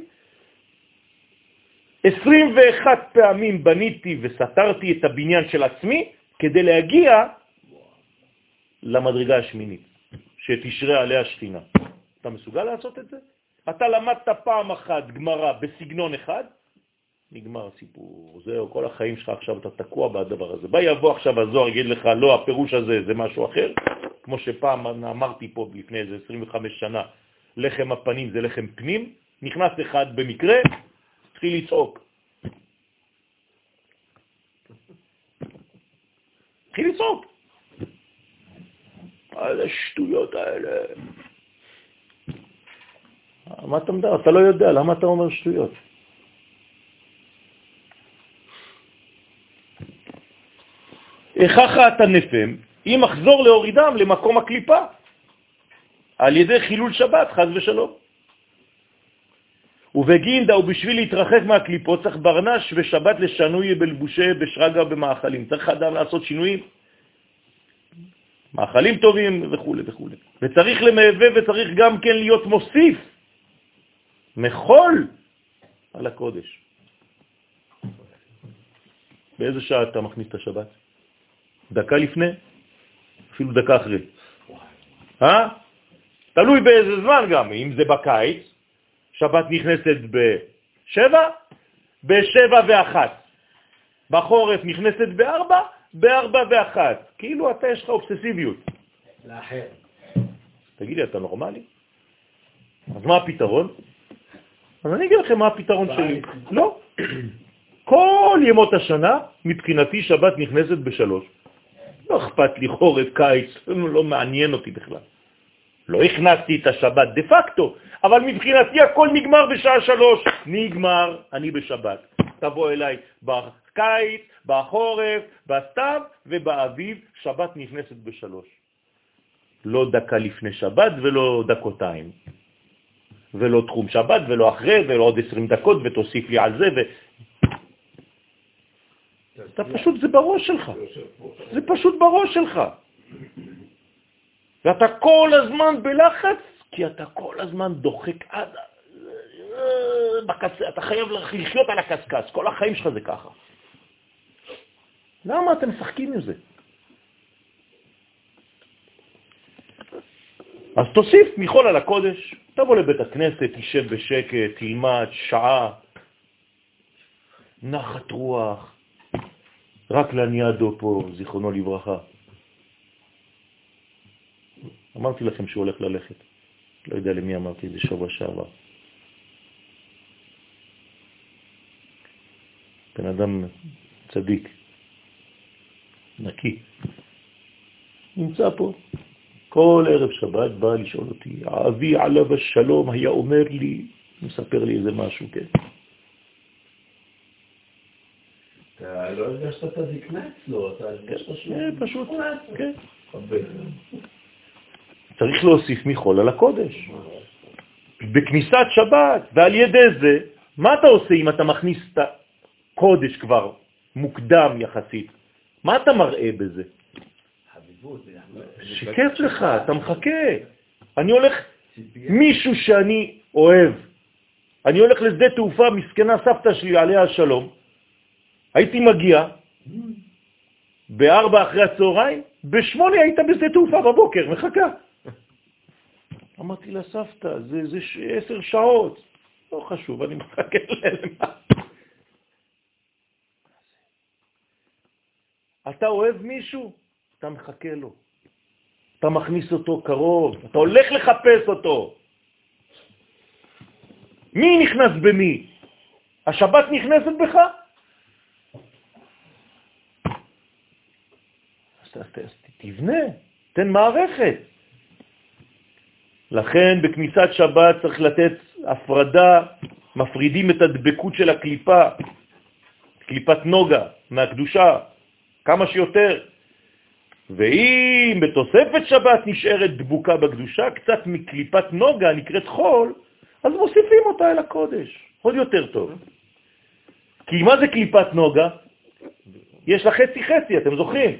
21 פעמים בניתי וסתרתי את הבניין של עצמי כדי להגיע למדרגה השמינית, שתשרה עליה שכינה. אתה מסוגל לעשות את זה? אתה למדת פעם אחת גמרא בסגנון אחד, נגמר הסיפור. זהו, כל החיים שלך עכשיו אתה תקוע בדבר הזה. בא יבוא עכשיו הזוהר, יגיד לך, לא, הפירוש הזה זה משהו אחר, כמו שפעם אמרתי פה לפני איזה 25 שנה, לחם הפנים זה לחם פנים, נכנס אחד במקרה, התחיל לצעוק. התחיל לצעוק. על השטויות האלה. מה אתה מדבר? אתה לא יודע, למה אתה אומר שטויות? הכרחת הנפם, אם אחזור להורידם למקום הקליפה, על ידי חילול שבת, חז ושלום. ובגינדה, ובשביל להתרחק מהקליפות, צריך ברנש ושבת לשנוי בלבושי בשרגה במאכלים. צריך אדם לעשות שינויים, מאכלים טובים וכו' וכו'. וצריך למהווה וצריך גם כן להיות מוסיף מחול על הקודש. באיזה שעה אתה מכניס את השבת? דקה לפני, אפילו דקה אחרי. אה? תלוי באיזה זמן גם, אם זה בקיץ, שבת נכנסת בשבע, בשבע ואחת. בחורף נכנסת בארבע, בארבע ואחת. כאילו אתה יש לך אובססיביות. לאחר. תגיד לי, אתה נורמלי? אז מה הפתרון? אז אני אגיד לכם מה הפתרון שלי. לא. כל ימות השנה, מבחינתי שבת נכנסת בשלוש. לא אכפת לי חורף, קיץ, לא מעניין אותי בכלל. לא הכנסתי את השבת דה פקטו, אבל מבחינתי הכל נגמר בשעה שלוש. נגמר, אני בשבת. תבוא אליי בקיץ, בחורף, בסתיו ובאביב, שבת נכנסת בשלוש. לא דקה לפני שבת ולא דקותיים. ולא תחום שבת ולא אחרי ולא עוד עשרים דקות ותוסיף לי על זה ו... אתה פשוט, זה בראש שלך. זה פשוט בראש שלך. ואתה כל הזמן בלחץ, כי אתה כל הזמן דוחק עד... בקצה, אתה חייב לחיות על הקסקס, כל החיים שלך זה ככה. למה אתם משחקים עם זה? אז תוסיף מחול על הקודש, תבוא לבית הכנסת, תשב בשקט, תלמד שעה, נחת רוח, רק לניאדו פה, זיכרונו לברכה. אמרתי לכם שהוא הולך ללכת. לא יודע למי אמרתי את זה שבוע שעבר. בן אדם צדיק, נקי. נמצא פה. כל ערב שבת בא לשאול אותי, אבי עליו השלום היה אומר לי, מספר לי איזה משהו, כן. אתה לא הרגשת את הזקנה אצלו, אתה הרגשת שהוא... אה, פשוט, כן. צריך להוסיף מחול על הקודש. בכניסת שבת, ועל ידי זה, מה אתה עושה אם אתה מכניס את הקודש כבר מוקדם יחסית? מה אתה מראה בזה? שכיף לך, אתה מחכה. אני הולך, מישהו שאני אוהב, אני הולך לשדה תעופה, מסכנה סבתא שלי, עליה השלום, הייתי מגיע בארבע אחרי הצהריים, בשמונה היית בשדה תעופה בבוקר, מחכה. אמרתי לה, סבתא, זה, זה ש... עשר שעות. לא חשוב, אני מחכה למה. אתה אוהב מישהו, אתה מחכה לו. אתה מכניס אותו קרוב, אתה הולך לחפש אותו. מי נכנס במי? השבת נכנסת בך? אז תבנה, תן מערכת. לכן בכניסת שבת צריך לתת הפרדה, מפרידים את הדבקות של הקליפה, קליפת נוגה, מהקדושה, כמה שיותר. ואם בתוספת שבת נשארת דבוקה בקדושה, קצת מקליפת נוגה נקראת חול, אז מוסיפים אותה אל הקודש, עוד יותר טוב. כי מה זה קליפת נוגה? יש לה חצי חצי, אתם זוכרים?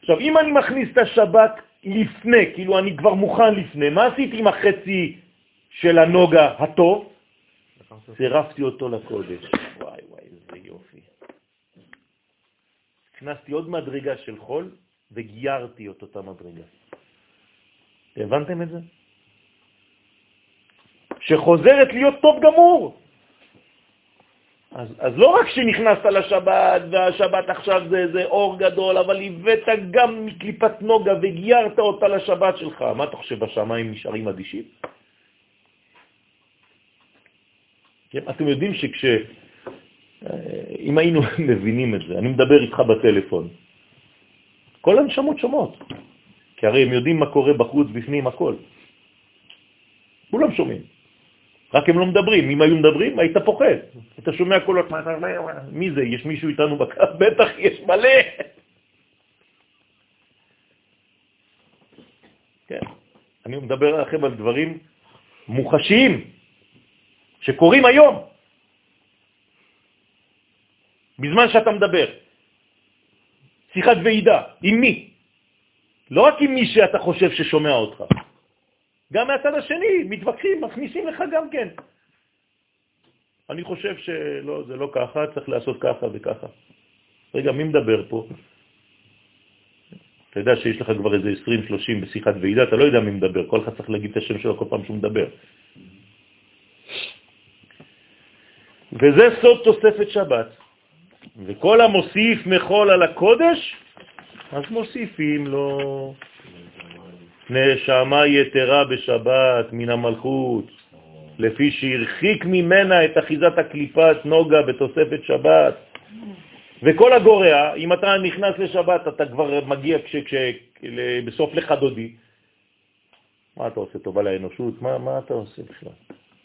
עכשיו, אם אני מכניס את השבת לפני, כאילו אני כבר מוכן לפני, מה עשיתי עם החצי של הנוגה הטוב? צירפתי אותו לקודש. וואי וואי, איזה יופי. הכנסתי עוד מדרגה של חול וגיירתי את אותה מדרגה. הבנתם את זה? שחוזרת להיות טוב גמור. אז, אז לא רק שנכנסת לשבת, והשבת עכשיו זה, זה אור גדול, אבל הבאת גם מקליפת נוגה וגיירת אותה לשבת שלך. מה אתה חושב, בשמיים נשארים אדישים? כן, אתם יודעים שכש... אה, אם היינו מבינים את זה, אני מדבר איתך בטלפון, כל הנשמות שומעות, כי הרי הם יודעים מה קורה בחוץ, בפנים, הכל. כולם שומעים. רק הם לא מדברים. אם היו מדברים, היית פוחד. אתה שומע קולות, מי זה? יש מישהו איתנו בקו? בטח, יש מלא. כן, אני מדבר לכם על דברים מוחשיים שקורים היום, בזמן שאתה מדבר. שיחת ועידה, עם מי? לא רק עם מי שאתה חושב ששומע אותך. גם מהצד השני, מתווכחים, מכניסים לך גם כן. אני חושב שלא, זה לא ככה, צריך לעשות ככה וככה. רגע, מי מדבר פה? אתה יודע שיש לך כבר איזה 20-30 בשיחת ועידה, אתה לא יודע מי מדבר, כל אחד צריך להגיד את השם שלו כל פעם שהוא מדבר. וזה סוד תוספת שבת. וכל המוסיף מחול על הקודש, אז מוסיפים לו נשמה יתרה בשבת מן המלכות, לפי שהרחיק ממנה את אחיזת הקליפת נוגה בתוספת שבת. וכל הגורע, אם אתה נכנס לשבת, אתה כבר מגיע כש, כש, בסוף לך דודי. מה אתה עושה טובה לאנושות? מה, מה אתה עושה בכלל?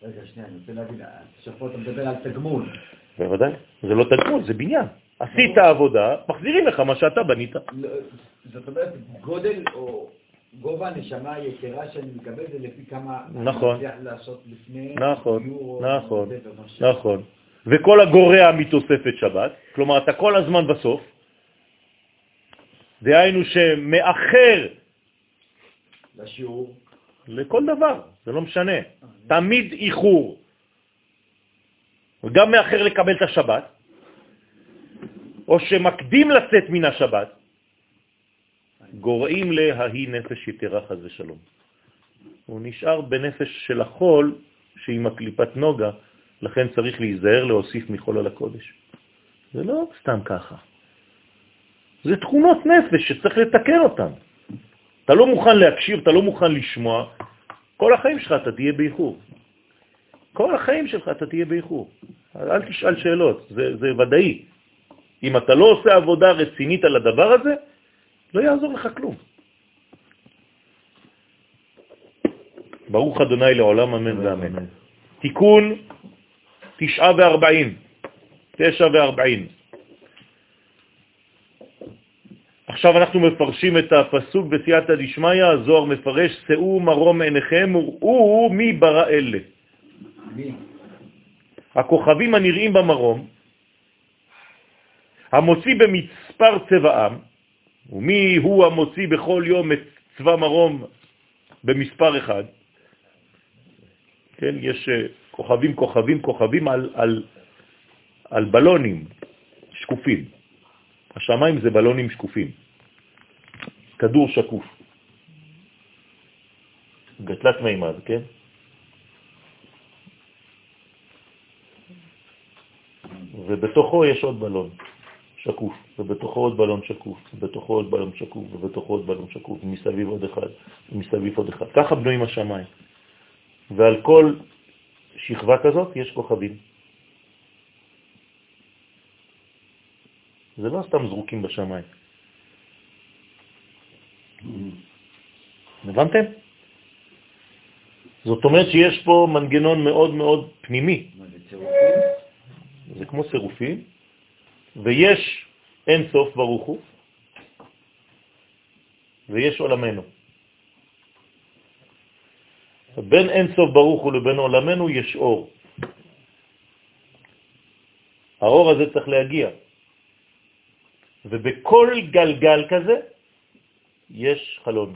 רגע, שנייה, אני רוצה עכשיו פה אתה מדבר על תגמול. בוודאי, זה לא תגמול, זה בניין. עשית עבודה, מחזירים לך מה שאתה בנית. לא, זאת אומרת, גודל או גובה הנשמה היתרה שאני מקבל זה לפי כמה נכון. אני מצליח לעשות לפני נכון, גיור, נכון, נכון. וכל הגורע מתוספת שבת, כלומר אתה כל הזמן בסוף, דהיינו שמאחר לשיעור. לכל דבר, זה לא משנה, תמיד איחור. וגם מאחר לקבל את השבת, או שמקדים לצאת מן השבת, גורעים לההי נפש יתרה חז ושלום. הוא נשאר בנפש של החול שהיא מקליפת נוגה, לכן צריך להיזהר להוסיף מחול על הקודש. זה לא סתם ככה. זה תכונות נפש שצריך לתקן אותן. אתה לא מוכן להקשיב, אתה לא מוכן לשמוע, כל החיים שלך אתה תהיה באיחור. כל החיים שלך אתה תהיה באיחור. אל תשאל שאלות, זה, זה ודאי. אם אתה לא עושה עבודה רצינית על הדבר הזה, לא יעזור לך כלום. ברוך אדוני לעולם אמן ואמן. תיקון תשעה וארבעים, תשע וארבעים. עכשיו אנחנו מפרשים את הפסוק בסייעתא דשמיא, הזוהר מפרש, שאו מרום עיניכם וראו מי ברא אלה. הכוכבים הנראים במרום, המוציא במספר צבעם, ומי הוא המוציא בכל יום את צבע מרום במספר אחד? כן, יש אה, כוכבים, כוכבים, כוכבים על, על, על בלונים שקופים. השמיים זה בלונים שקופים. כדור שקוף. גטלת מימד, כן? ובתוכו יש עוד בלון שקוף, ובתוכו עוד בלון שקוף, ובתוכו עוד בלון שקוף, ובתוכו עוד בלון שקוף, ומסביב עוד אחד, ומסביב עוד אחד. ככה בנויים השמיים. ועל כל שכבה כזאת יש כוכבים. זה לא סתם זרוקים בשמיים. הבנתם? זאת אומרת שיש פה מנגנון מאוד מאוד פנימי. זה כמו צירופים, ויש אין סוף ברוך הוא, ויש עולמנו. בין אין סוף ברוך הוא לבין עולמנו יש אור. האור הזה צריך להגיע. ובכל גלגל כזה יש חלון.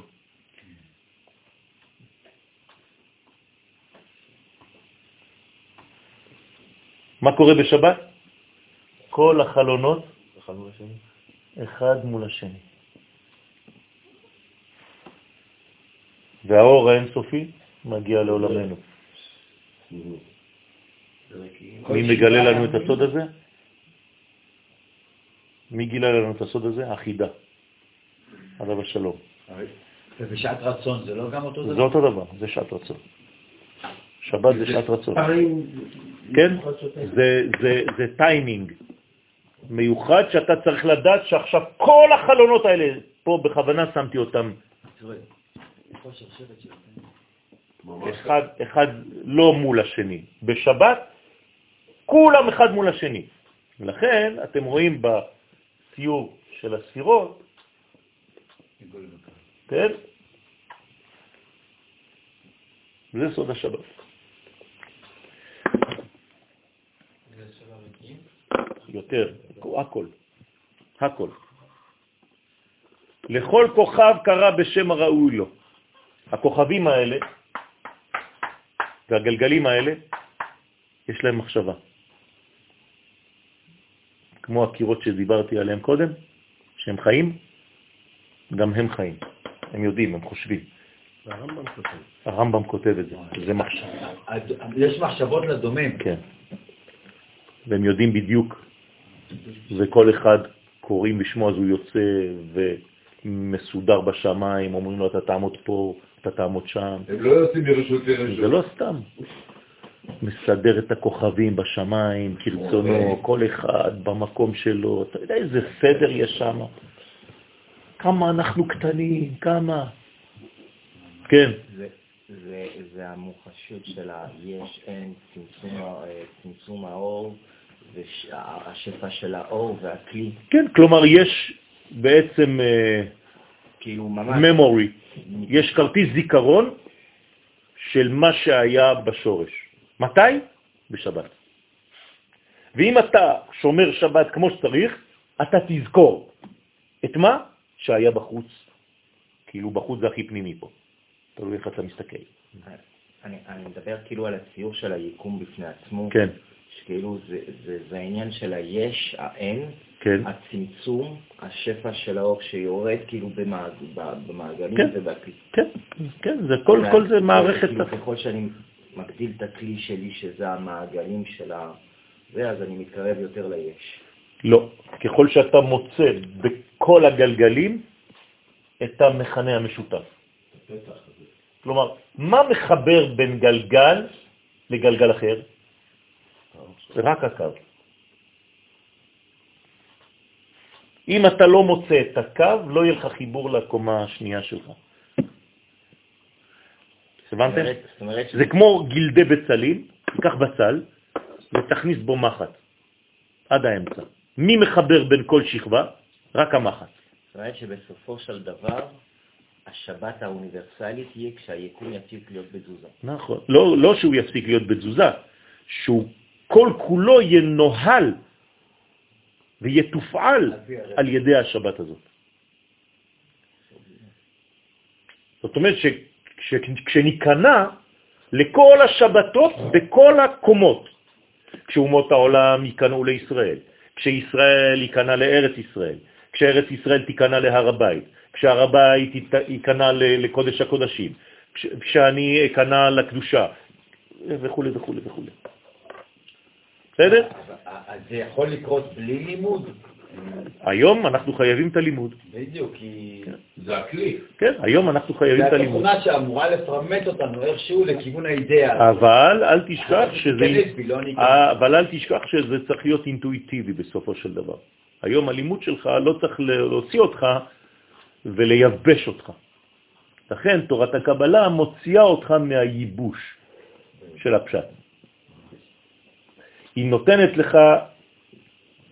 מה קורה בשבת? כל החלונות אחד מול השני. והאור האינסופי מגיע לעולמנו. מי מגלה לנו את הסוד הזה? מי גילה לנו את הסוד הזה? החידה, עליו השלום. ובשעת רצון זה לא גם אותו זה דבר? אותו דבר, זה שעת רצון. שבת זה שעת רצון. כן? זה, זה, זה טיימינג מיוחד שאתה צריך לדעת שעכשיו כל החלונות האלה, פה בכוונה שמתי אותם אחד, אחד לא מול השני. בשבת כולם אחד מול השני. לכן אתם רואים בציור של הספירות, כן? זה סוד השבת. יותר, הכל, הכל. לכל כוכב קרא בשם הראוי לו. הכוכבים האלה והגלגלים האלה, יש להם מחשבה. כמו הקירות שדיברתי עליהם קודם, שהם חיים, גם הם חיים. הם יודעים, הם חושבים. והרמב"ם כותב. הרמב"ם כותב את זה, זה מחשב. יש מחשבות לדומם. כן. והם יודעים בדיוק, וכל אחד קוראים בשמו אז הוא יוצא ומסודר בשמיים, אומרים לו אתה תעמוד פה, אתה תעמוד שם. הם לא יוצאים מרשות לרשות. זה לא סתם. מסדר את הכוכבים בשמיים, כרצונו, כל אחד במקום שלו. אתה יודע איזה סדר יש שם? כמה אנחנו קטנים, כמה. כן, זה, זה, זה המוחשות של היש, אין, צמצום, אה, צמצום האור, והשפע של האור והכלי, כן, כלומר יש בעצם כאילו ממש... memory, יש כרטיס זיכרון של מה שהיה בשורש. מתי? בשבת. ואם אתה שומר שבת כמו שצריך, אתה תזכור את מה שהיה בחוץ. כאילו בחוץ זה הכי פנימי פה. תלוי איך אתה מסתכל. אני, אני מדבר כאילו על הציור של היקום בפני עצמו, כן, שכאילו זה, זה, זה העניין של היש, האין, כן, הצמצום, השפע של האור שיורד כאילו במעג, ב- במעגלים כן. ובכלי. כן, כן, זה כל, כל זה מערכת... כאילו, ככל שאני מגדיל את הכלי שלי, שזה המעגלים של ה... זה, אז אני מתקרב יותר ליש. לא. ככל שאתה מוצא בכל הגלגלים את המכנה המשותף. כלומר, מה מחבר בין גלגל לגלגל אחר? רק הקו. אם אתה לא מוצא את הקו, לא יהיה לך חיבור לקומה השנייה שלך. הבנתם? זה כמו גלדי בצלים, תיקח בצל ותכניס בו מחט עד האמצע. מי מחבר בין כל שכבה? רק המחט. זאת אומרת שבסופו של דבר, השבת האוניברסלית תהיה כשהיקום יפסיק להיות בתזוזה. נכון. לא, לא שהוא יפסיק להיות בתזוזה, שהוא כל כולו ינוהל ויתופעל על ידי השבת הזאת. זאת אומרת שכשניכנע לכל השבתות בכל הקומות, כשאומות העולם ייכנעו לישראל, כשישראל ייכנע לארץ ישראל, כשארץ ישראל תיכנע להר הבית, כשהר הבית ייכנע לקודש הקודשים, כשאני אכנע לקדושה, וכו' וכו' וכו'. בסדר? אז זה יכול לקרות בלי לימוד? היום אנחנו חייבים את הלימוד. בדיוק, כי... זה הכלי. כן, היום אנחנו חייבים את זה הלימוד. התכונה שאמורה לפרמט אותנו איכשהו לכיוון האידאה. אבל אל תשכח שזה... לא ניכנס. אבל אל תשכח שזה צריך להיות אינטואיטיבי בסופו של דבר. היום הלימוד שלך לא צריך להוציא אותך ולייבש אותך. לכן תורת הקבלה מוציאה אותך מהייבוש של הפשט. היא נותנת לך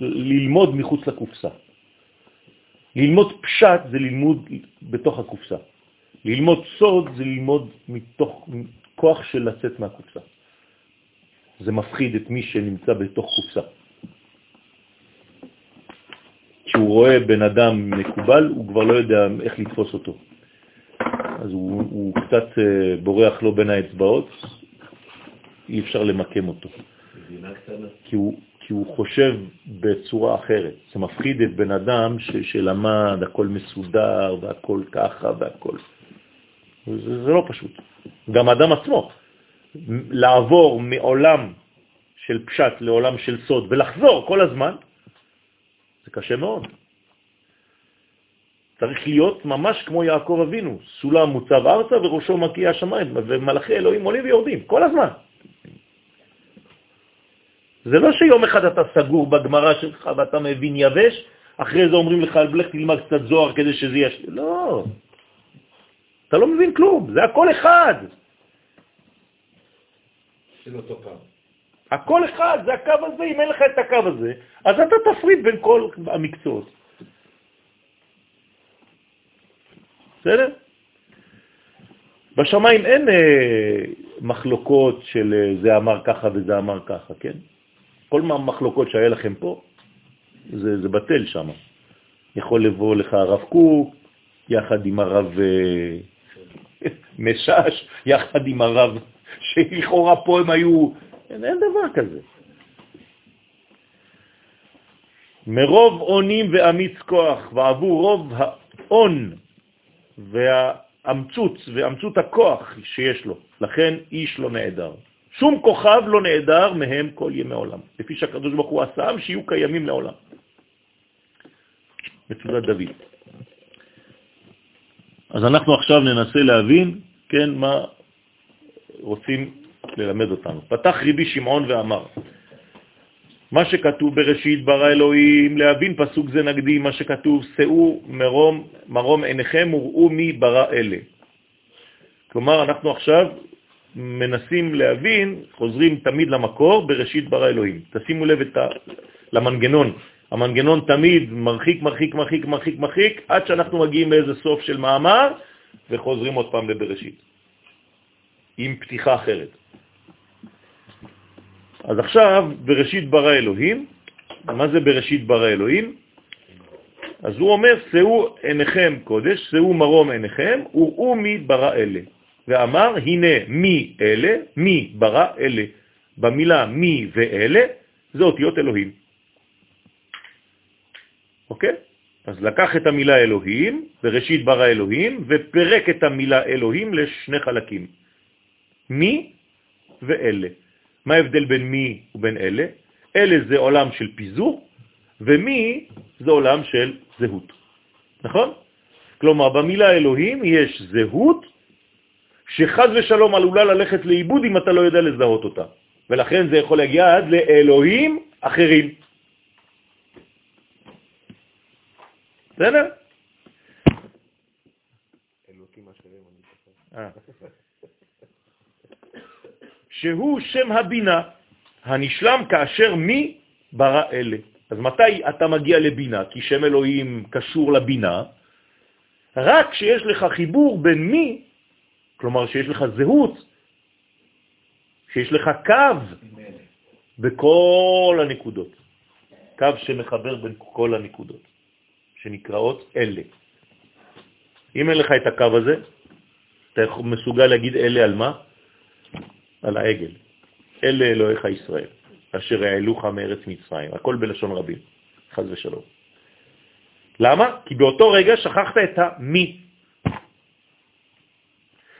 ללמוד מחוץ לקופסה. ללמוד פשט זה ללמוד בתוך הקופסה. ללמוד סוד זה ללמוד מתוך כוח של לצאת מהקופסה. זה מפחיד את מי שנמצא בתוך קופסה. כשהוא רואה בן אדם מקובל, הוא כבר לא יודע איך לתפוס אותו. אז הוא, הוא קצת אה, בורח לו בין האצבעות, אי אפשר למקם אותו. כי הוא, כי הוא חושב בצורה אחרת. זה מפחיד את בן אדם ש, שלמד, הכל מסודר והכל ככה והכל. זה, זה לא פשוט. גם האדם עצמו, לעבור מעולם של פשט לעולם של סוד ולחזור כל הזמן, זה קשה מאוד. צריך להיות ממש כמו יעקב אבינו, סולם מוצב ארצה וראשו מקיע השמיים, ומלאכי אלוהים עולים ויורדים, כל הזמן. זה לא שיום אחד אתה סגור בגמרה שלך ואתה מבין יבש, אחרי זה אומרים לך, לך תלמד קצת זוהר כדי שזה יהיה... לא, אתה לא מבין כלום, זה הכל אחד. של אותו קו. הכל אחד, זה הקו הזה, אם אין לך את הקו הזה, אז אתה תפריד בין כל המקצועות. בסדר? בשמיים אין אה, מחלוקות של אה, זה אמר ככה וזה אמר ככה, כן? כל המחלוקות שהיה לכם פה, זה, זה בטל שם. יכול לבוא לך הרב קוק, יחד עם הרב אה, משש, יחד עם הרב שלכאורה פה הם היו, אין, אין דבר כזה. מרוב עונים ואמיץ כוח, ועבור רוב העון והאמצוץ ואמצות הכוח שיש לו, לכן איש לא נעדר. שום כוכב לא נעדר מהם כל ימי עולם, לפי שהקדוש ברוך הוא עשם שיהיו קיימים לעולם. מצודת דוד. אז אנחנו עכשיו ננסה להבין, כן, מה רוצים ללמד אותנו. פתח ריבי שמעון ואמר, מה שכתוב בראשית ברא אלוהים, להבין פסוק זה נקדים, מה שכתוב, שאו מרום, מרום עיניכם וראו מי ברא אלה. כלומר, אנחנו עכשיו מנסים להבין, חוזרים תמיד למקור, בראשית ברא אלוהים. תשימו לב ה... למנגנון. המנגנון תמיד מרחיק, מרחיק, מרחיק, מרחיק, מרחיק, עד שאנחנו מגיעים לאיזה סוף של מאמר, וחוזרים עוד פעם לבראשית. עם פתיחה אחרת. אז עכשיו, בראשית ברא אלוהים, מה זה בראשית ברא אלוהים? אז הוא אומר, שאו עיניכם קודש, שאו מרום עיניכם, וראו מי ברא אלה. ואמר, הנה מי אלה, מי ברא אלה. במילה מי ואלה, זה אותיות אלוהים. אוקיי? אז לקח את המילה אלוהים, בראשית ברא אלוהים, ופרק את המילה אלוהים לשני חלקים. מי ואלה. מה ההבדל בין מי ובין אלה? אלה זה עולם של פיזור, ומי זה עולם של זהות. נכון? כלומר, במילה אלוהים יש זהות שחז ושלום עלולה ללכת לאיבוד אם אתה לא יודע לזהות אותה. ולכן זה יכול להגיע עד לאלוהים אחרים. בסדר? אה. שהוא שם הבינה הנשלם כאשר מי ברא אלה. אז מתי אתה מגיע לבינה? כי שם אלוהים קשור לבינה, רק כשיש לך חיבור בין מי, כלומר שיש לך זהות, שיש לך קו בכל הנקודות, קו שמחבר בין כל הנקודות, שנקראות אלה. אם אין לך את הקו הזה, אתה מסוגל להגיד אלה על מה? על העגל. אלה אלוהיך ישראל, אשר העלוך מארץ מצרים. הכל בלשון רבים, חז ושלום. למה? כי באותו רגע שכחת את המי.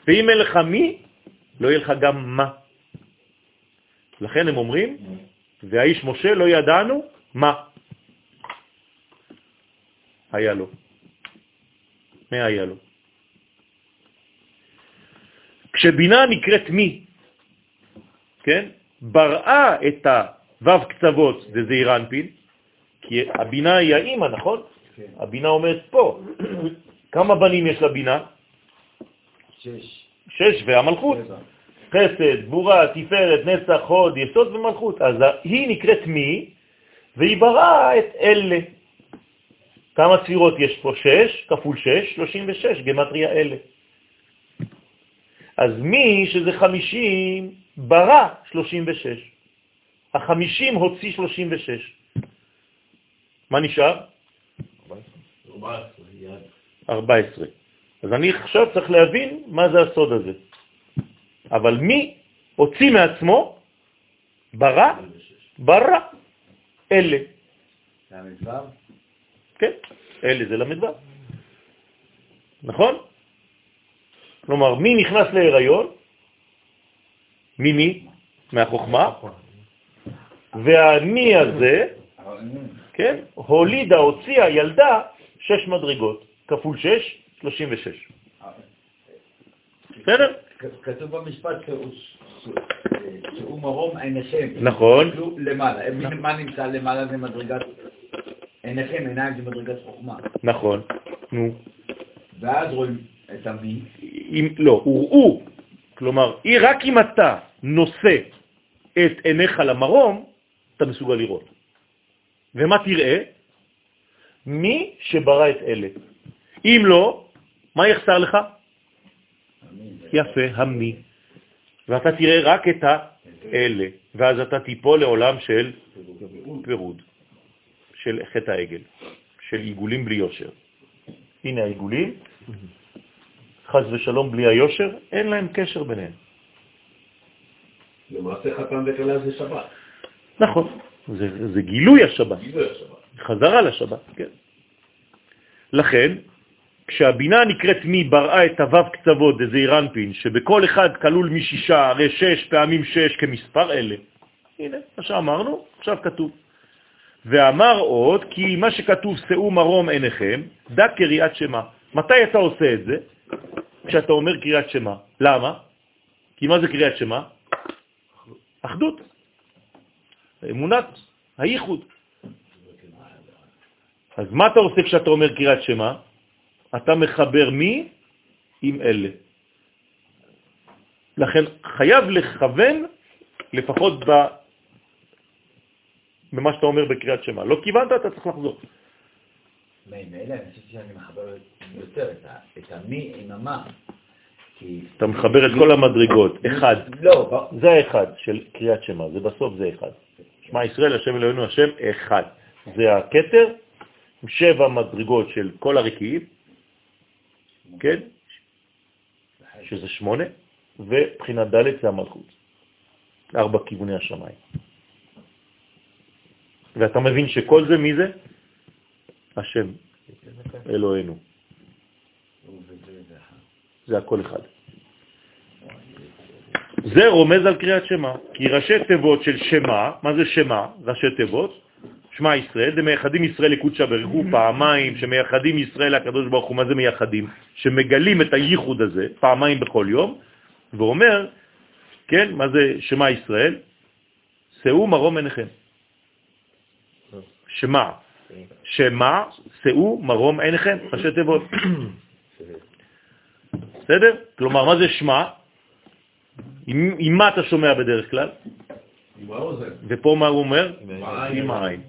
ואם אין לך מי, לא יהיה לך גם מה. לכן הם אומרים, והאיש משה לא ידענו מה היה לו. מה היה לו? כשבינה נקראת מי, כן? בראה את הוו קצוות דזעיר אנפין, כי הבינה היא האימא, נכון? כן. הבינה אומרת פה. כמה בנים יש לבינה? שש. שש, והמלכות. שבע. חסד, גבורה, תפארת, נצח, הוד, יסוד ומלכות. אז היא נקראת מי, והיא בראה את אלה. כמה ספירות יש פה? שש, כפול שש, שלושים ושש, גמטריה אלה. אז מי שזה חמישים, ברא שלושים ושש. החמישים הוציא שלושים ושש. מה נשאר? 14, יד. 14. אז אני עכשיו צריך להבין מה זה הסוד הזה. אבל מי הוציא מעצמו, ברא, ברא, אלה. המדבר? כן, אלה זה למדבר. נכון? כלומר, מי נכנס להיריון? ממי? מהחוכמה. והמי הזה, כן, הולידה, הוציאה, ילדה, שש מדרגות, כפול שש, 36. בסדר? כתוב במשפט שהוא- שהוא מרום עיניכם. נכון. למעלה. מה נמצא למעלה זה מדרגת עיניכם, עיניים זה מדרגת חוכמה. נכון. נו. ואז רואים את המי, לא, הוראו. כלומר, רק אם אתה נושא את עיניך למרום, אתה מסוגל לראות. ומה תראה? מי שברא את אלה. אם לא, מה יחסר לך? יפה, המי. ואתה תראה רק את האלה, ואז אתה תיפול לעולם של פירוד, של חטא העגל, של עיגולים בלי יושר. הנה העיגולים, חז ושלום בלי היושר, אין להם קשר ביניהם. למעשה חתן וכלה זה שבת. נכון, זה, זה גילוי השבת, גילוי השבת. חזרה לשבת, כן. לכן, כשהבינה נקראת מי בראה את הוו קצוות דזעיר אנפין, שבכל אחד כלול משישה, הרי שש פעמים שש כמספר אלה. הנה, מה שאמרנו, עכשיו כתוב. ואמר עוד, כי מה שכתוב שאו מרום עיניכם, דע קריאת שמה. מתי אתה עושה את זה? כשאתה אומר קריאת שמה. למה? כי מה זה קריאת שמה? אחדות. אמונת הייחוד. אז מה אתה עושה כשאתה אומר קריאת שמה? אתה מחבר מי עם אלה. לכן חייב לכוון לפחות ב... במה שאתה אומר בקריאת שמה. לא כיוונת, אתה צריך לחזור. ממילא אני חושב שאני מחבר יותר את המי עם המה. אתה מחבר את כל המדרגות, אחד. לא, זה האחד של קריאת שמה, זה בסוף זה אחד. שמע ישראל, השם אלוהינו, השם אחד. זה הכתר, שבע מדרגות של כל הרקיעים, כן? שזה שמונה, ובחינת ד' זה המלכות. ארבע כיווני השמיים. ואתה מבין שכל זה, מי זה? השם, אלוהינו. זה הכל אחד. זה רומז על קריאת שמה, כי ראשי תיבות של שמה, מה זה שמה? ראשי תיבות, שמע ישראל, זה מייחדים ישראל לקודשא בריך הוא פעמיים, שמייחדים ישראל לקדוש ברוך הוא, מה זה מייחדים? שמגלים את הייחוד הזה פעמיים בכל יום, ואומר, כן, מה זה שמה ישראל? שאו מרום עיניכם. שמה, שמה, שאו מרום עיניכם, ראשי תיבות. בסדר? כלומר, מה זה שמה? עם, עם מה אתה שומע בדרך כלל? עם האוזן. ופה מה הוא אומר? עם העין.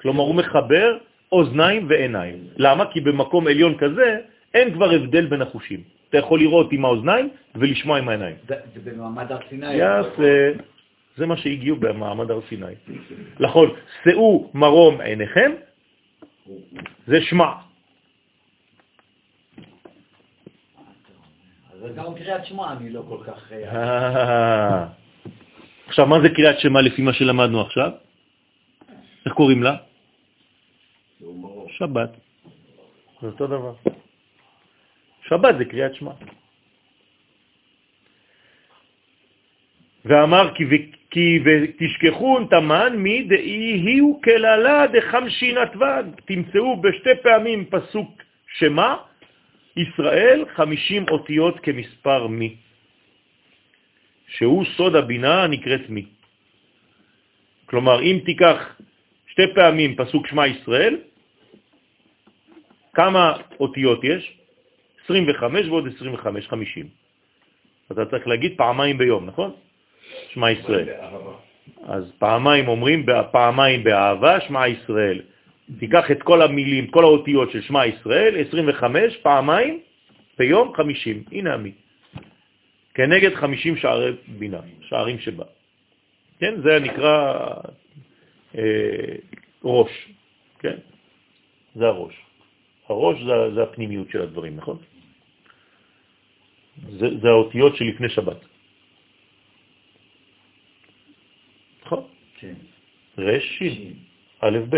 כלומר, הוא מחבר אוזניים ועיניים. למה? כי במקום עליון כזה אין כבר הבדל בין החושים. אתה יכול לראות עם האוזניים ולשמוע עם העיניים. זה זה במעמד הר סיני. יפה. זה מה שהגיעו במעמד הר סיני. נכון, שאו מרום עיניכם, זה שמע. אז גם קריאת שמע אני לא כל כך... אה. עכשיו, מה זה קריאת שמע לפי מה שלמדנו עכשיו? איך קוראים לה? שבת. זה אותו דבר. שבת זה קריאת שמע. ואמר כי, ותשכחון תמן מי דאיהו כללא דחמשין אתוון. תמצאו בשתי פעמים פסוק שמע ישראל חמישים אותיות כמספר מי, שהוא סוד הבינה הנקראת מי. כלומר, אם תיקח שתי פעמים פסוק שמה ישראל, כמה אותיות יש? 25 ועוד 25, 50. אתה צריך להגיד פעמיים ביום, נכון? שמע ישראל. אז פעמיים אומרים, פעמיים באהבה, שמע ישראל. תיקח את כל המילים, כל האותיות של שמע ישראל, 25, פעמיים ביום 50. הנה עמי. כנגד 50 שערי בינה, שערים שבה. כן, זה נקרא ראש, כן? זה הראש. הראש זה, זה הפנימיות של הדברים, נכון? זה, זה האותיות שלפני שבת. נכון? כן. רש שין, א' ב',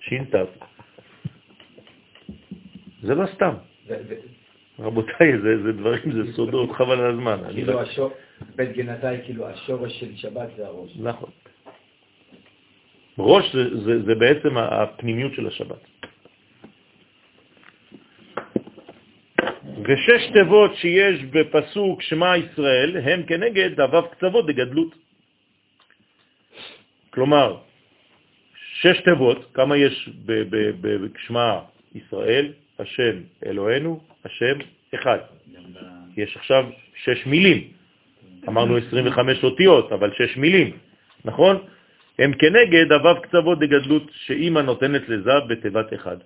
שין ת'. זה לא סתם. רבותיי, זה, זה דברים, זה סודות, חבל על הזמן. כאילו בית גנתי, כאילו השורש של שבת זה הראש. נכון. ראש זה, זה, זה בעצם הפנימיות של השבת. ושש תיבות שיש בפסוק שמע ישראל הם כנגד הוו קצוות דגדלות. כלומר, שש תיבות, כמה יש בשמע ישראל, השם אלוהינו, השם אחד. יש עכשיו שש מילים. אמרנו 25 אותיות, אבל שש מילים, נכון? הם כנגד הוו קצוות דגדלות שאימא נותנת לזה בתיבת אחד.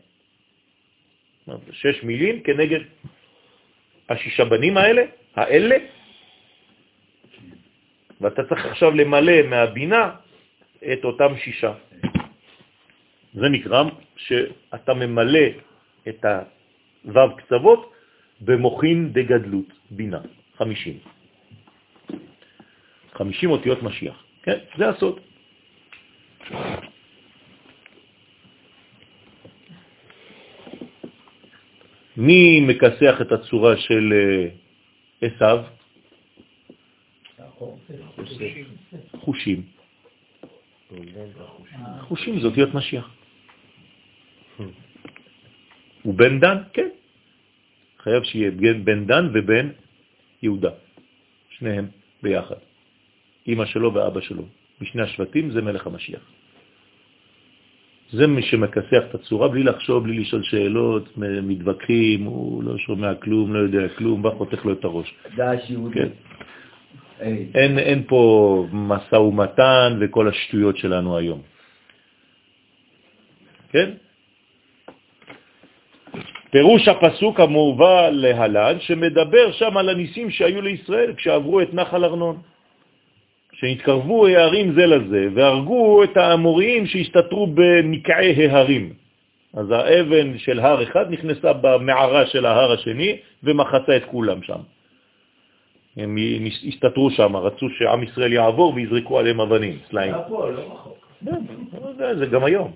שש מילים כנגד השישה בנים האלה, האלה, ואתה צריך עכשיו למלא מהבינה את אותם שישה. זה נקרא שאתה ממלא את הוו קצוות במוחין דגדלות, בינה, חמישים. חמישים אותיות משיח. כן, זה הסוד. מי מקסח את הצורה של אה, עשיו? חושים. חושים זה אותיות משיח. הוא בן דן? כן. חייב שיהיה בן דן ובן יהודה. שניהם ביחד. אמא שלו ואבא שלו. משני השבטים זה מלך המשיח. זה מי שמכסח את הצורה בלי לחשוב, בלי לשאול שאלות, מתווכחים, הוא לא שומע כלום, לא יודע כלום, בא חותך לו את הראש. יהודי. כן. היי, אין, אין פה מסע ומתן וכל השטויות שלנו היום. כן? פירוש הפסוק המובא להלן, שמדבר שם על הניסים שהיו לישראל כשעברו את נחל ארנון. שהתקרבו ההרים זה לזה והרגו את האמוריים שהסתתרו במקעי ההרים. אז האבן של הר אחד נכנסה במערה של ההר השני ומחצה את כולם שם. הם הסתתרו שם, רצו שעם ישראל יעבור ויזרקו עליהם אבנים, סלעים. פה, לא רחוק. זה, זה גם היום.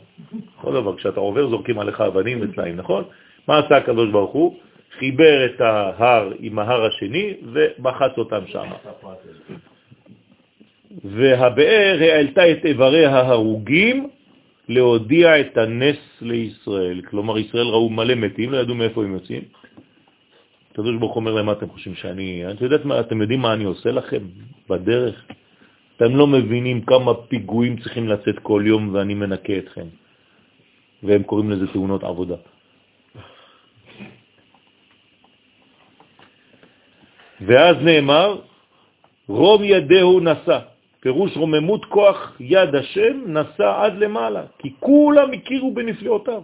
כל דבר, כשאתה עובר זורקים עליך אבנים וסלעים, נכון? מה עשה הקדוש ברוך הוא? חיבר את ההר עם ההר השני ומחץ אותם שם. והבאר העלתה את איבריה ההרוגים להודיע את הנס לישראל. כלומר, ישראל ראו מלא מתים, לא ידעו מאיפה הם יוצאים. הקדוש ברוך אומר להם, מה אתם חושבים שאני... את יודעת מה, אתם יודעים מה אני עושה לכם בדרך? אתם לא מבינים כמה פיגועים צריכים לצאת כל יום ואני מנקה אתכם. והם קוראים לזה תאונות עבודה. ואז נאמר, רום ידהו נשא, פירוש רוממות כוח יד השם נסע עד למעלה, כי כולם הכירו בנפלאותיו.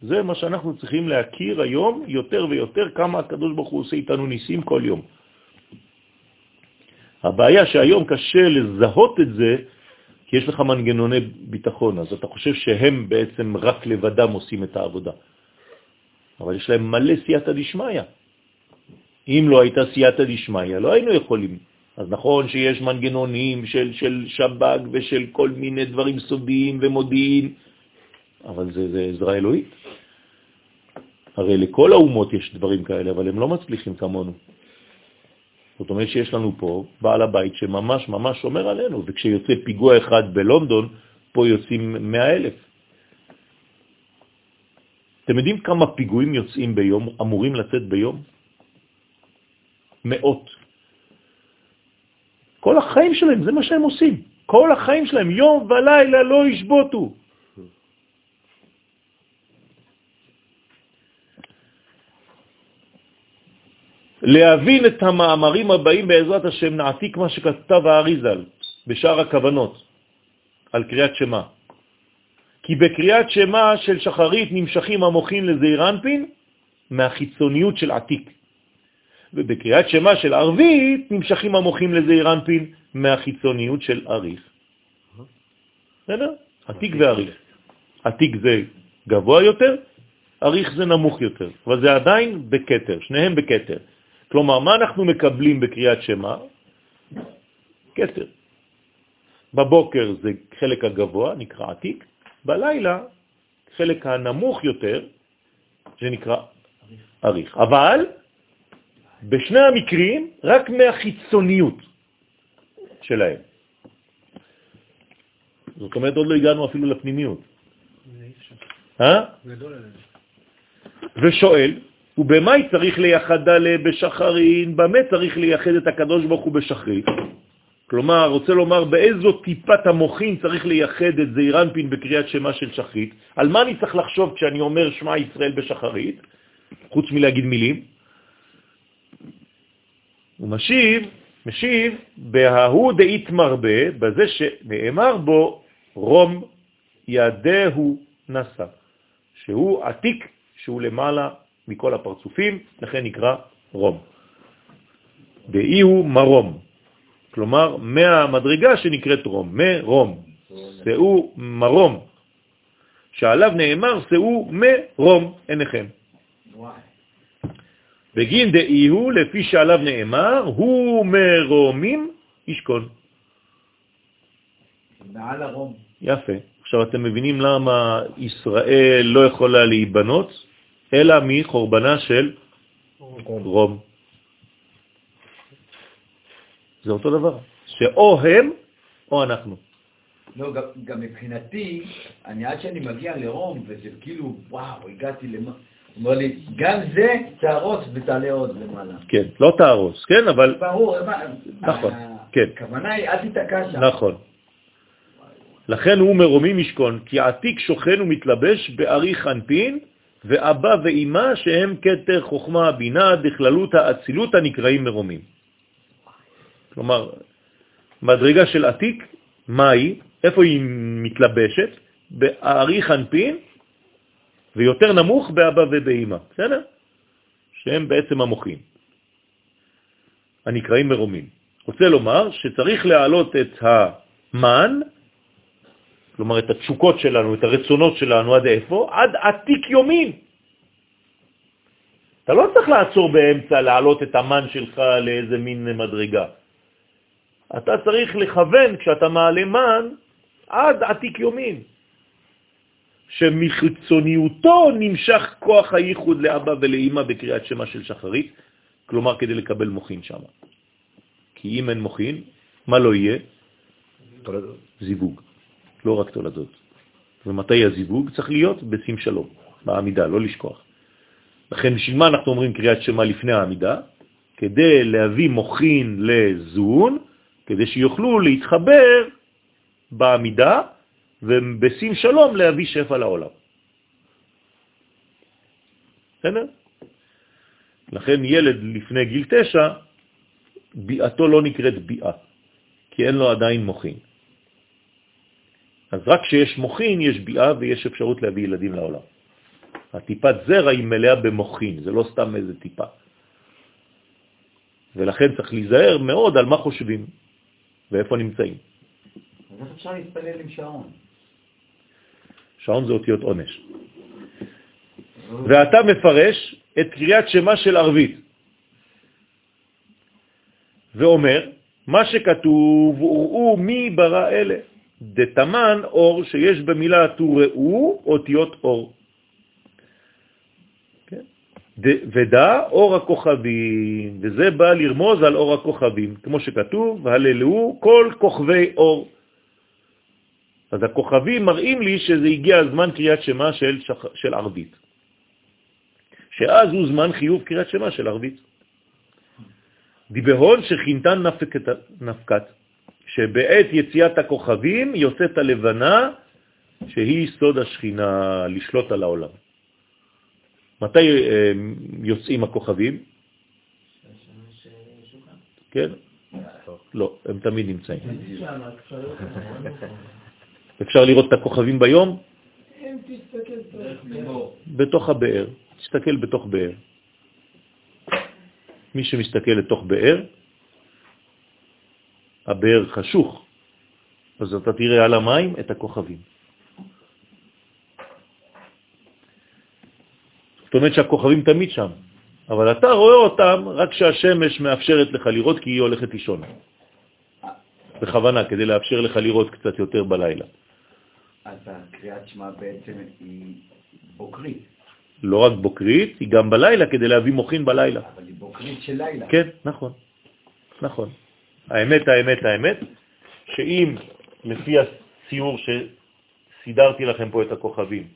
זה מה שאנחנו צריכים להכיר היום יותר ויותר, כמה הקדוש ברוך הוא עושה איתנו ניסים כל יום. הבעיה שהיום קשה לזהות את זה, כי יש לך מנגנוני ביטחון, אז אתה חושב שהם בעצם רק לבדם עושים את העבודה. אבל יש להם מלא סייעתא דשמיא. אם לא הייתה סייעתא דשמיא, לא היינו יכולים. אז נכון שיש מנגנונים של, של שב"ג ושל כל מיני דברים סודיים ומודיעין, אבל זה, זה עזרה אלוהית. הרי לכל האומות יש דברים כאלה, אבל הם לא מצליחים כמונו. זאת אומרת שיש לנו פה בעל הבית שממש ממש שומר עלינו, וכשיוצא פיגוע אחד בלונדון, פה יוצאים 100 אלף. אתם יודעים כמה פיגועים יוצאים ביום, אמורים לצאת ביום? מאות. כל החיים שלהם, זה מה שהם עושים. כל החיים שלהם, יום ולילה לא ישבוטו. להבין את המאמרים הבאים בעזרת השם נעתיק מה שכתב האריזל בשאר הכוונות על קריאת שמה. כי בקריאת שמה של שחרית נמשכים המוחים לזעיר אנפין מהחיצוניות של עתיק. ובקריאת שמה של ערבית נמשכים המוחים לזעיר אנפין מהחיצוניות של אריך. בסדר? עתיק ואריך. עתיק זה גבוה יותר, אריך זה נמוך יותר, אבל זה עדיין בקטר, שניהם בקטר. כלומר, מה אנחנו מקבלים בקריאת שמה? כתר. בבוקר זה חלק הגבוה, נקרא עתיק, בלילה חלק הנמוך יותר, זה נקרא אריך. אבל בשני המקרים רק מהחיצוניות שלהם. זאת אומרת, עוד לא הגענו אפילו לפנימיות. אה? ושואל, ובמה צריך לייחדה בשחרין? במה צריך לייחד את הקדוש ברוך הוא בשחרית? כלומר, רוצה לומר באיזו טיפת המוחין צריך לייחד את זעירנפין בקריאת שמה של שחרית. על מה אני צריך לחשוב כשאני אומר שמה ישראל בשחרית, חוץ מלהגיד מילים? הוא משיב, משיב, בההוא דאית מרבה, בזה שנאמר בו רום ידהו נשא, שהוא עתיק, שהוא למעלה מכל הפרצופים, לכן נקרא רום. דאי הוא מרום, כלומר מהמדרגה שנקראת רום, מרום, שאו מרום, שעליו נאמר שאו מרום עיניכם. בגין דאי הוא, לפי שעליו נאמר, הוא מרומים ישכון. מעל הרום. יפה. עכשיו אתם מבינים למה ישראל לא יכולה להיבנות, אלא מחורבנה של רום. זה אותו דבר, שאו הם או אנחנו. לא, גם, גם מבחינתי, אני עד שאני מגיע לרום, וזה כאילו, וואו, הגעתי למה... אומר לי, גם זה תהרוס ותעלה עוד למעלה. כן, לא תהרוס, כן, אבל... ברור, נכון, כן. הכוונה היא, אל תיתקע שם. נכון. לכן הוא מרומי משכון, כי עתיק שוכן ומתלבש באריך אנפין, ואבא ואימא שהם כתר חוכמה בינה דכללות האצילות הנקראים מרומים. כלומר, מדרגה של עתיק, מה היא? איפה היא מתלבשת? באריך אנפין, ויותר נמוך באבא ובאימא, בסדר? שהם בעצם המוחים, הנקראים מרומים. רוצה לומר שצריך להעלות את המן כלומר את התשוקות שלנו, את הרצונות שלנו, עד איפה? עד עתיק יומין. אתה לא צריך לעצור באמצע, להעלות את המן שלך לאיזה מין מדרגה. אתה צריך לכוון, כשאתה מעלה מן, עד עתיק יומין, שמחיצוניותו נמשך כוח הייחוד לאבא ולאמא בקריאת שמה של שחרית, כלומר כדי לקבל מוכין שם. כי אם אין מוכין, מה לא יהיה? זיווג. לא רק תולדות. ומתי הזיווג? צריך להיות בשים שלום, בעמידה, לא לשכוח. לכן בשביל מה אנחנו אומרים קריאת שמה לפני העמידה? כדי להביא מוכין לזון, כדי שיוכלו להתחבר בעמידה, ובשים שלום להביא שפע לעולם. בסדר? לכן ילד לפני גיל תשע, ביאתו לא נקראת ביאה, כי אין לו עדיין מוכין. אז רק כשיש מוכין יש ביאה ויש אפשרות להביא ילדים לעולם. הטיפת זרע היא מלאה במוכין, זה לא סתם איזה טיפה. ולכן צריך להיזהר מאוד על מה חושבים ואיפה נמצאים. אז איך אפשר להתפלל עם שעון? שעון זה אותיות עונש. ואתה מפרש את קריאת שמה של ערבית, ואומר, מה שכתוב, וראו מי ברא אלה. דתמן אור שיש במילה תוראו אותיות אור. כן? ודע אור הכוכבים, וזה בא לרמוז על אור הכוכבים, כמו שכתוב, הללו כל כוכבי אור. אז הכוכבים מראים לי שזה הגיע הזמן קריאת שמה של, שח... של ערבית. שאז הוא זמן חיוב קריאת שמה של ערבית. דיבהון שכינתן נפקת, נפקת, שבעת יציאת הכוכבים יוצאת הלבנה, שהיא סוד השכינה, לשלוט על העולם. מתי אה, יוצאים הכוכבים? כן? לא, הם תמיד נמצאים. אפשר לראות את הכוכבים ביום? בתוך הבאר. תסתכל בתוך באר. מי שמסתכל לתוך באר, הבאר חשוך, אז אתה תראה על המים את הכוכבים. זאת אומרת שהכוכבים תמיד שם, אבל אתה רואה אותם רק כשהשמש מאפשרת לך לראות כי היא הולכת לישון. בכוונה, כדי לאפשר לך לראות קצת יותר בלילה. אז הקריאת שמע בעצם היא בוקרית. לא רק בוקרית, היא גם בלילה, כדי להביא מוכין בלילה. אבל היא בוקרית של לילה. כן, נכון, נכון. האמת, האמת, האמת, שאם לפי הציור שסידרתי לכם פה את הכוכבים,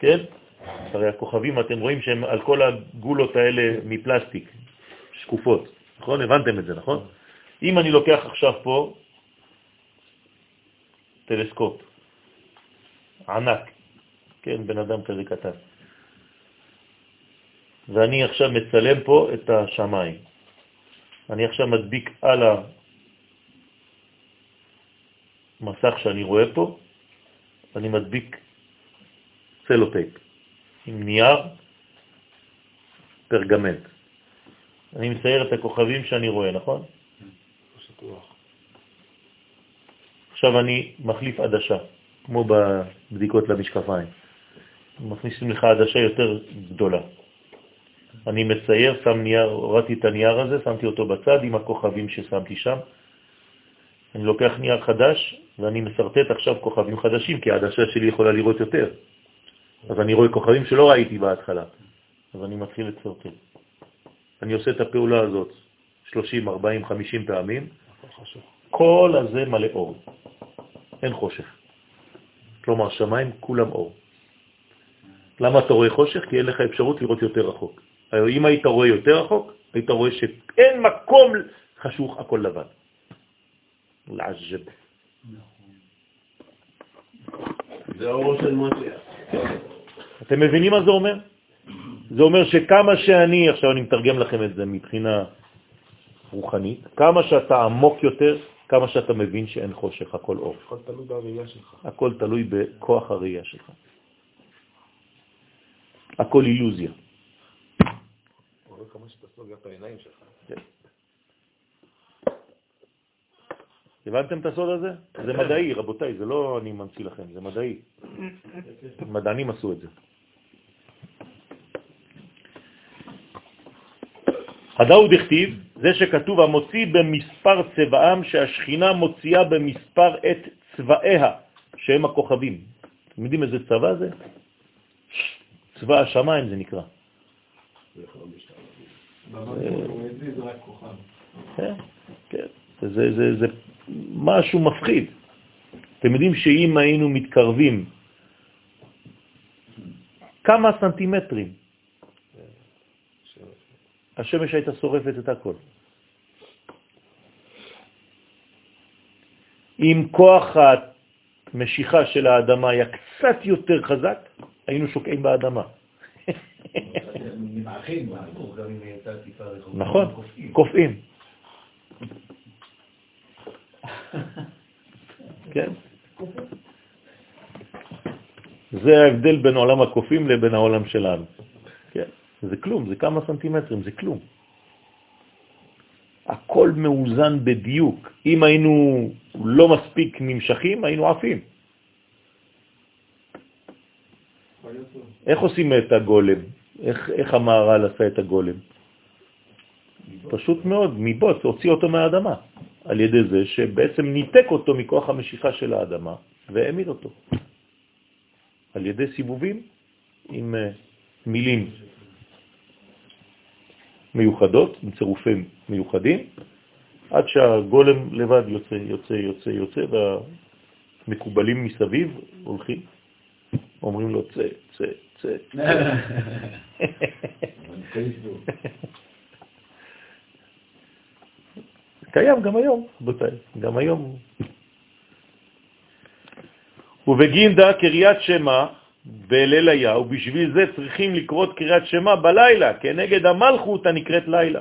כן? הרי הכוכבים, אתם רואים שהם על כל הגולות האלה מפלסטיק, שקופות, נכון? הבנתם את זה, נכון? אם אני לוקח עכשיו פה טלסקופ ענק, כן, בן אדם כזה קטן, ואני עכשיו מצלם פה את השמיים. אני עכשיו מדביק על המסך שאני רואה פה, אני מדביק צלוטייפ עם נייר פרגמנט. אני מצייר את הכוכבים שאני רואה, נכון? עכשיו אני מחליף עדשה, כמו בבדיקות למשקפיים. מכניסים לך עדשה יותר גדולה. אני מצייר, שם נייר, הורדתי את הנייר הזה, שמתי אותו בצד עם הכוכבים ששמתי שם. אני לוקח נייר חדש ואני מסרטט עכשיו כוכבים חדשים, כי העדשה שלי יכולה לראות יותר. אז אני רואה כוכבים שלא ראיתי בהתחלה, אז אני מתחיל לצרטט. אני עושה את הפעולה הזאת 30, 40, 50 פעמים, כל הזה מלא אור, אין חושך. כלומר, שמיים כולם אור. למה אתה רואה חושך? כי אין לך אפשרות לראות יותר רחוק. אם היית רואה יותר רחוק, היית רואה שאין מקום חשוך, הכל לבן. לעז'ב. זה האור של משיח. אתם מבינים מה זה אומר? זה אומר שכמה שאני, עכשיו אני מתרגם לכם את זה מבחינה רוחנית, כמה שאתה עמוק יותר, כמה שאתה מבין שאין חושך, הכל אור. הכל תלוי בראייה שלך. הכל תלוי בכוח הראייה שלך. הכל אילוזיה. רואה כמה שאתה סוגר את העיניים שלך. כן. הבנתם את הסוד הזה? זה מדעי, רבותיי, זה לא אני ממציא לכם, זה מדעי. מדענים עשו את זה. הדאו דכתיב, זה שכתוב המוציא במספר צבעם, שהשכינה מוציאה במספר את צבעיה, שהם הכוכבים. אתם יודעים איזה צבע זה? צבע השמיים זה נקרא. כן, כן. זה משהו מפחיד. אתם יודעים שאם היינו מתקרבים כמה סנטימטרים, השמש הייתה שורפת את הכל. אם כוח המשיכה של האדמה היה קצת יותר חזק, היינו שוקעים באדמה. נכון, קופאים. כן? זה ההבדל בין עולם הקופים לבין העולם שלנו. זה כלום, זה כמה סנטימטרים, זה כלום. הכל מאוזן בדיוק. אם היינו לא מספיק נמשכים, היינו עפים. איך עושים את הגולם? איך, איך המהר"ל עשה את הגולם? פשוט מאוד, מבוץ, הוציא אותו מהאדמה, על ידי זה שבעצם ניתק אותו מכוח המשיכה של האדמה והעמיד אותו. על ידי סיבובים עם uh, מילים מיוחדות, עם צירופים מיוחדים, עד שהגולם לבד יוצא, יוצא, יוצא, יוצא, והמקובלים מסביב הולכים, אומרים לו צא, צא, צא. קיים גם היום, רבותיי, גם היום. ובגינדה קריאת שמה בליל היה, ובשביל זה צריכים לקרות קריאת שמה בלילה, כנגד המלכות הנקראת לילה.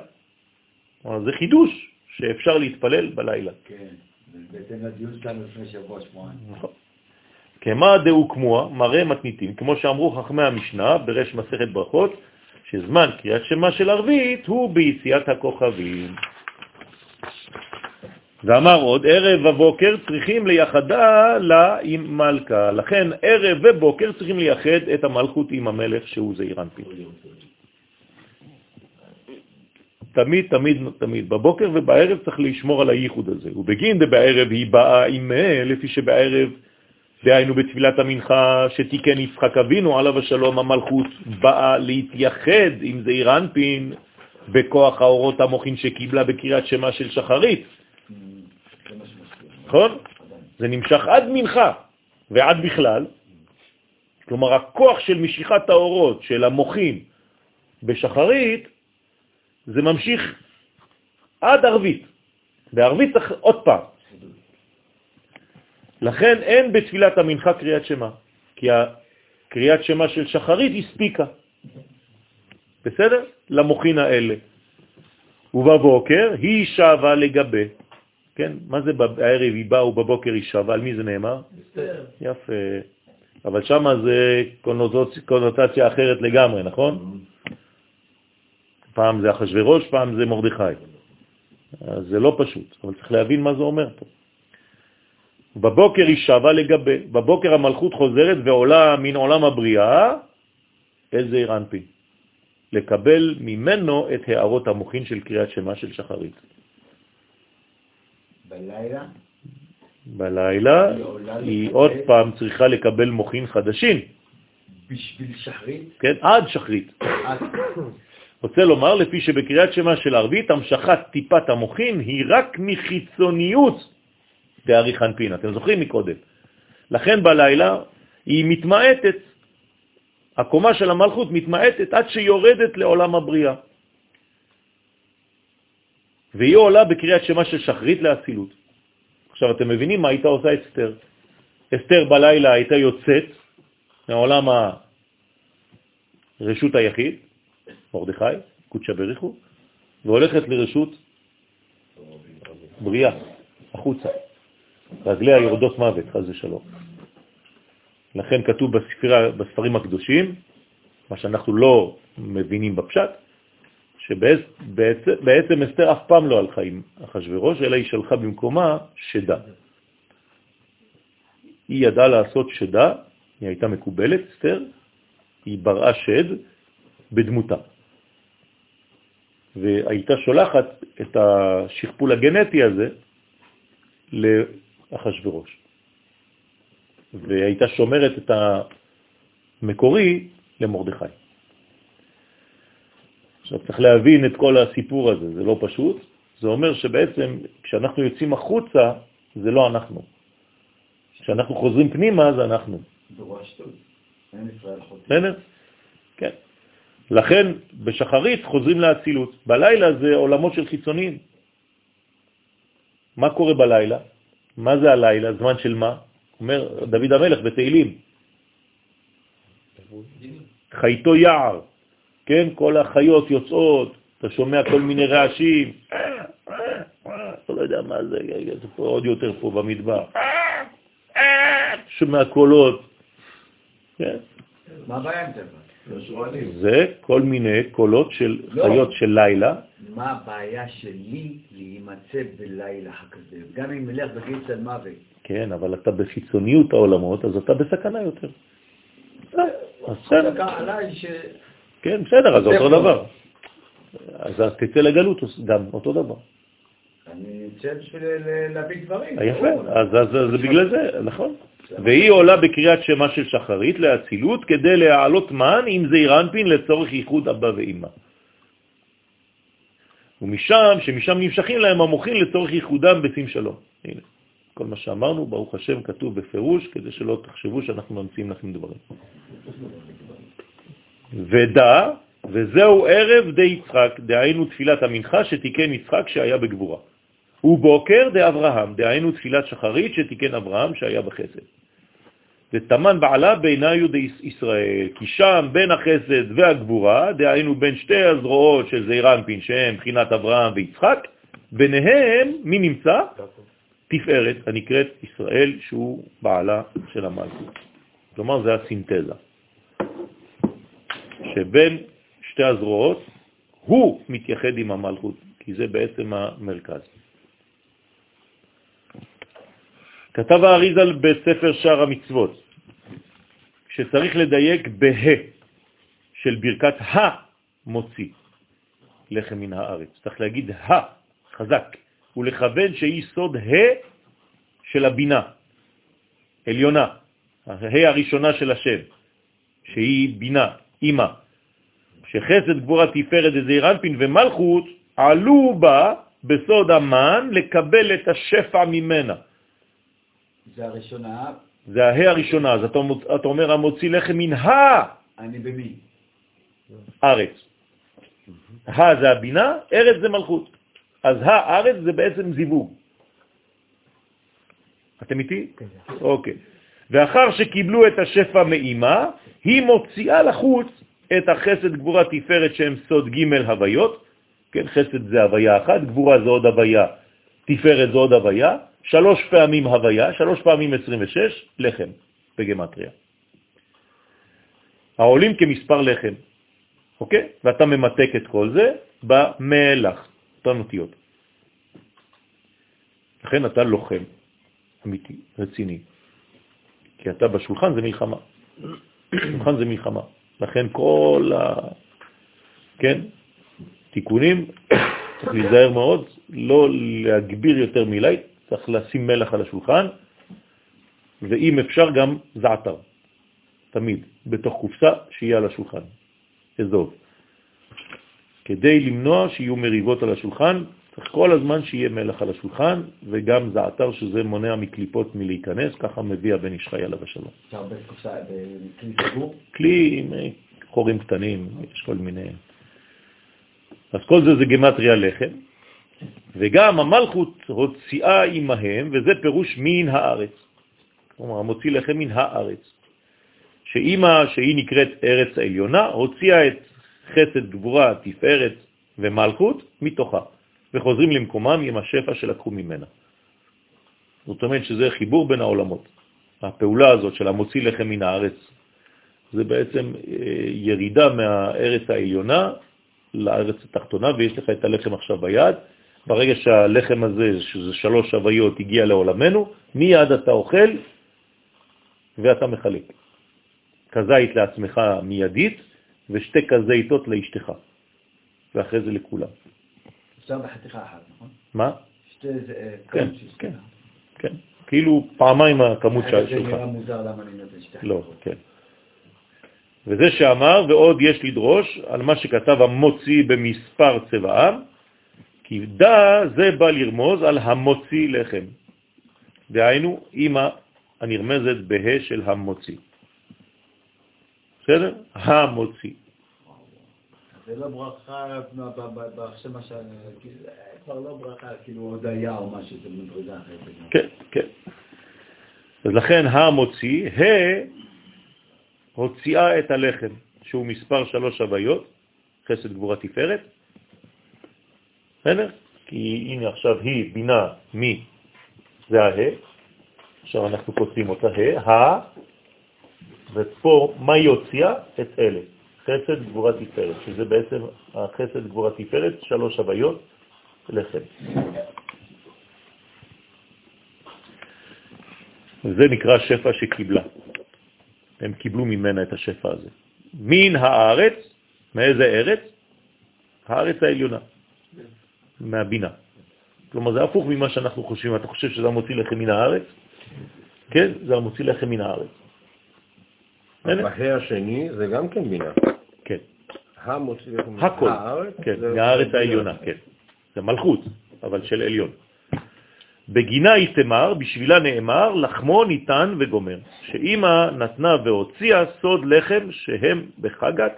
זה חידוש, שאפשר להתפלל בלילה. כן, בהתאם לדיון שלנו לפני שבוע, שבועיים. נכון. כמה דאו כמוה, מראה מתניתים, כמו שאמרו חכמי המשנה ברש מסכת ברכות, שזמן קריאת שמה של ערבית הוא ביציאת הכוכבים. ואמר עוד, ערב ובוקר צריכים לייחדה לה עם מלכה. לכן ערב ובוקר צריכים לייחד את המלכות עם המלך שהוא זעיר אנפין. תמיד, תמיד, תמיד. בבוקר ובערב צריך לשמור על הייחוד הזה. ובגין דבערב היא באה עם לפי שבערב, דהיינו בתפילת המנחה שתיקן יצחק אבינו עליו השלום, המלכות באה להתייחד עם זעיר אנפין בכוח האורות המוחין שקיבלה בקריאת שמה של שחרית. נכון? זה נמשך עד מנחה ועד בכלל. כלומר, הכוח של משיכת האורות של המוחים בשחרית, זה ממשיך עד ערבית. בערבית צריך עוד פעם. לכן אין בתפילת המנחה קריאת שמה, כי הקריאת שמה של שחרית הספיקה. בסדר? למוחין האלה. ובבוקר היא שווה לגבי כן? מה זה בערב היא באה ובבוקר היא שווה? על מי זה נאמר? בסדר. יפה. אבל שם זה קונוטציה אחרת לגמרי, נכון? פעם זה אחשוורוש, פעם זה מרדכי. אז זה לא פשוט, אבל צריך להבין מה זה אומר פה. בבוקר היא שווה לגבי, בבוקר המלכות חוזרת ועולה מן עולם הבריאה, איזה אירנפי? לקבל ממנו את הערות המוחין של קריאת שמה של שחרית. בלילה? בלילה היא עוד פעם צריכה לקבל מוחין חדשים. בשביל שחרית? כן, עד שחרית. רוצה לומר, לפי שבקריאת שמה של ערבית, המשכת טיפת המוחין היא רק מחיצוניות תאריך אנפין. אתם זוכרים מקודם. לכן בלילה היא מתמעטת, הקומה של המלכות מתמעטת עד שיורדת לעולם הבריאה. והיא עולה בקריאת שמה של שחרית לאצילות. עכשיו אתם מבינים מה הייתה עושה אסתר. אסתר בלילה הייתה יוצאת מעולם הרשות היחיד, מרדכי, קודשא בריחו, והולכת לרשות בריאה, החוצה. רגליה יורדות מוות, חז ושלום. לכן כתוב בספרה, בספרים הקדושים, מה שאנחנו לא מבינים בפשט, שבעצם אסתר אף פעם לא הלכה עם אחשוורוש, אלא היא שלחה במקומה שדה. היא ידעה לעשות שדה, היא הייתה מקובלת, אסתר, היא בראה שד בדמותה. והייתה שולחת את השכפול הגנטי הזה לאחשוורוש. והייתה שומרת את המקורי למרדכי. עכשיו צריך להבין את כל הסיפור הזה, זה לא פשוט. זה אומר שבעצם כשאנחנו יוצאים החוצה, זה לא אנחנו. כשאנחנו חוזרים פנימה, זה אנחנו. בסדר? כן. לכן בשחרית חוזרים לאצילות. בלילה זה עולמות של חיצוניים. מה קורה בלילה? מה זה הלילה? זמן של מה? אומר דוד המלך בתהילים. חייתו יער. כן, כל החיות יוצאות, אתה שומע כל מיני רעשים, יודע מה זה, זה פה עוד יותר פה במדבר. שומע קולות. כן? מה הבעיה עם זה? זה כל מיני קולות של לא. חיות של לילה. מה הבעיה שלי להימצא בלילה כזה? גם אם נלך בגיל של מוות. כן, אבל אתה בחיצוניות העולמות, אז אתה בסכנה יותר. אז בסדר, עליי. כן, בסדר, אז זה אותו. דבר. אז תצא לגלות גם אותו דבר. אני אצא בשביל להביא דברים. יפה. אז אז- אז זה בגלל זה, נכון. והיא עולה בקריאת שמה של שחרית לאצילות כדי להעלות מן עם זעיר אנפין לצורך ייחוד אבא ואמא. ומשם, שמשם נמשכים להם המוחים לצורך ייחודם בשים שלום. הנה, כל מה שאמרנו, ברוך השם, כתוב בפירוש, כדי שלא תחשבו שאנחנו ממציאים לכם דברים. ודע, וזהו ערב די יצחק, דהיינו תפילת המנחה שתיקן יצחק שהיה בגבורה. ובוקר דאברהם, דהיינו תפילת שחרית שתיקן אברהם שהיה בחסד. ותמן בעלה בעיניו ישראל, כי שם בין החסד והגבורה, דהיינו בין שתי הזרועות של זעיר אנפין, שהם בחינת אברהם ויצחק, ביניהם מי נמצא? תפארת, הנקראת ישראל, שהוא בעלה של המלכות. כלומר, זה הסינתזה. שבין שתי הזרועות הוא מתייחד עם המלכות, כי זה בעצם המרכז. כתב האריזל בספר שער המצוות, שצריך לדייק בה של ברכת המוציא לחם מן הארץ. צריך להגיד ה, חזק, ולכוון שהיא סוד ה של הבינה, עליונה, ה הראשונה של השם, שהיא בינה, אימא, שחסד גבורה תפארת דזעיר אנפין ומלכות עלו בה בסוד המן לקבל את השפע ממנה. זה הראשונה, זה ההא הראשונה, אז אתה, אתה אומר המוציא לחם מן הארץ. אני במי? ה זה הבינה, ארץ זה מלכות. אז הארץ זה בעצם זיווג. אתם איתי? אוקיי. ואחר שקיבלו את השפע מאימה, היא מוציאה לחוץ את החסד גבורה תפארת שהם סוד ג' הוויות, כן, חסד זה הוויה אחת, גבורה זה עוד הוויה, תפארת זה עוד הוויה, שלוש פעמים הוויה, שלוש פעמים 26, לחם בגמטריה. העולים כמספר לחם, אוקיי? ואתה ממתק את כל זה במלח, אותן אותיות. לכן אתה לוחם אמיתי, רציני. כי אתה בשולחן זה מלחמה. שולחן זה מלחמה. לכן כל ה... כן, תיקונים, צריך להיזהר מאוד, לא להגביר יותר מילי, צריך לשים מלח על השולחן, ואם אפשר גם זעתר, תמיד, בתוך קופסה שיהיה על השולחן, אזוב. כדי למנוע שיהיו מריבות על השולחן, צריך כל הזמן שיהיה מלח על השולחן, וגם זעתר שזה מונע מקליפות מלהיכנס, ככה מביא הבן איש חי עליו השלום. אפשר בקופסה, בכלי סגור? כלי עם אה, חורים קטנים, יש כל מיני... אז כל זה זה גמטריה לחם, וגם המלכות הוציאה עמהם, וזה פירוש מן הארץ. כלומר, המוציא לחם מן הארץ. שאימא, שהיא נקראת ארץ העליונה, הוציאה את חסד, גבורה, תפארת ומלכות מתוכה, וחוזרים למקומם עם השפע שלקחו ממנה. זאת אומרת שזה חיבור בין העולמות. הפעולה הזאת של המוציא לחם מן הארץ, זה בעצם אה, ירידה מהארץ העליונה לארץ התחתונה, ויש לך את הלחם עכשיו ביד. ברגע שהלחם הזה, שזה שלוש הוויות, הגיע לעולמנו, מיד אתה אוכל ואתה מחלק. כזית לעצמך מיידית, ושתי כזיתות לאשתך, ואחרי זה לכולם. אפשר בחתיכה אחת, נכון? מה? שתי זה... אה, כן, כן. כן. כאילו פעמיים הכמות אחרת של- זה שלך. נראה מוזר למה אני נותן שתי לא. כן. וזה שאמר, ועוד יש לדרוש על מה שכתב המוציא במספר צבעם, כי דע זה בא לרמוז על המוציא לחם. דהיינו, אימא הנרמזת בה של המוציא. בסדר? המוציא. זה לא ברכה, עכשיו מה שאני... כאילו, כבר לא ברכה, כאילו הודיה או משהו, זה מדרגה אחרת. כן, כן. אז לכן המוציא, ה הוציאה את הלחם, שהוא מספר שלוש הוויות, חסד גבורה תפארת, בסדר? כי הנה עכשיו היא בינה מי, זה הה, עכשיו אנחנו כותבים אותה ה', ה, ופה מה היא הוציאה? את אלה, חסד גבורה תפארת, שזה בעצם החסד גבורה תפארת, שלוש הוויות, לחם. זה נקרא שפע שקיבלה. הם קיבלו ממנה את השפע הזה. מן הארץ, מאיזה ארץ? הארץ העליונה, מהבינה. כלומר, זה הפוך ממה שאנחנו חושבים. אתה חושב שזה המוציא לכם מן הארץ? כן, זה המוציא לחם מן הארץ. בה"א השני זה גם כן בינה. כן. המוציא לחם מן הכל? כן, מהארץ העליונה, כן. זה מלכות, אבל של עליון. בגינה היא תמר, בשבילה נאמר, לחמו ניתן וגומר, שאימא נתנה והוציאה סוד לחם שהם בחגת,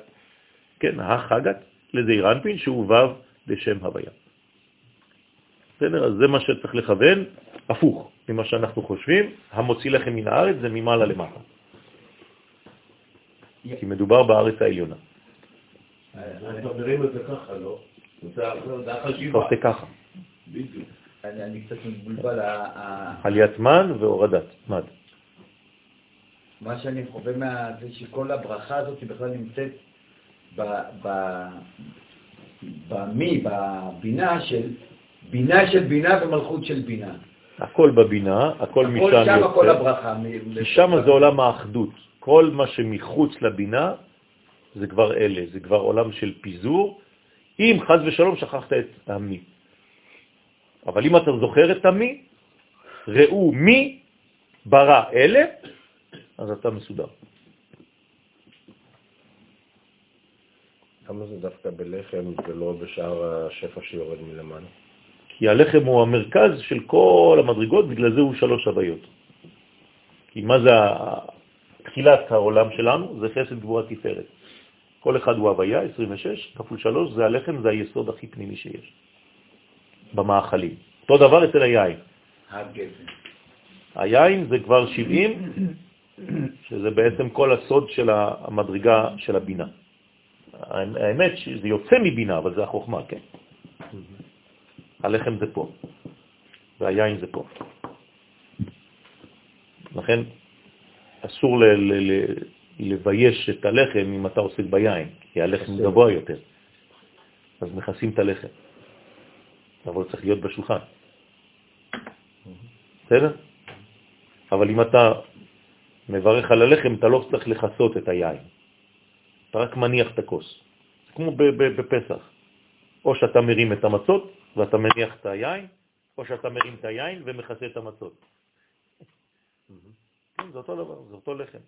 כן, החגת, לזעיר אנפין, שהוא וו בשם הוויה. בסדר? אז זה מה שצריך לכוון, הפוך ממה שאנחנו חושבים, המוציא לחם מן הארץ זה ממעלה למטה. כי מדובר בארץ העליונה. אנחנו מדברים על זה ככה, לא? זה אתה החשיבה. עושה ככה, בדיוק. אני אני קצת מבולבל, עליית מן והורדת מד. מה שאני חווה מה... זה שכל הברכה הזאת היא בכלל נמצאת ב... ב... במי, בבינה של... בינה של בינה ומלכות של בינה. הכל בבינה, הכל משם הכל שם, כל יוצא, הברכה. כי שם זה עולם האחדות. כל מה שמחוץ לבינה זה כבר אלה, זה כבר עולם של פיזור, אם חז ושלום שכחת את המי. אבל אם אתה זוכר את המי, ראו מי ברא אלה, אז אתה מסודר. למה זה דווקא בלחם ולא בשאר השפע שיורד מלמעלה? כי הלחם הוא המרכז של כל המדרגות, בגלל זה הוא שלוש הוויות. כי מה זה תחילת העולם שלנו? זה חסד גבורה תפארת. כל אחד הוא הוויה, 26, כפול 3, זה הלחם, זה היסוד הכי פנימי שיש, במאכלים. אותו דבר אצל היין. היין זה כבר 70, שזה בעצם כל הסוד של המדרגה של הבינה. האמת שזה יוצא מבינה, אבל זה החוכמה, כן. הלחם זה פה, והיין זה פה. לכן אסור ל- ל- ל- לבייש את הלחם אם אתה עוסק ביין, כי הלחם גבוה יותר. אז מכסים את הלחם. אבל צריך להיות בשולחן. בסדר? אבל אם אתה מברך על הלחם, אתה לא צריך לחסות את היין. אתה רק מניח את הכוס. כמו בפסח. או שאתה מרים את המצות ואתה מניח את היין, או שאתה מרים את היין ומכסה את המצות. כן, זה אותו דבר, זה אותו לחם.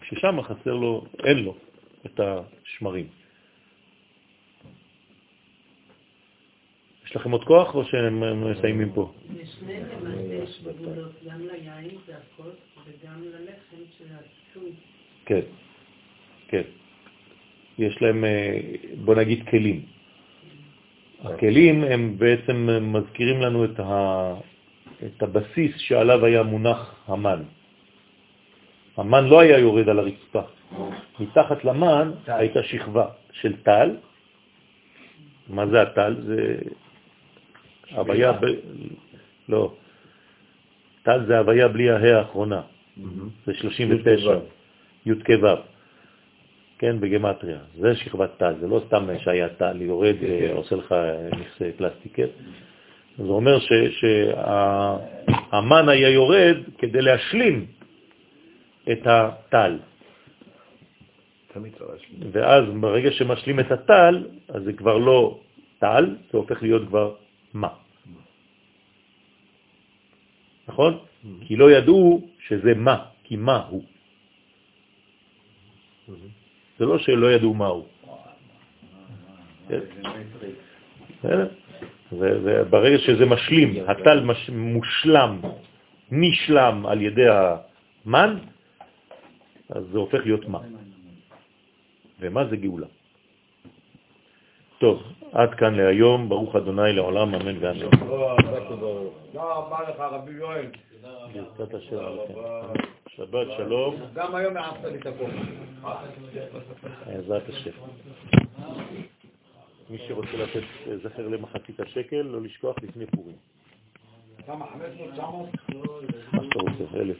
כששם חסר לו, אין לו את השמרים. יש לכם עוד כוח או שהם מסיימים פה? לשניהם למעשה יש גבולות, גם ליין הכוס וגם ללחם של הכיסוי. כן, כן. יש להם, אה, בוא נגיד, כלים. הכלים הם בעצם מזכירים לנו את, ה, את הבסיס שעליו היה מונח המן. המן לא היה יורד על הרצפה. מתחת למן הייתה שכבה של טל. מה זה הטל? זה הוויה, ב... לא. טל זה הוויה בלי ההא האחרונה. זה 39. י' כו', כן, בגמטריה. זה שכבת טל, זה לא סתם שהיה טל, יורד ועושה לך נכסי פלסטיק, כן? זה אומר שהמן היה יורד כדי להשלים את הטל. ואז ברגע שמשלים את הטל, אז זה כבר לא טל, זה הופך להיות כבר מה. נכון? כי לא ידעו שזה מה, כי מה הוא. זה לא שלא ידעו מה הוא. כן? וברגע שזה משלים, הטל מושלם, נשלם על ידי המן, אז זה הופך להיות מה. ומה זה גאולה. טוב, עד כאן להיום, ברוך אדוני לעולם, אמן ואמן. תודה רבה לך, רבי יואל. ברכת השם עליכם. שבת שלום, גם היום העפת לי את הכול. בעזרת השם. מי שרוצה לתת זכר למחצית השקל, לא לשכוח לפני פורים. כמה? 500, 900? מה שאתה רוצה, אלף.